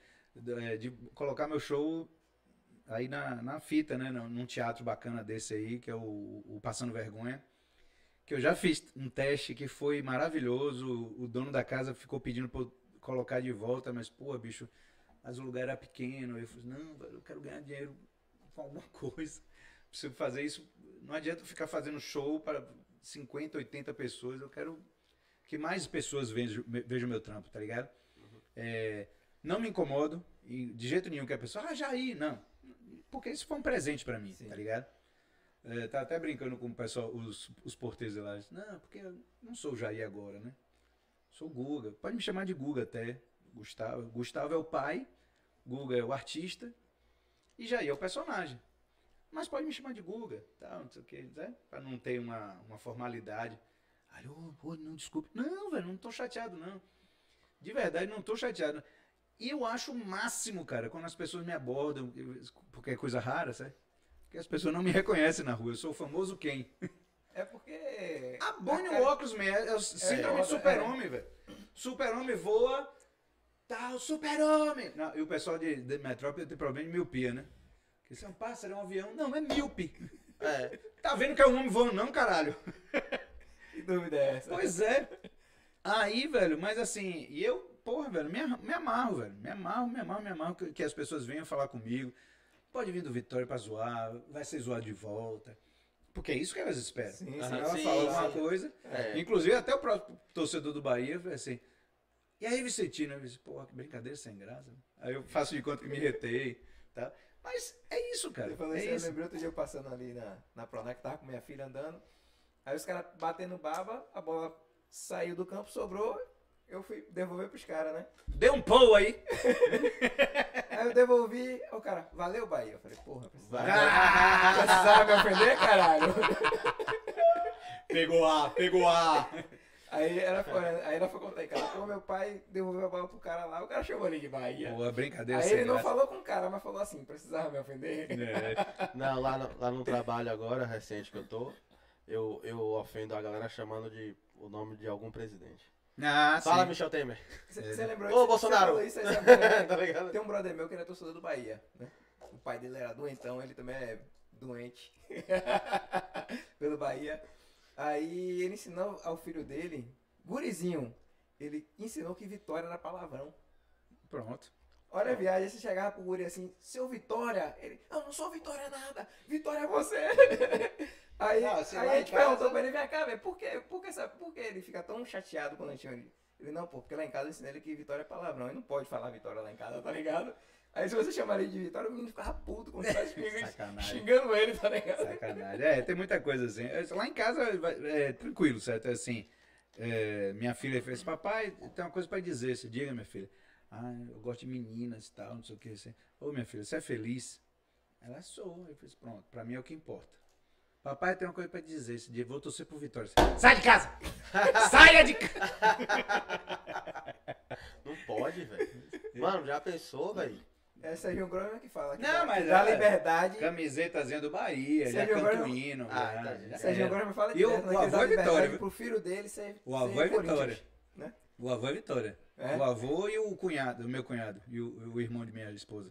é, de colocar meu show aí na, na fita, né? Num num teatro bacana desse aí, que é o, o Passando Vergonha. Que eu já fiz um teste que foi maravilhoso. O dono da casa ficou pedindo pra eu colocar de volta, mas, pô, bicho, mas o lugar era pequeno. Eu falei, não, eu quero ganhar dinheiro com alguma coisa. Preciso fazer isso. Não adianta eu ficar fazendo show para 50, 80 pessoas. Eu quero que mais pessoas vejam, vejam meu trampo, tá ligado? É, não me incomodo, de jeito nenhum que a pessoa, ah, Jair, não. Porque isso foi um presente para mim, Sim. tá ligado? É, tá até brincando com o pessoal, os, os porteiros lá. Não, porque eu não sou o Jair agora, né? Sou Guga. Pode me chamar de Guga até. Gustavo. Gustavo é o pai, Guga é o artista e Jair é o personagem. Mas pode me chamar de Guga, tal, não sei o que, né? Pra não ter uma, uma formalidade. Aí, ô, pô, não, desculpe. Não, velho, não tô chateado, não. De verdade, não tô chateado. E eu acho o máximo, cara, quando as pessoas me abordam, porque é coisa rara, sabe? Porque as pessoas não me reconhecem na rua. Eu sou o famoso quem? É porque. Abone o óculos mesmo. É o síndrome é, de super-homem, velho. Super-homem voa. Tá, o super-homem. E o pessoal de, de metrópole tem problema de miopia, né? Porque isso é um pássaro, é um avião. Não, é míope. É. Tá vendo que é um homem voando, não, caralho? Que dúvida é essa? Pois é. Aí, velho, mas assim, e eu, porra, velho, me, me amarro, velho. Me amarro, me amarro, me amarro que, que as pessoas venham falar comigo. Pode vir do Vitória pra zoar, vai ser zoado de volta. Porque é isso que elas esperam. Sim, Se sim. ela Sim, fala alguma coisa. É. Inclusive, até o próprio torcedor do Bahia foi assim. E aí, Vicentino? Eu disse, porra, que brincadeira sem graça. Aí eu faço de conta que me retei. Tá? Mas é isso, cara. Você É isso, eu lembrei outro dia eu passando ali na, na Pronac, tava com minha filha andando. Aí os caras batendo baba, a bola saiu do campo, sobrou, eu fui devolver pros caras, né? Dê um pou aí. Aí eu devolvi, o cara, valeu Bahia. Eu falei, porra, precisava, Ah, precisava me ofender, caralho. pegou A, pegou A. Aí ela foi, aí ela foi contar, cara, pô, meu pai devolveu a bola pro cara lá, o cara chamou ele de Bahia. Boa, brincadeira Aí ele não graça. falou com o cara, mas falou assim, precisava me ofender. É. Não, lá no, lá no trabalho agora, recente que eu tô, eu, eu ofendo a galera chamando de o nome de algum presidente. Ah, Fala, sim. Michel Temer. Você você lembrou Ô, Bolsonaro. Isso, quê? Tá ligado? Tem um brother meu que ele é torcedor do Bahia, né? O pai dele era doentão, ele também é doente pelo Bahia. Aí ele ensinou ao filho dele, gurizinho, ele ensinou que vitória era palavrão. Pronto. Olha a viagem, você chegava pro guri assim, seu Vitória, ele, eu não sou Vitória nada, Vitória é você. aí Não, assim, aí a gente casa- perguntou pra ele, vem cá, velho, por que, por, que, sabe, por que ele fica tão chateado quando a gente chama ele? Não, pô, porque lá em casa eu ensinei ele que Vitória é palavrão, ele não pode falar Vitória lá em casa, tá ligado? Aí se você chamar ele de Vitória, o menino ficava puto, como se estivesse xingando, ele, tá ligado? Sacanagem. É, tem muita coisa assim. É, Lá em casa é tranquilo, certo? É Assim, é, minha filha fez, papai, tem uma coisa pra dizer. Você diga, minha filha. Ah, eu gosto de meninas e tal, não sei o que. Assim. Ô, minha filha, você é feliz? Ela sou. Eu fiz, pronto, pra mim é o que importa. Papai tem uma coisa pra te dizer esse dia, vou torcer pro Vitória. Sai de casa! Saia de casa! Não pode, velho. Mano, já pensou, velho? É Sérgio Gromer que fala. Que Não, dá, mas é- liberdade. Camisetazinha do Bahia, já canto Agora- hino. Ah, tá, já Sérgio. Gromer fala E o- o avô é Vitória, pro filho dele ser. O avô ser é Vitória. Né? O avô é Vitória. É? O avô e o cunhado, o meu cunhado, e o, o irmão de minha esposa.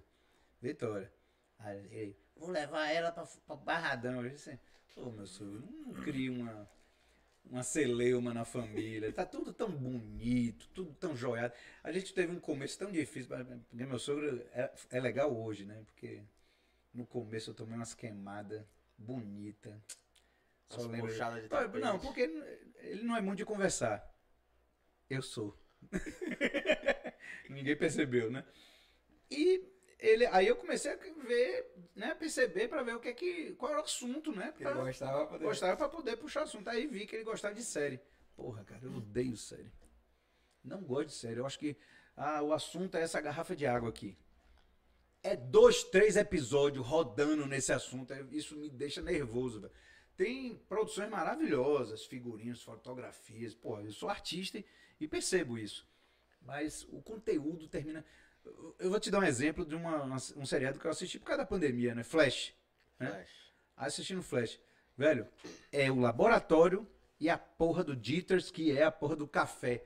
Vitória. Aí ele, vou levar ela pra, pra Barradão. Eu disse, ô meu sogro, não cria uma, uma celeuma na família. Tá tudo tão bonito, tudo tão joiado. A gente teve um começo tão difícil, porque meu sogro é, é legal hoje, né? Porque no começo eu tomei umas queimadas bonitas. Só lembro. de tapete. Não, porque ele não é muito de conversar. Eu sou. Ninguém percebeu, né? E ele, aí eu comecei a ver, né, perceber pra ver o que é que, qual era o assunto, né? Que ele Pra, gostava pra poder. gostava pra poder puxar assunto. Aí vi que ele gostava de série. Porra, cara, eu odeio série. Não gosto de série. Eu acho que ah, o assunto é essa garrafa de água aqui. É dois, três episódios rodando nesse assunto. é- Isso me deixa nervoso, velho. Tem produções maravilhosas, figurinhas, fotografias. Pô, eu sou artista e- e percebo isso. Mas o conteúdo termina. eu- vou te dar um exemplo de uma, um seriado que eu assisti por causa da pandemia, né? Flash. né? Flash. assistindo Flash. Velho, é o laboratório e a porra do Jitters, que é a porra do café.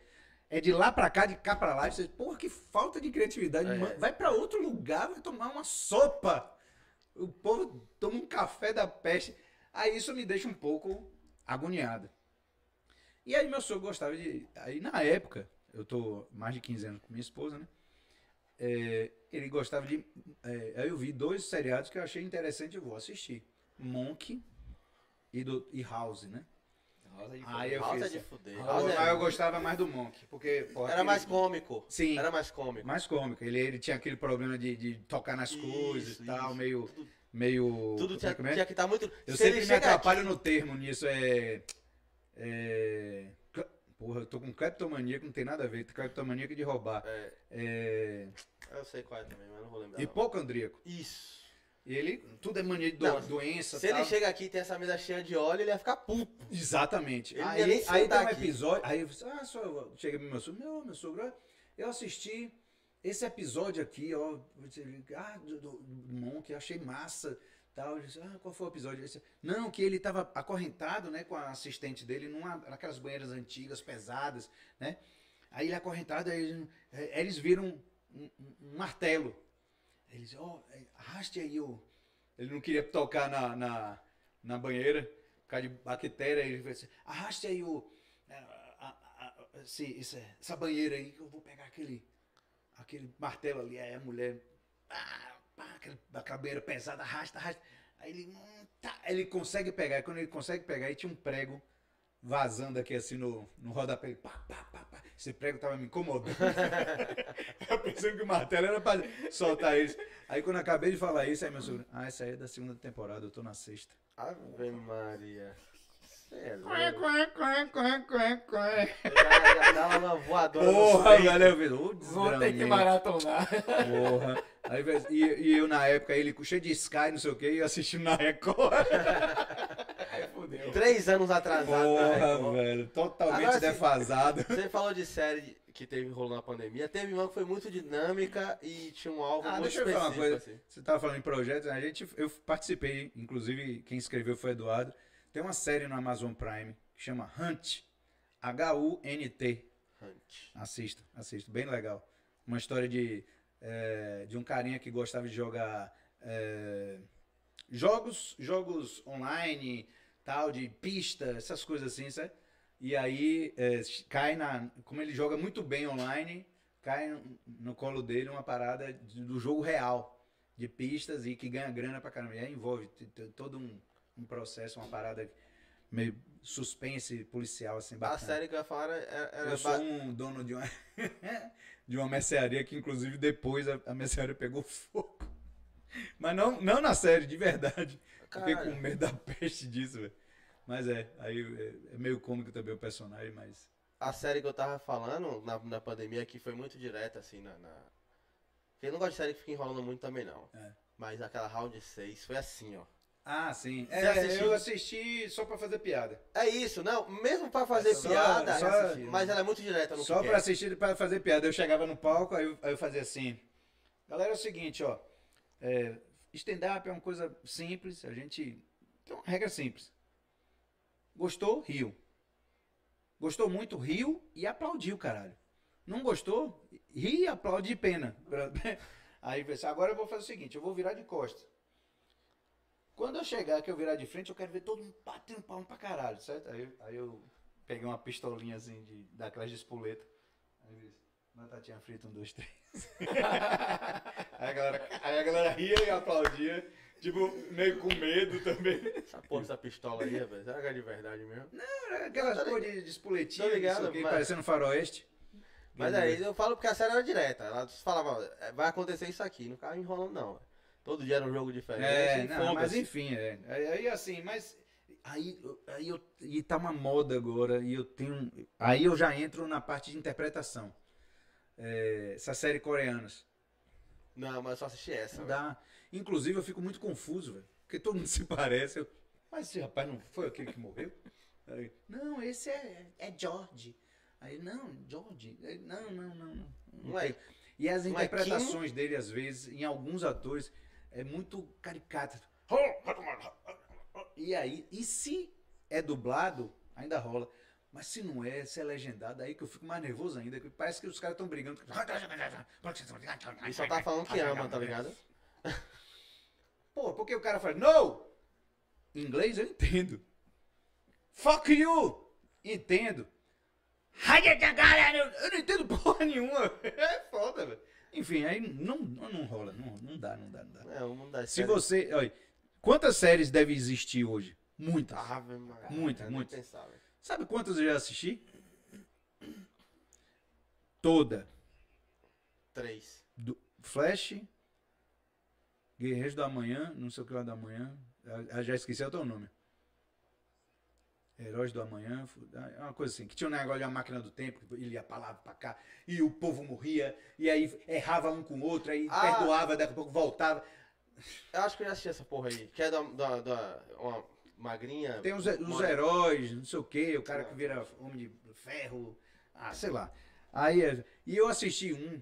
É de lá pra cá, de cá pra lá. Você, porra, que falta de criatividade. É. Vai pra outro lugar, vai tomar uma sopa. O povo toma um café da peste. Aí isso me deixa um pouco agoniado. E aí meu sogro gostava de. Aí na época, eu tô mais de 15 anos com minha esposa, né? É, ele gostava de. é, aí eu vi dois seriados que eu achei interessante, eu vou assistir. Monk e, do, e House, né? Rosa de Aí eu House é fiz. de fuder. Mas House é- eu gostava mais do Monk, porque. porra, Era aquele- mais cômico. Sim. Era mais cômico. mais cômico. Ele, ele tinha aquele problema de, de tocar nas coisas Isso, e tal, isso. meio. Tudo- meio Tudo tinha, é? tinha que estar muito. Eu Se sempre me atrapalho aqui- no termo nisso. É. É. Porra, eu tô com cleptomania que não tem nada a ver. Cleptomania que de roubar. É, É. eu sei qual é também, mas não vou lembrar. Hipocondríaco. Isso. E ele. Tudo é mania de do- Não, doença. Se tal. ele chega aqui e tem essa mesa cheia de óleo, ele ia ficar puto. Exatamente. Ele aí aí um episódio. Aí eu ah, só chega pro meu sogro, meu, meu sogro, eu assisti esse episódio aqui, ó. Ah, do, do, do Monk, achei massa. Tal. Disse, ah, qual foi o episódio? Disse, Não, que ele tava acorrentado, né, com a assistente dele numa, naquelas banheiras antigas, pesadas, né? Aí ele acorrentado, aí eles, aí eles viram um, um- um martelo. Eles, ó, arraste aí o. Ele não queria tocar na, na, na banheira, por causa de bactéria. Ele falou assim: arraste aí o. a- a- a- esse- essa banheira aí, que eu vou pegar aquele, aquele martelo ali. Aí a mulher. pá, pá, aquela banheira pesada, arrasta, arrasta. Aí ele. hum, tá, ele consegue pegar. Quando ele consegue pegar, aí tinha um prego vazando aqui assim no, no rodapé. Ele, pá, pá, pá, pá. Esse prego tava me incomodando. eu pensando que o martelo era pra soltar isso. Aí quando eu acabei de falar isso, aí meu sogro, ah, essa aí é da segunda temporada, eu tô na sexta. Ave Maria. Quá, quá, quá, quá. Já, já dá uma voadora Porra, velho, eu ô, Vou ter que maratonar. Porra. Aí, e, e eu na época, ele com cheio de Sky, não sei o que, e assistindo na Record. Aí fudeu. Três anos atrasado. né? Porra, velho, totalmente Agora sim. defasado. Você falou de série que teve rolou na pandemia. Teve uma que foi muito dinâmica e tinha um alvo Ah, muito deixa eu falar uma específico. coisa. assim. Você tava falando em projetos, a gente, eu participei, inclusive quem escreveu foi o Eduardo. Tem uma série no Amazon Prime que chama Hunt. H-U-N-T. Hunt. Assista, assista, bem legal. Uma história de, é, de um carinha que gostava de jogar é, jogos, jogos online, tal, de pista, essas coisas assim, sabe? E aí é, cai na. Como ele joga muito bem online, cai no, no colo dele uma parada do jogo real, de pistas e que ganha grana pra caramba. E aí envolve todo um, um processo, uma parada meio suspense policial, assim, A bacana. série que eu ia falar era. era Eu sou um dono de uma, de uma mercearia que, inclusive, depois a, a mercearia pegou fogo. Mas não, não na série, de verdade. Fiquei Caralho. com medo da peste disso, velho. Mas é, aí é, é meio cômico também o personagem, mas. a série que eu tava falando na, na pandemia que foi muito direta, assim, na. na... Porque eu não gosto de série que fica enrolando muito também, não. É. Mas aquela round 6 foi assim, ó. Ah, sim. Você É, eu assisti só pra fazer piada. É isso, não, mesmo pra fazer Só- piada, só mas ela é muito direta no Só que pra assistir, pra fazer piada. Eu chegava no palco, aí eu, aí eu fazia assim. Galera, é o seguinte, ó. É, Stand-up é uma coisa simples, a gente. Tem uma regra simples. Gostou, riu. Gostou muito, riu e aplaudiu, caralho. Não gostou, ri e aplaude de pena. Aí pensei, agora eu vou fazer o seguinte, eu vou virar de costas. Quando eu chegar que eu virar de frente, eu quero ver todo mundo batendo palma pra caralho, certo? Aí, aí eu peguei uma pistolinha assim, de, daquelas de espoleta. Aí eu disse, batatinha frita, um, dois, três. aí, a galera, aí a galera ria e aplaudia, tipo, meio com medo também. Essa porra, essa pistola aí, rapaz, será que é de verdade mesmo? Era Aquelas cor de, de espoletinha, Tô ligado, não quê, mas- parecendo faroeste. Mas aí eu falo porque a série era direta. Ela falava, "É, vai acontecer isso aqui, não ficava enrolando, não. Todo dia era um jogo diferente. É, não, mas foda-se. enfim, é. Aí, assim, mas. Aí, aí eu. E tá uma moda agora, e eu tenho. Aí eu já entro na parte de interpretação. É, essa série coreanas. Não, mas eu só assisti essa. Não dá. Inclusive eu fico muito confuso, velho. Porque todo mundo se parece. Eu, mas esse rapaz não foi aquele que morreu? Aí, não, esse é, é George. Aí, não, George. Aí, Não, não, não. não. Não é- E as interpretações dele, às vezes, em alguns atores, é muito caricata. E aí, e se é dublado, ainda rola. Mas se não é, se é legendado, aí que eu fico mais nervoso ainda. que Parece que os caras estão brigando. E só tá falando que ama, tá ligado? Pô, porque o cara fala, no! Em inglês eu entendo. Fuck you! Entendo. Eu não entendo porra nenhuma. É foda, velho. Enfim, aí não, não, não rola. Não, não dá, não dá, não dá. É, o mundo das Se você. Olha, quantas séries devem existir hoje? Muitas. Ave Maria, Muitas, eu muitas. Sabe quantas eu já assisti? Toda. Três. Do Flash, Guerreiros da Manhã, não sei o que lá da manhã. Ah, ah, Já esqueci até o nome. Heróis do Amanhã, ah, é uma coisa assim, que tinha um negócio de uma máquina do tempo, que ele ia pra lá, pra cá, e o povo morria, e aí errava um com o outro, aí Ah. perdoava, daqui a pouco voltava. Eu acho que eu já assisti essa porra aí. Que é da, da, da- uma magrinha. Tem os, os heróis, não sei o que, o cara que vira homem de ferro, ah, sei lá. Aí, é- e eu assisti um,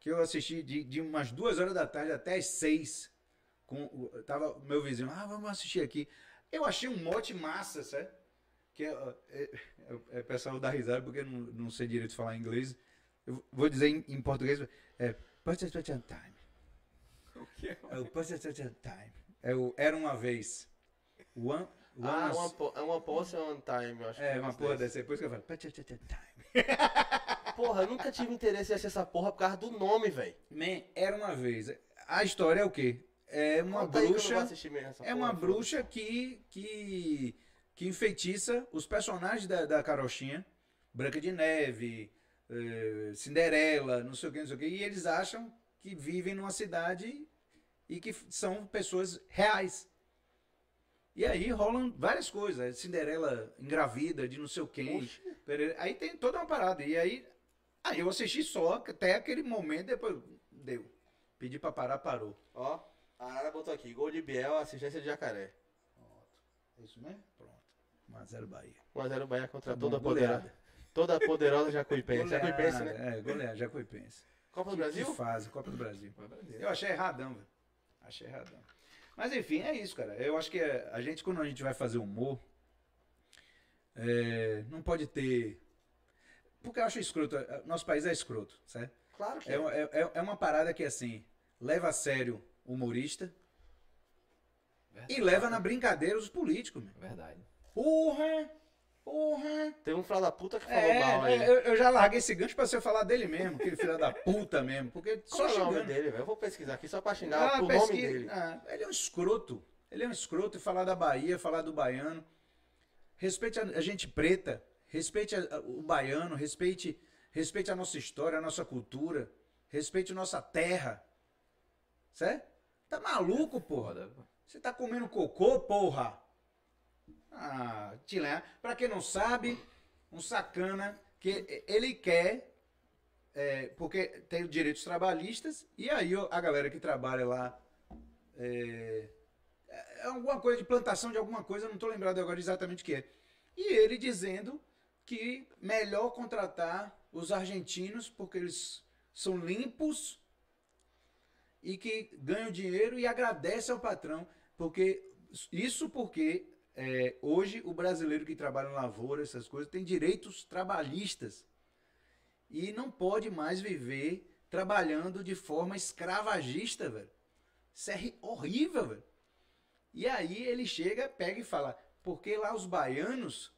que eu assisti de, de umas duas horas da tarde até as seis. Com, tava o meu vizinho, ah, vamos assistir aqui. Eu achei um mote massa, sabe? Que é, é, é, é, pessoal dá risada porque eu não, não sei direito falar inglês. Eu vou dizer em, em português, é Punch Time. O que é? É o Punch Time. É o Era Uma Vez. One, Ah, uma, po- é uma Pulse on Time, eu acho. é, que uma um porra dessa. Depois que eu falo. "Time". Porra, eu nunca tive interesse em assistir essa porra por causa do nome, velho. Man, era uma vez. A história é o quê? É uma Conta bruxa. É uma porra, bruxa que, que, que enfeitiça os personagens da, da carochinha. Branca de Neve, eh, Cinderela, não sei o que, não sei o que. E eles acham que vivem numa cidade e que são pessoas reais. E aí rolam várias coisas. Cinderela engravida de não sei o quem. Perere- Aí tem toda uma parada. E aí, aí eu assisti só até aquele momento, depois deu. Pedi pra parar, parou. Ó, a Arara botou aqui, gol de Biel, assistência de Jacaré. É isso mesmo? Pronto. 1x0 Bahia. 1x0 Bahia contra Tá toda bom, poderosa. goleada. Toda poderosa Jacuipense. Jacuipense, Goleada, né? É, goleada, Jacuipense. Copa do Que Brasil? fase, Copa do Brasil. Vai Brasil. Eu achei erradão, velho. Achei erradão. Mas enfim, é isso, cara. Eu acho que é- a gente, quando a gente vai fazer humor, é, não pode ter. Porque eu acho escroto. é, Nosso país é escroto, certo? Claro que É, uma- é, é- é uma parada que, assim, leva a sério o humorista e leva na brincadeira os políticos, meu. Verdade. Porra! Porra! Tem um filho da puta que falou É, mal aí. é, eu, eu já larguei esse gancho pra você falar dele mesmo, aquele filho da puta mesmo, porque Qual só é o nome dele, velho? Eu vou pesquisar aqui só pra xingar Ah, pesquisa- nome dele. ah, ele é um escroto. Ele é um escroto e falar da Bahia, falar do baiano. Respeite a, gente preta, respeite a- a- o baiano, respeite, respeite a nossa história, a nossa cultura, respeite a nossa terra. Certo? Tá maluco, porra? Você tá comendo cocô, porra? Ah. Pra quem não sabe, Um sacana que ele quer, é, porque tem os direitos trabalhistas, e aí a galera que trabalha lá. É, é alguma coisa de plantação de alguma coisa, não estou lembrado agora exatamente o que é. E ele dizendo que melhor contratar os argentinos porque eles são limpos e que ganham dinheiro e agradece ao patrão, porque isso porque é, hoje o brasileiro que trabalha em lavoura, essas coisas, tem direitos trabalhistas e não pode mais viver trabalhando de forma escravagista, velho. Isso é horrível, velho. E aí ele chega, pega e fala, porque lá os baianos,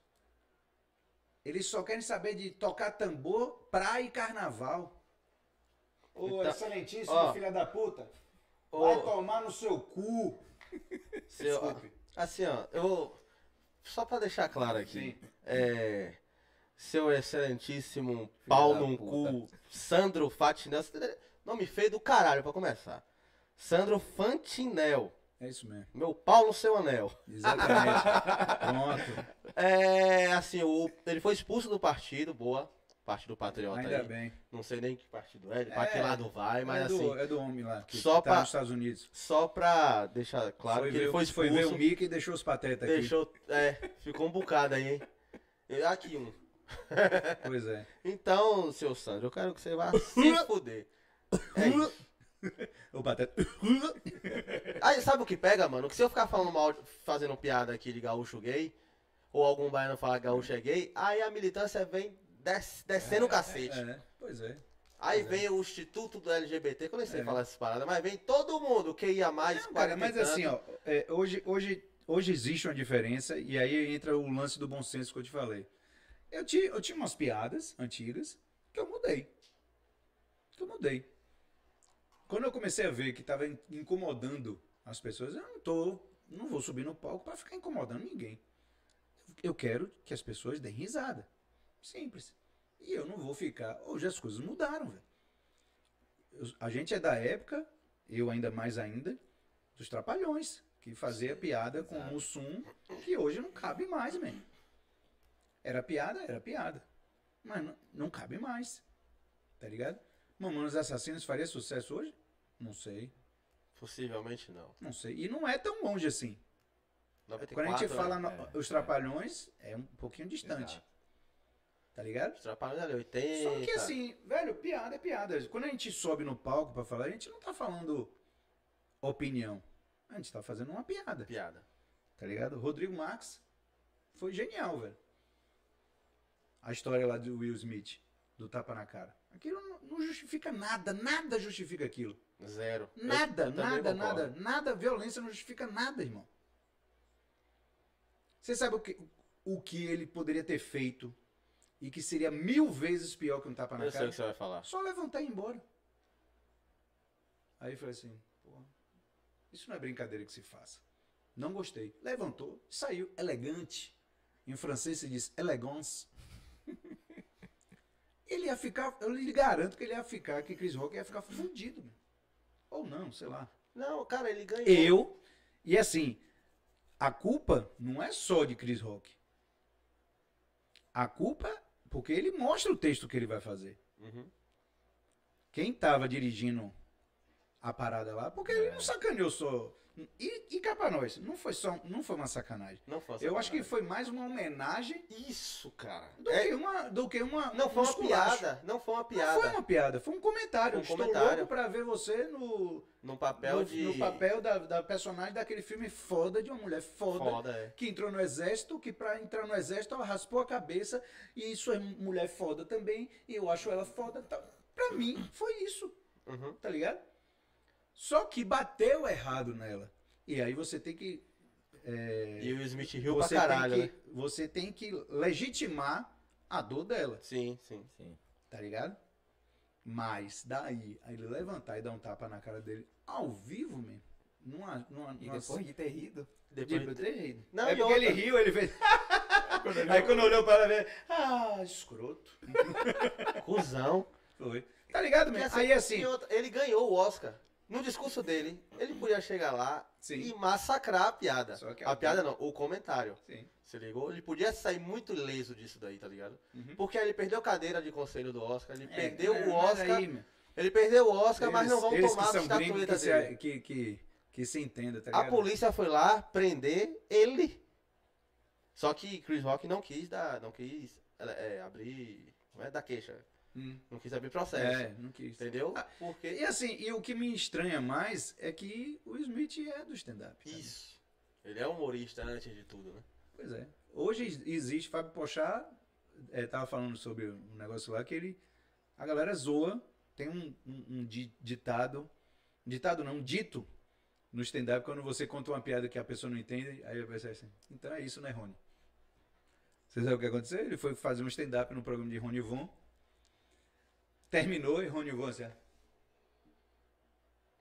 eles só querem saber de tocar tambor, praia e carnaval. Ô, Então, excelentíssimo ó. filha da puta, vai tomar no seu cu. Seu- Desculpe. Assim, ó, eu. Só pra deixar claro aqui. Sim. É. Seu excelentíssimo pau num puta. cu, Sandro Fatinel. Nome feio do caralho pra começar. Sandro Fantinel. É isso mesmo. Meu pau no seu anel. Exatamente. Pronto. É, assim, o, ele foi expulso do partido, boa. Partido Patriota Ainda aí. bem. Não sei nem que partido é, pra que É, lado vai, mas é assim, do, é do homem lá, que só tá pra- nos Estados Unidos. só pra deixar claro foi que ver, ele foi foi expulso. ver o Mickey e deixou os patetas aqui. Deixou. É, ficou um bocado aí, hein? Aqui um. Pois é. Então, seu Sandro, eu quero que você vá se fuder. É isso. O pateta. Aí, sabe o que pega, mano? Que se eu ficar falando mal, fazendo piada aqui de gaúcho gay, ou algum baiano falar que gaúcho é gay, aí a militância vem des- descendo o cacete. É, pois é. Aí vem o Instituto do LGBT, que eu nem sei É. falar essas paradas, mas vem todo mundo que ia mais, Não, cara, 40 mas assim, ó, é, hoje, hoje, hoje existe uma diferença e aí entra o lance do bom senso que eu te falei. Eu tinha, eu tinha umas piadas antigas que eu mudei. Que eu mudei. Quando eu comecei a ver que estava incomodando as pessoas, eu não tô, não vou subir no palco para ficar incomodando ninguém. Eu quero que as pessoas deem risada. Simples. E eu não vou ficar. Hoje as coisas mudaram, velho. Eu- A gente é da época, eu ainda mais ainda, dos trapalhões, que fazia piada com o Mussum, que hoje não cabe mais, man. Era piada? Era piada. Mas não, não cabe mais. Tá ligado? Mamonas Assassinos faria sucesso hoje? Não sei. Possivelmente não. Não sei. E não é tão longe assim. 94, Quando a gente fala né? no- os trapalhões, é um pouquinho distante. Exato. Tá ligado? Os Trapalhões ali, 80. Só que assim, velho, piada é piada. Quando a gente sobe no palco pra falar, a gente não tá falando opinião. A gente tá fazendo uma piada. Piada. Tá ligado? Rodrigo Max foi genial, velho. A história lá do Will Smith, do tapa na cara. Aquilo não, não justifica nada, nada justifica aquilo. Zero. Eu- Nada, eu também nada, nada, nada. Violência não justifica nada, irmão. Você sabe o que, o que ele poderia ter feito e que seria mil vezes pior que um tapa na Eu sei cara? o que você vai falar. Só levantar e ir embora. Aí eu falei assim, porra, isso não é brincadeira que se faça. Não gostei. Levantou, saiu elegante. Em francês se diz elegance. ele ia ficar, eu lhe garanto que ele ia ficar, que Chris Rock ia ficar fundido. Ou não, sei lá. Não, cara, ele ganhou. Eu, e assim, a culpa não é só de Chris Rock. A culpa, porque ele mostra o texto que ele vai fazer. Uhum. Quem tava dirigindo a parada lá, porque ele não sacaneou só. E, e cá pra nós, não foi só, não foi uma sacanagem. Não foi uma Eu acho que sacanagem. foi mais uma homenagem Isso, cara. do É- que uma, do que uma. Não foi um uma esculacho. piada. Não foi uma Não piada. foi uma piada, foi um comentário. Foi um Estou comentário. louco pra ver você no, Num papel no, de. no papel da, da personagem daquele filme foda de uma mulher foda, Foda, é. que entrou no exército, que pra entrar no exército ela raspou a cabeça e isso é mulher foda também, e eu acho ela foda. Tá. Pra mim, foi isso, Uhum. tá ligado? Só que bateu errado nela. E aí você tem que. é, E o Smith riu pra você, caralho, tem que né? você tem que legitimar a dor dela, Sim, sim. Sim. tá ligado? Mas daí, aí ele levantar e dar um tapa na cara dele ao vivo, mesmo. Numa, numa, E numa- depois de ter rido. Depois... de ter rido. Não, é porque outra- ele riu, ele fez. Aí quando olhou para ela, ele, ah, escroto. Cusão. Foi. Tá ligado, mesmo? assim, Aí assim, outra, ele ganhou o Oscar. No discurso dele, ele podia chegar lá Sim. e massacrar a piada. Que a piada não, o comentário. Sim. Se ligou? Ele podia sair muito ileso disso daí, tá ligado? Uhum. Porque ele perdeu cadeira de conselho do Oscar, ele É, perdeu mas o Oscar. aí, ele perdeu o Oscar, mas não vão eles tomar a estatueta que dele. que, que, que se entenda, tá A ligado? polícia foi lá prender ele. Só que Chris Rock não quis dar, não quis é, abrir, não é da queixa, Hum. não quis abrir processo. É, não quis. Entendeu? Ah, Porque E assim, e o que me estranha mais é que o Smith é do stand-up. sabe? isso. Ele é humorista antes de tudo, né? Pois é. Hoje ex- existe, Fábio Pochá é, tava falando sobre um negócio lá que ele. A galera zoa, tem um, um- um di- ditado. Ditado não, um dito no stand-up quando você conta uma piada que a pessoa não entende, aí a pessoa é assim. Então é isso, né, Rony? Você sabe o que aconteceu? Ele foi fazer um stand-up no programa de Rony Von. Terminou e Rony ó.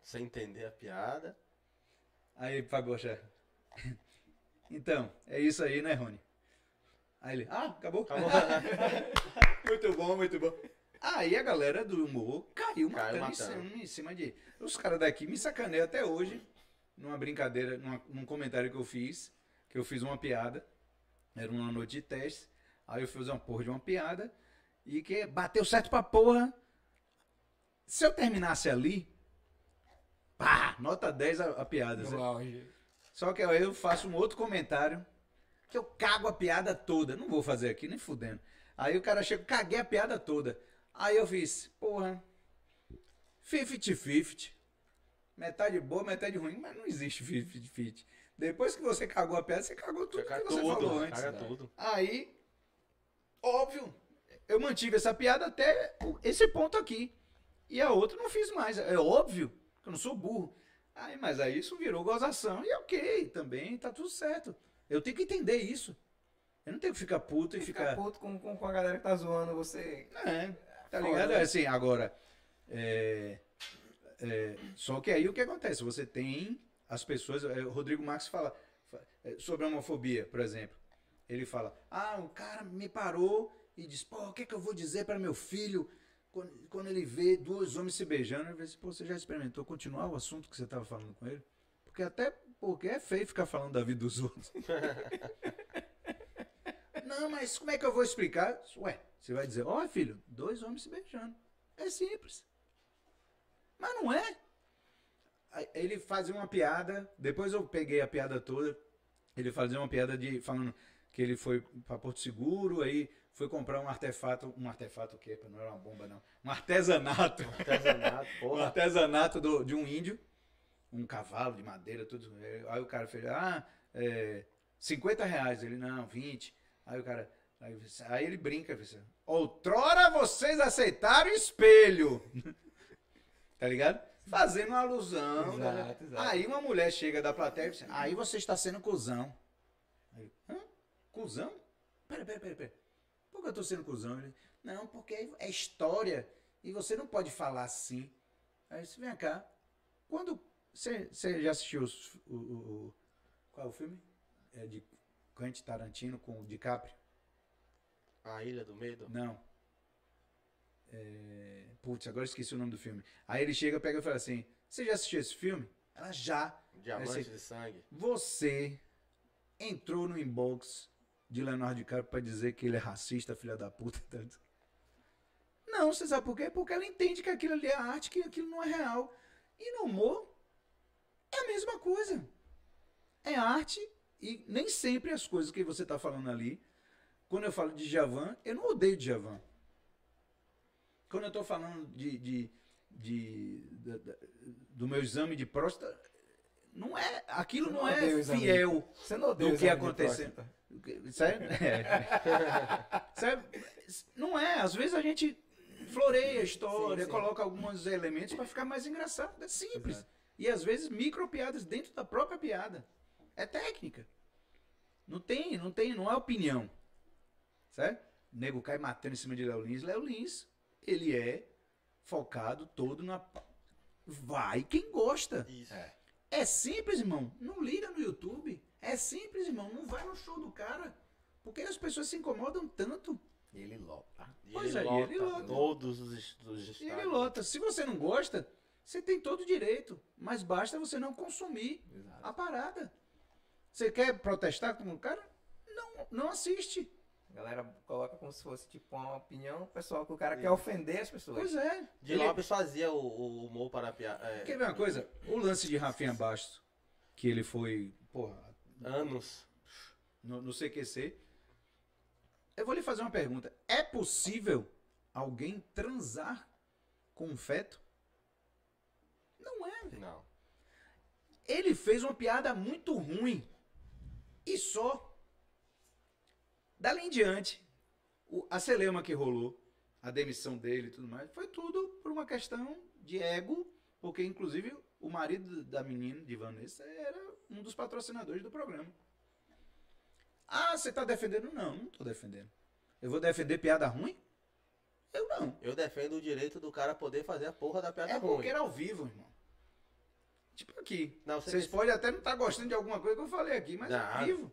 Sem entender a piada. Aí, Pochá. Então, é isso aí, né, Rony? Aí ele, ah, acabou? Acabou. muito bom, muito bom. Aí a galera do humor caiu Caiu matando, Em, cima, em cima de. Os caras daqui me sacaneiam até hoje, numa brincadeira, numa- num comentário que eu fiz, que eu fiz uma piada. Era uma noite de teste. Aí eu fiz uma porra de uma piada. E que bateu certo pra porra. Se eu terminasse ali, pá, nota 10 a, a piada. Só que aí eu faço um outro comentário que eu cago a piada toda. Não vou fazer aqui, nem fudendo. Aí o cara chega, caguei a piada toda. Aí eu fiz, porra, 50-50. Metade boa, metade ruim, mas não existe 50-50. Depois que você cagou a piada, você cagou tudo Caga que você tudo, falou antes. caga tudo. Aí, óbvio, eu mantive essa piada até esse ponto aqui. E a outra não fiz mais. É óbvio que eu não sou burro. Aí, mas aí isso virou gozação. E é ok, também tá tudo certo. Eu tenho que entender isso. Eu não tenho que ficar puto e Ficar ficar. puto com, com, com a galera que tá zoando você. É, tá Foda, ligado? né? Assim, agora. é, é, só que aí o que acontece? Você tem as pessoas. é, O Rodrigo Marques fala fa- é, sobre a homofobia, por exemplo. Ele fala: Ah, o cara me parou e diz: Pô, o que, é que eu vou dizer para meu filho quando, quando ele vê dois homens se beijando? Eu falei assim, Pô, você já experimentou continuar o assunto que você estava falando com ele? Porque até porque é feio ficar falando da vida dos outros. Não, mas como é que eu vou explicar? Ué, você vai dizer, ó filho, dois homens se beijando. É simples. Mas não é. Ele fazia uma piada, depois eu peguei a piada toda. Ele fazia uma piada de falando que ele foi para Porto Seguro, aí foi comprar um artefato, um artefato o quê? Não era uma bomba não, um artesanato. Artesanato, um porra. artesanato do- de um índio, um cavalo de madeira, tudo. Aí o cara fez, ah, é, 50 reais. Ele, não, 20. Aí o cara, aí, aí ele brinca, assim, outrora vocês aceitaram espelho. tá ligado? Fazendo uma alusão. Exato, né? exato. Aí uma mulher chega da plateia e diz, aí você está sendo cuzão. Aí, Hã? Cuzão? Pera, pera, pera, pera. Por que eu tô sendo cuzão? Ele, não, porque é história e você não pode falar assim. Aí você vem cá. Quando. Você você já assistiu os- o, o, Qual é o filme? É de Quentin Tarantino com o DiCaprio? A Ilha do Medo. Não. É... Putz, agora esqueci o nome do filme. Aí ele chega, pega e fala assim: Você já assistiu esse filme? Ela já. Diamante Esse- de sangue. Você entrou no inbox de Leonardo DiCaprio pra dizer que ele é racista, filha da puta. tá? Não, você sabe por quê? Porque ela entende que aquilo ali é arte, que aquilo não é real. E no humor é a mesma coisa. É arte e nem sempre as coisas que você tá falando ali. Quando eu falo de Javan, eu não odeio Javan. Quando eu tô falando de, de, de- da- do meu exame de próstata, não é, aquilo não, não é fiel do que de aconteceu. Sério? É. Sério? Não é. Às vezes a gente floreia a história, Sim, sim. coloca alguns elementos para ficar mais engraçado. É simples. Exato. E às vezes micro piadas dentro da própria piada. É técnica. Não tem, não tem, não é opinião. Certo? O nego cai matando em cima de Léo Lins. Léo Lins, ele é focado todo na. Vai quem gosta. Isso. É. É simples, irmão. Não liga no YouTube. É simples, irmão. Não vai no show do cara. Porque as pessoas se incomodam tanto. Ele lota. E Pois ele é, e lota ele lota. todos os, est- os E estados. ele lota. Se você não gosta, Você tem todo o direito, mas basta você não consumir Exato. a parada. Você quer protestar com o cara? Não, não assiste. A galera coloca como se fosse tipo uma opinião pessoal que o cara quer ofender as pessoas. Pois é. De Ele- Lopes fazia o, o humor para a piada. É, Quer ver uma coisa? O lance de Rafinha Bastos, que ele foi, porra, anos. no, no CQC. Eu vou lhe fazer uma pergunta. É possível alguém transar com um feto? Não é, velho. Não. Ele fez uma piada muito ruim. E só. Dali em diante, o- a celeuma que rolou, a demissão dele e tudo mais, foi tudo por uma questão de ego, porque inclusive o marido da menina, de Vanessa, era um dos patrocinadores do programa. Ah, você tá defendendo? Não, não tô defendendo. Eu vou defender piada ruim? Eu não. Eu defendo o direito do cara poder fazer a porra da piada É ruim. porque era ao vivo, irmão. Tipo aqui. Não, você Vocês disse- podem até não estar gostando de alguma coisa que eu falei aqui, mas é Não. ao vivo.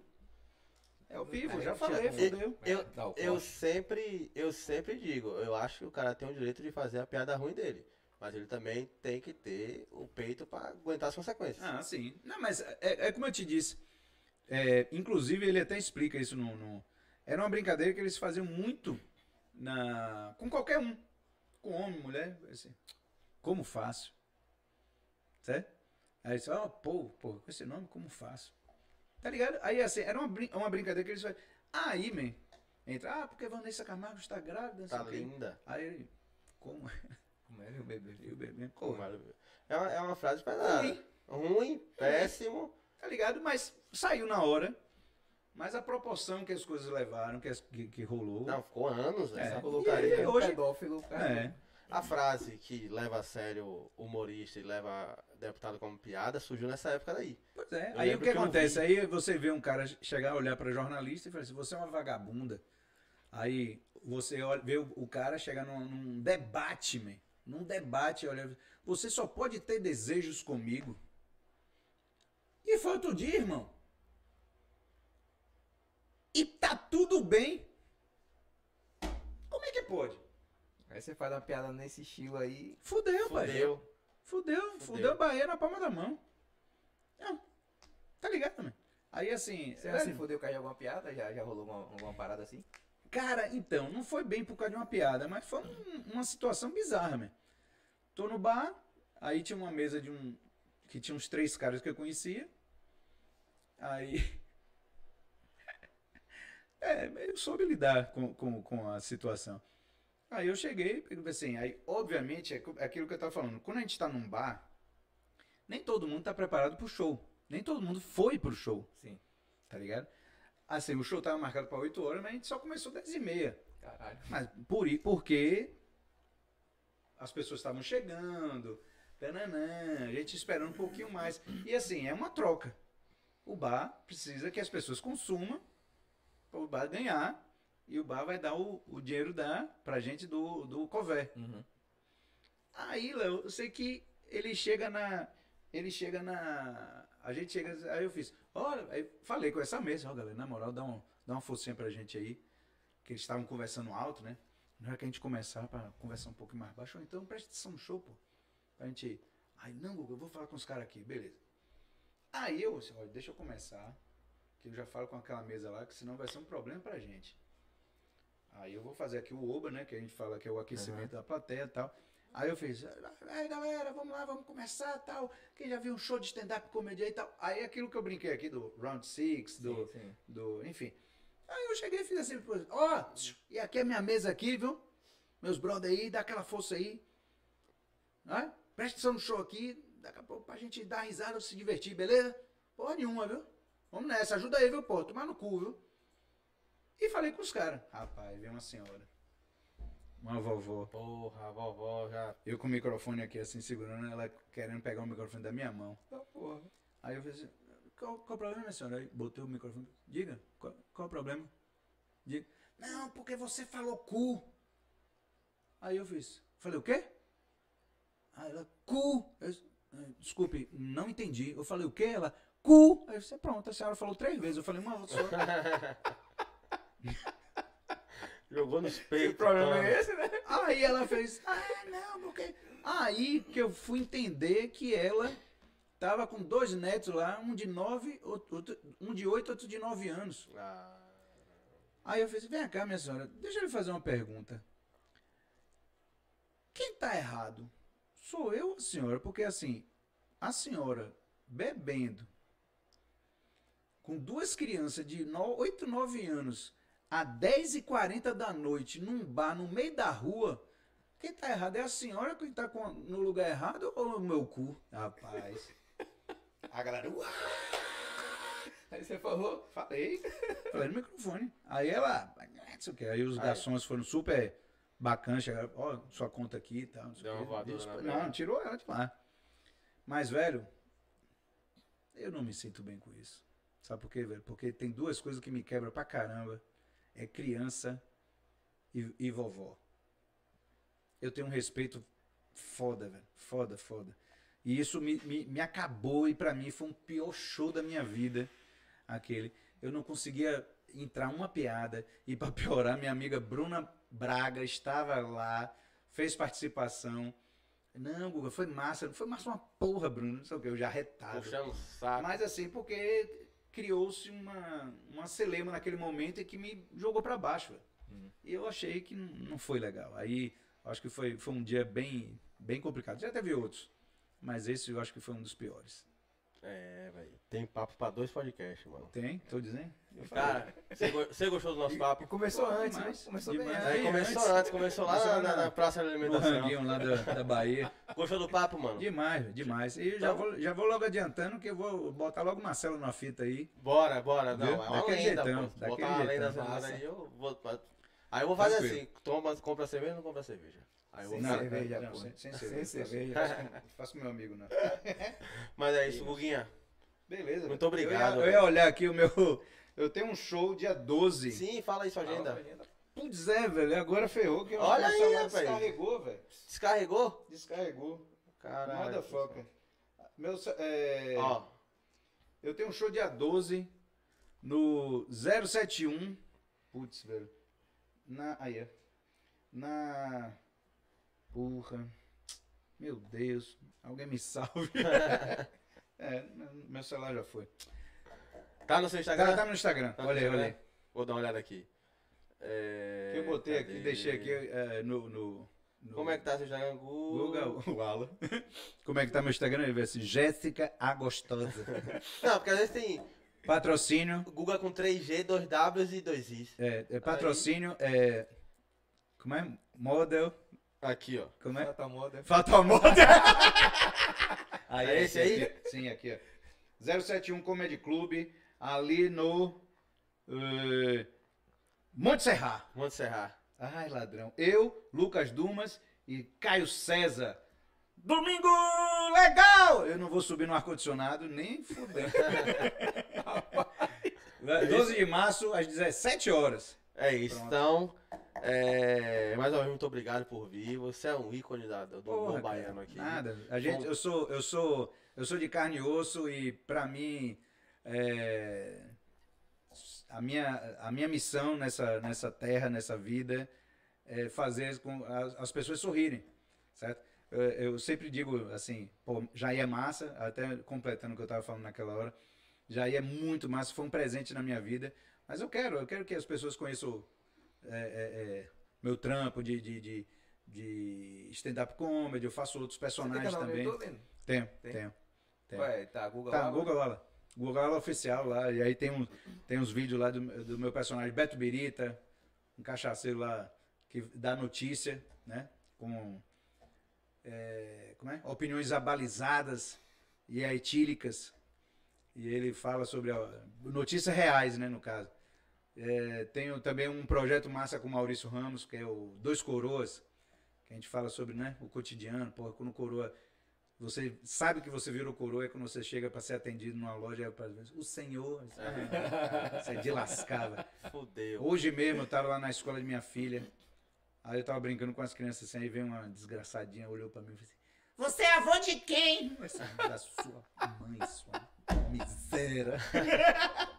É ao vivo, É, já falei, eu- fodeu. Eu, eu corte. sempre, eu sempre digo, eu acho que o cara tem o direito de fazer a piada ruim dele. Mas ele também tem que ter o peito pra aguentar as consequências. Ah, sim. Não, mas é, é como eu te disse. É, inclusive, ele até explica isso no, no- Era uma brincadeira que eles faziam muito na com qualquer um. Com homem, mulher. Assim, como faço? Certo? Aí eles falam, oh, pô, pô, com esse nome, como faço? Tá ligado? Aí assim, era uma, brin- uma brincadeira que eles faziam. Aí, man, entra, ah, porque Vanessa Camargo está grávida, Tá quê. linda. Aí ele, como? Como é, meu bebê? E o bebê, É uma, é uma frase pesada. Ruim. Ruim, péssimo. Tá ligado? Mas saiu na hora. Mas a proporção que as coisas levaram, que, as- que, que rolou. Não, ficou anos, velho. É. Essa E colocaria. aí, hoje- pedófilo, cara. É. A frase que leva a sério humorista e leva deputado como piada surgiu nessa época daí. Pois é. Eu aí o que que acontece? vi. Aí você vê um cara chegar, olhar pra jornalista e falar assim: você é uma vagabunda. Aí você olha, vê o, o cara chegar num, num debate, man. Num debate, olha. Você só pode ter desejos comigo. E foi outro dia, irmão. E tá tudo bem. Como é que pode? Aí você faz uma piada nesse estilo aí. Fudeu, pai. Fudeu. Fudeu, fudeu Bahia na palma da mão. Não. Tá ligado, mano? Aí assim. Você já se velho, fudeu com alguma piada? Já, já rolou uma, alguma parada assim? Cara, então, não foi bem por causa de uma piada, mas foi um- uma situação bizarra, mano. Tô no bar, aí tinha uma mesa de um. que tinha uns três caras que eu conhecia. Aí. É, eu soube lidar com, com, com a situação. Aí eu cheguei, assim, aí, obviamente, é é aquilo que eu tava falando. Quando a gente tá num bar, nem todo mundo tá preparado pro show. Nem todo mundo foi pro show, Sim. tá ligado? Assim, o show tava marcado pra 8 horas, mas a gente só começou 10 e meia. Caralho. Mas por, porque as pessoas estavam chegando, tananã, a gente esperando um pouquinho mais. E assim, é uma troca. O bar precisa que as pessoas consumam para o bar ganhar. E o bar vai dar o, o dinheiro da, pra gente do, do cover. Uhum. Aí, Léo, eu sei que ele chega na. Ele chega na. A gente chega. Aí eu fiz. Olha, aí falei com essa mesa, ó, galera, na moral, dá, um, dá uma forcinha pra gente aí. Que eles estavam conversando alto, né? Na hora que a gente começar pra conversar um pouco mais baixo, então presta atenção no show, pô. Pra gente. Aí, não, Guga, eu vou falar com os caras aqui, beleza. Aí eu, assim, olha, deixa eu começar. Que eu já falo com aquela mesa lá, que senão vai ser um problema pra gente. Aí eu vou fazer aqui o Oba, né? Que a gente fala que é o aquecimento da plateia e tal. Aí eu fiz, aí galera, vamos lá, vamos começar tal. Quem já viu um show de stand-up comédia e tal. Aí aquilo que eu brinquei aqui do Round Six, do, Sim, sim. do. Enfim. Aí eu cheguei e fiz assim, ó, e aqui é minha mesa aqui, viu? Meus brother aí, dá aquela força aí. Né? Presta atenção no show aqui, daqui a pouco pra gente dar risada, se divertir, beleza? Porra nenhuma, viu? Vamos nessa, ajuda aí, viu, pô? Tomar no cu, viu? E falei com os caras. Rapaz, veio uma senhora. Uma vovó. Porra, a vovó já. Eu com o microfone aqui assim, segurando, ela querendo pegar o microfone da minha mão. Tá porra. Aí eu falei assim, qual, qual o problema, minha senhora? Aí botei o microfone. Diga, qual, qual o problema? Diga. Não, porque você falou cu. Aí eu fiz. Falei, o quê? Aí ela, cu. Eu, "Ah, desculpe, não entendi. Eu falei, o quê? Ela, cu. Aí eu disse, pronto, a senhora falou três vezes. Eu falei, uma só. Jogou nos O peitos. problema toma. é esse, né? Aí ela fez, ah, não, porque Aí que eu fui entender que ela tava com dois netos lá, um de nove, outro, um de oito, outro de nove anos. Ah, Aí eu falei vem cá, minha senhora, deixa eu lhe fazer uma pergunta. Quem tá errado? Sou eu ou a senhora? Porque assim, a senhora bebendo com duas crianças de 8, 9 anos a 10h40 da noite num bar no meio da rua, quem tá errado é a senhora que tá com- no lugar errado ou o meu cu? Rapaz. A galera! Aí você falou, Falei. Falei no microfone. Aí ela, não sei o que. Aí os garçons foram super bacanas, chegaram, ó, sua conta aqui e tal. Não, Deu uma na Não, tirou ela de lá. Mas, velho, eu não me sinto bem com isso. Sabe por quê, velho? Porque tem duas coisas que me quebram pra caramba. É criança e, e vovó. Eu tenho um respeito foda, velho. Foda, foda. E isso me, me, me acabou e pra mim foi um pior show da minha vida. Aquele. Eu não conseguia entrar uma piada. E pra piorar, minha amiga Bruna Braga estava lá, fez participação. Não, Guga, foi massa. Foi massa uma porra, Bruno. Não sei o que, eu já retado. puxando o saco. Mas assim, porque criou-se uma, uma celema naquele momento e que me jogou pra baixo. velho. E eu achei que não não foi legal. Aí, acho que foi, foi um dia bem, bem complicado. Já teve outros. Mas esse eu acho que foi um dos piores. É, velho. Tem papo pra dois podcasts, mano. Tem? Tô dizendo? Cara, você go- você gostou do nosso papo? e começou Pô, antes, demais, né? Começou demais. bem antes. começou antes. antes, começou lá Começou na, na, na- Praça da Alimentação. ranguinho lá da, da Bahia. Gostou do papo, mano? Demais, demais. E eu já, Então- vou, já vou logo adiantando que eu vou botar logo o Marcelo na fita aí. Bora, bora. Não, Viu? é uma Daquele lenda, jeitão, daquele Botar uma lenda jeitão. semana aí, eu vou... Aí eu vou fazer Tranquilo. assim, toma, compra cerveja ou não compra cerveja? Aí Sem fazer. cerveja, não, sem, sem Sem cerveja. cerveja. Não faço com meu amigo, não. Mas é isso, Guguinha. Beleza. Muito obrigado, Eu ia, eu ia olhar aqui o meu. Eu tenho um show dia 12. Sim, fala aí sua agenda. Putz, é, velho. Agora ferrou que o Olha aí, rapaz. descarregou, velho. Descarregou? Descarregou. Caralho. Motherfucker. Meu, é, Ó, Eu tenho um show dia 12 no 071. Putz, velho. Na. Aí, é. Na. Porra. Meu Deus. Alguém me salve. é, meu celular já foi. tá no seu Instagram? Tá, tá no Instagram. Tá olha aí, olha aí. Vou dar uma olhada aqui. É... Que eu botei aqui, cadê? deixei aqui é, no, no, no- Como é que tá seu Instagram? Gu- Google, o Alan. Como é que tá meu Instagram? Ele vê assim, Jéssica a Gostosa. Não, porque às vezes tem Patrocínio, Google com 3G, 2Ws e 2Is. é, é patrocínio, é, como é? Model, Aqui, ó. como é? Fata moda. Fatal Model. É esse aí? Aqui, sim, aqui, ó. 071 Comedy Club, ali no eh, Monte Serrar. Monte Serrar. Ai, ladrão. Eu, Lucas Dumas e Caio César. Domingo legal! Eu não vou subir no ar-condicionado nem fudendo. 12 de março, às 17 horas. É isso, Pronto. então. É... Mais uma vez, muito obrigado por vir. Você é um ícone da, do Porra, cara, baiano aqui. Nada. A gente, Bom. eu sou, eu sou, eu sou de carne e osso e pra mim é, a minha, a minha missão nessa, nessa terra, nessa vida é fazer com as, as pessoas sorrirem, certo? Eu, eu sempre digo assim, pô, já é massa, até completando o que eu tava falando naquela hora, já é muito massa, foi um presente na minha vida, mas eu quero, eu quero que as pessoas conheçam é, é, é, meu trampo de, de, de, de stand-up comedy, eu faço outros Você tem personagens canal no também. YouTube? Lino? Tenho, Tem? tenho. Tem. Ué, tá, Google Tá, lá. Google lá. Google oficial lá. E aí tem, um, tem uns vídeos lá do, do meu personagem Beto Birita, um cachaceiro lá que dá notícia, né? Com é, como é? opiniões abalizadas e etílicas. E ele fala sobre notícias reais, né, no caso. É, tenho também um projeto massa com o Maurício Ramos, que é o Dois Coroas, que a gente fala sobre né, o cotidiano. Porra, quando o coroa você sabe que você virou coroa é quando você chega para ser atendido numa loja. Pra... O senhor. Você é de velho. Fudeu. Hoje mesmo eu tava lá na escola de minha filha. Aí eu tava brincando com as crianças assim. Aí veio uma desgraçadinha, olhou pra mim e falou assim: Você é avô de quem? Falei assim, da sua mãe, sua miséria.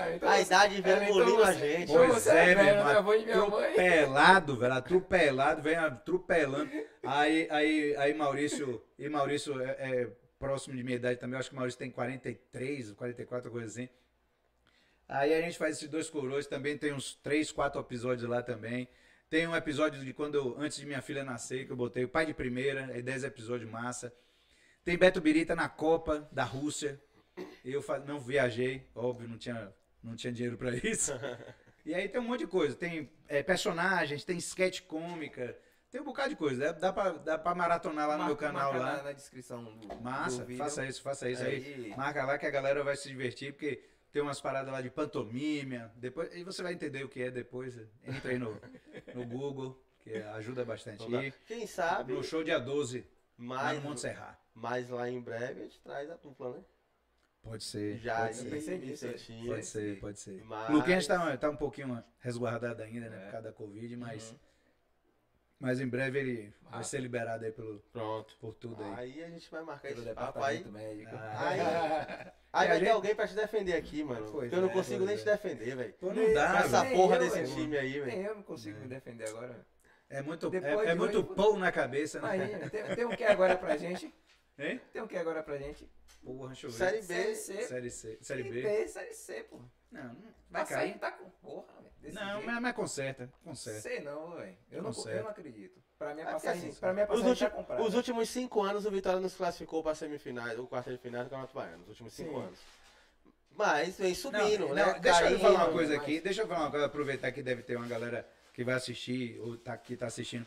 Ah, então A idade vem É, então engolindo a gente. Então Pois você é, é meu velho, irmão. né? Avô de minha mãe. Atropelado, velho. Atropelado, vem atropelando. Aí, aí, aí Maurício, e Maurício é, é próximo de minha idade também, eu acho que Maurício tem 43, 44, coisa assim. Aí a gente faz esses dois coroas, também tem uns 3, 4 episódios lá também. Tem um episódio de quando, eu- antes de minha filha nascer, que eu botei o pai de primeira, aí 10 episódios massa. Tem Beto Birita na Copa da Rússia. Eu não viajei, óbvio, não tinha, não tinha dinheiro pra isso. E aí tem um monte de coisa. Tem é, personagens, tem sketch cômica, tem um bocado de coisa. Dá, dá, pra, dá pra maratonar lá no meu Marca- canal marca lá. Na, na descrição do, Massa, do faça isso, faça isso aí. Aí- Marca lá que a galera vai se divertir, porque tem umas paradas lá de pantomime. Depois, e você vai entender o que é depois. Entra aí no, no Google, que ajuda bastante. E Quem sabe, no show dia 12, lá mais, no Monte Serra. mais lá em breve a gente traz a dupla, né? Pode ser. Já pode aí, ser. pensei nisso, Vicentinho. Pode ser, pode ser. Mas- O Luquinhas tá, tá um pouquinho resguardado ainda, né? É. Por causa da Covid, mas. Uhum. Mas em breve ele vai Massa. ser liberado aí pelo, Pronto. por tudo aí. Aí a gente vai marcar Pelo esse papo aí. médico. Ah. Aí, aí vai ter gente- alguém pra te defender aqui, mano. Pois eu não é, consigo nem é. te defender, velho. Não dá, Com essa Nem porra eu, desse velho. time aí, Nem velho. eu não consigo me defender agora. É muito, Depois é, é muito pão na cabeça, né? Imagina, tem, tem um que agora pra gente? Hein? Tem um que agora pra gente? Porra, deixa eu ver. Série B. Série C. Série C. Série B. B, Série C, pô. Não, não vai Vai cair. sair, tá com porra, velho. Não, jeito. mas, mas conserta. Conserta. Sei não, velho. Eu, não- eu não acredito. Pra mim, a É porque passagem, assim, pra mim, a Os, passagem ulti- tá comprada. os últimos cinco anos o Vitória nos classificou pra semifinais, o quarto de final do Campeonato Baiano. Os últimos cinco Sim. anos. Mas vem subindo, Não, né? não, deixa eu Caindo, falar uma coisa mas- aqui. Deixa eu falar uma coisa, aproveitar que deve ter uma galera que vai assistir ou tá aqui tá assistindo.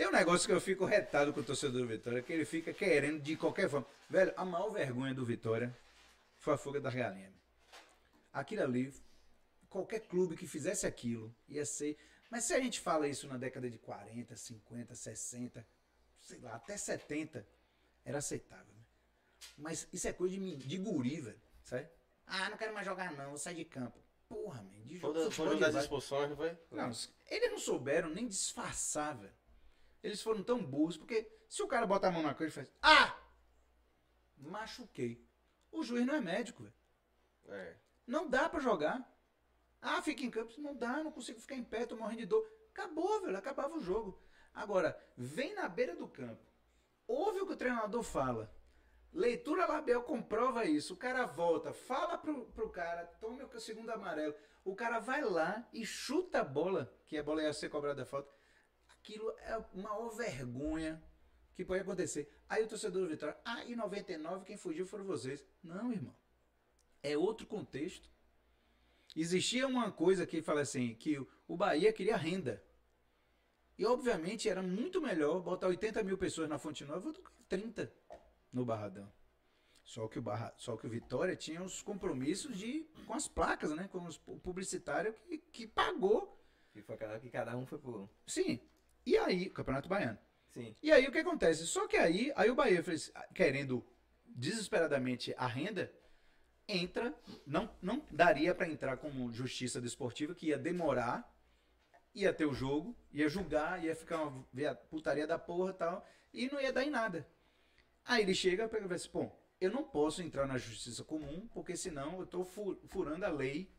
Tem um negócio que eu fico retado com o torcedor do Vitória, que ele fica querendo de qualquer forma. Velho, a maior vergonha do Vitória foi a fuga das galinhas. Aquilo ali, qualquer clube que fizesse aquilo ia ser. Mas se a gente fala isso na década de 40, 50, 60, sei lá, até 70, era aceitável. né? Mas isso é coisa de, de guri, velho. Sabe? Ah, não quero mais jogar não, vou sair de campo. Porra, man, de jogo da- Foi de das expulsões, não foi? não, eles não souberam nem disfarçar, velho. Eles foram tão burros, porque se o cara bota a mão na coisa e faz. Ah! Machuquei. O juiz não é médico, velho. É. Não dá pra jogar. Ah, fica em campo. Não dá, não consigo ficar em pé, tô morrendo de dor. Acabou, velho. Acabava o jogo. Agora, vem na beira do campo. Ouve o que o treinador fala. Leitura labial comprova isso. O cara volta, fala pro, pro cara, tome o segundo amarelo. O cara vai lá e chuta a bola, que a bola ia ser cobrada a falta. Aquilo é a maior vergonha que pode acontecer. Aí o torcedor do Vitória, ah, em 99 quem fugiu foram vocês. Não, irmão. É outro contexto. Existia uma coisa que fala assim, que o- o Bahia queria renda. E obviamente era muito melhor botar 80 mil pessoas na Fonte Nova do que 30 no Barradão. Só que o, Barra, só que o Vitória tinha os compromissos de, com as placas, né? Com os pu- publicitário que, que pagou. Que foi cada, que cada um foi por. Sim. E aí, Campeonato Baiano. Sim. E aí o que acontece? Só que aí, aí o Bahia fez, querendo desesperadamente a renda, entra, não, não daria para entrar como justiça desportiva, que ia demorar, ia ter o jogo, ia julgar, ia ficar uma putaria da porra e tal, e não ia dar em nada. Aí ele chega e pega e fala assim, pô, eu não posso entrar na justiça comum, porque senão eu estou furando a lei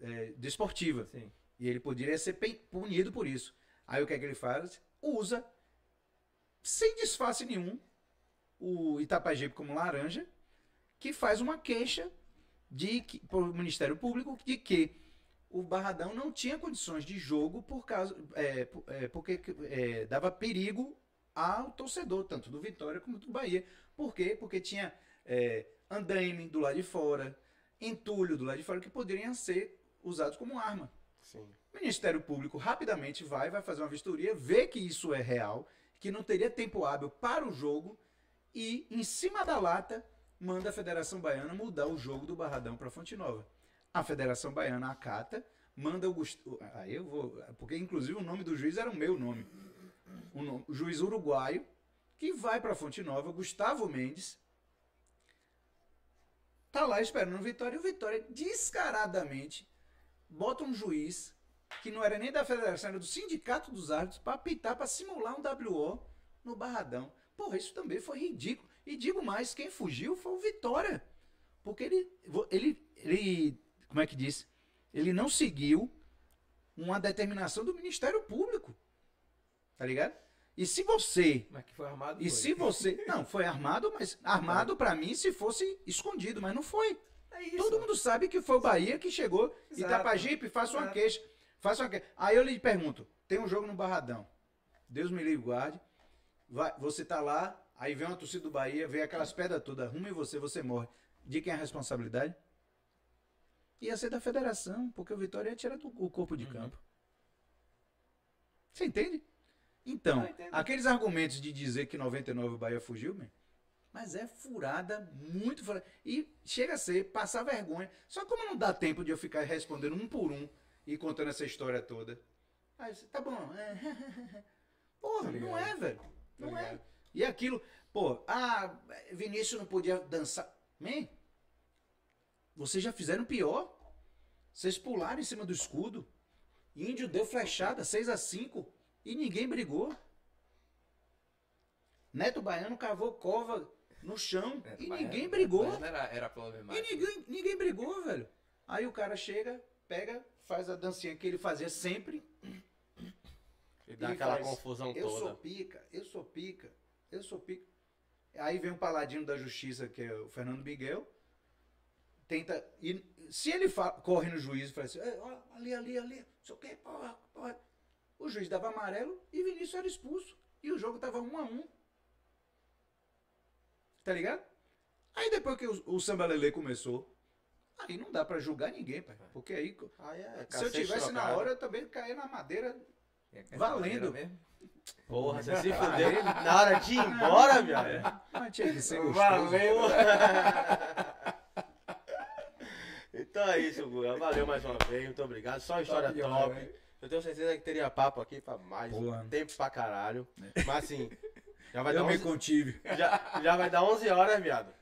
é, desportiva. Sim. E ele poderia ser punido por isso. Aí o que é que ele faz? Usa, sem disfarce nenhum, o Itapajipe como laranja, que faz uma queixa de que, para o Ministério Público de que o Barradão não tinha condições de jogo por causa, é, é, porque é, dava perigo ao torcedor, tanto do Vitória como do Bahia. Por quê? Porque tinha é, andaime do lado de fora, entulho do lado de fora, que poderiam ser usados como arma. Sim. O Ministério Público rapidamente vai, vai fazer uma vistoria, vê que isso é real, que não teria tempo hábil para o jogo e, em cima da lata, manda a Federação Baiana mudar o jogo do Barradão para Fonte Nova. A Federação Baiana acata, manda o Gustavo. Aí eu vou. Porque, inclusive, o nome do juiz era o meu nome. O, nome- o juiz uruguaio, que vai para Fonte Nova, Gustavo Mendes. Tá lá esperando o Vitória e o Vitória descaradamente bota um juiz que não era nem da federação, era do sindicato dos árbitros para apitar, para simular um WO no Barradão. Porra, isso também foi ridículo. E digo mais, quem fugiu foi o Vitória. Porque ele, ele, ele como é que diz? Ele não seguiu uma determinação do Ministério Público. Tá ligado? E se você Mas que foi armado. e foi. se você. Não, foi armado, mas armado pra mim se fosse escondido, mas não foi. É isso. Todo mundo sabe que foi o Bahia que chegou e Exato. tá pra Jeep, faça uma Exato. queixa. Faça uma queixa. Aí eu lhe pergunto: tem um jogo no Barradão. Deus me livre, guarde. Vai, você tá lá, aí vem uma torcida do Bahia, vem aquelas pedras todas, arruma em você, você morre. De quem é a responsabilidade? Ia ser da federação, porque o Vitória ia tirar do- o corpo Uhum. de campo. Você entende? Então, aqueles argumentos de dizer que 99 o Bahia fugiu, man, mas é furada, muito furada. E chega a ser passar vergonha. Só como não dá tempo de eu ficar respondendo um por um e contando essa história toda. Aí você, tá bom. é. Porra, ligado. não é, velho. Tô Não é. ligado. E aquilo, pô, ah, Vinícius não podia dançar. Man, vocês já fizeram pior. Vocês pularam em cima do escudo. Índio deu flechada, 6 a 5 e ninguém brigou. Neto Baiano cavou cova no chão Neto e Baiano- ninguém brigou. Baiano Era, era E problemático. ninguém, ninguém brigou, velho. Aí o cara chega, pega, faz a dancinha que ele fazia sempre. E dá e aquela faz, confusão eu toda. sou pica, eu sou pica, eu sou pica. Aí vem o paladino da justiça, que é o Fernando Miguel. Tenta. E se ele fa- corre no juiz e fala assim, "É, ó, ali, ali, ali, não sei o que, porra, porra. O juiz dava amarelo e Vinícius era expulso. E o jogo tava um a um. Tá ligado? Aí depois que o, o Samba Lele começou, aí não dá pra julgar ninguém, pai. Porque aí, Aí é se eu tivesse na trocado. hora, eu também caía na madeira. É, é valendo. mesmo. Porra, você se fudeu na hora de ir embora, viado. Mas tinha que ser gostoso. Valeu. Então é isso, Guga. Valeu mais uma vez, muito obrigado. Só uma história Top top. velho. Eu tenho certeza que teria papo aqui pra mais Porra. tempo pra caralho. Mas assim, já vai, Eu dar me 11, contive. já, já vai dar 11 horas, viado.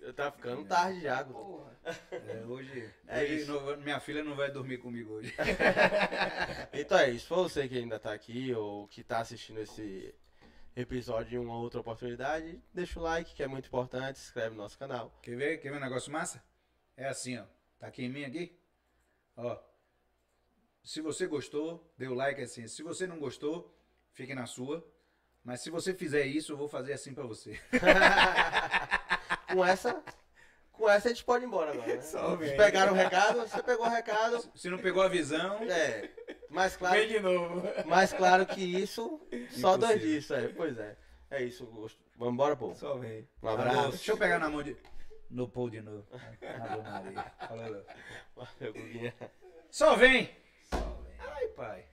Eu tá ficando tarde já. Porra. É, hoje, É hoje isso. não- minha filha não vai dormir comigo hoje. Então é isso. Se for você que ainda tá aqui ou que tá assistindo esse episódio em uma outra oportunidade, deixa o like, que é muito importante. Se inscreve no nosso canal. Quer ver? Quer ver um negócio massa? É assim, ó. Tá aqui em mim aqui? Ó. Se você gostou, dê o like assim. Se você não gostou, fique na sua. Mas se você fizer isso, eu vou fazer assim pra você. Com essa, com essa a gente pode ir embora agora. Né? Só vem. Vocês pegaram o recado, você pegou o recado. Se não pegou a visão, É, mais claro, Vem de novo. mais claro que isso, só dois dias, é, pois é. É isso, gosto. Vamos embora, pô. Só vem. Um Alô, abraço. Deixa eu pegar na mão de. No pô de novo. Ave Maria. Valeu, Guguinha. Só vem! Ai, pai.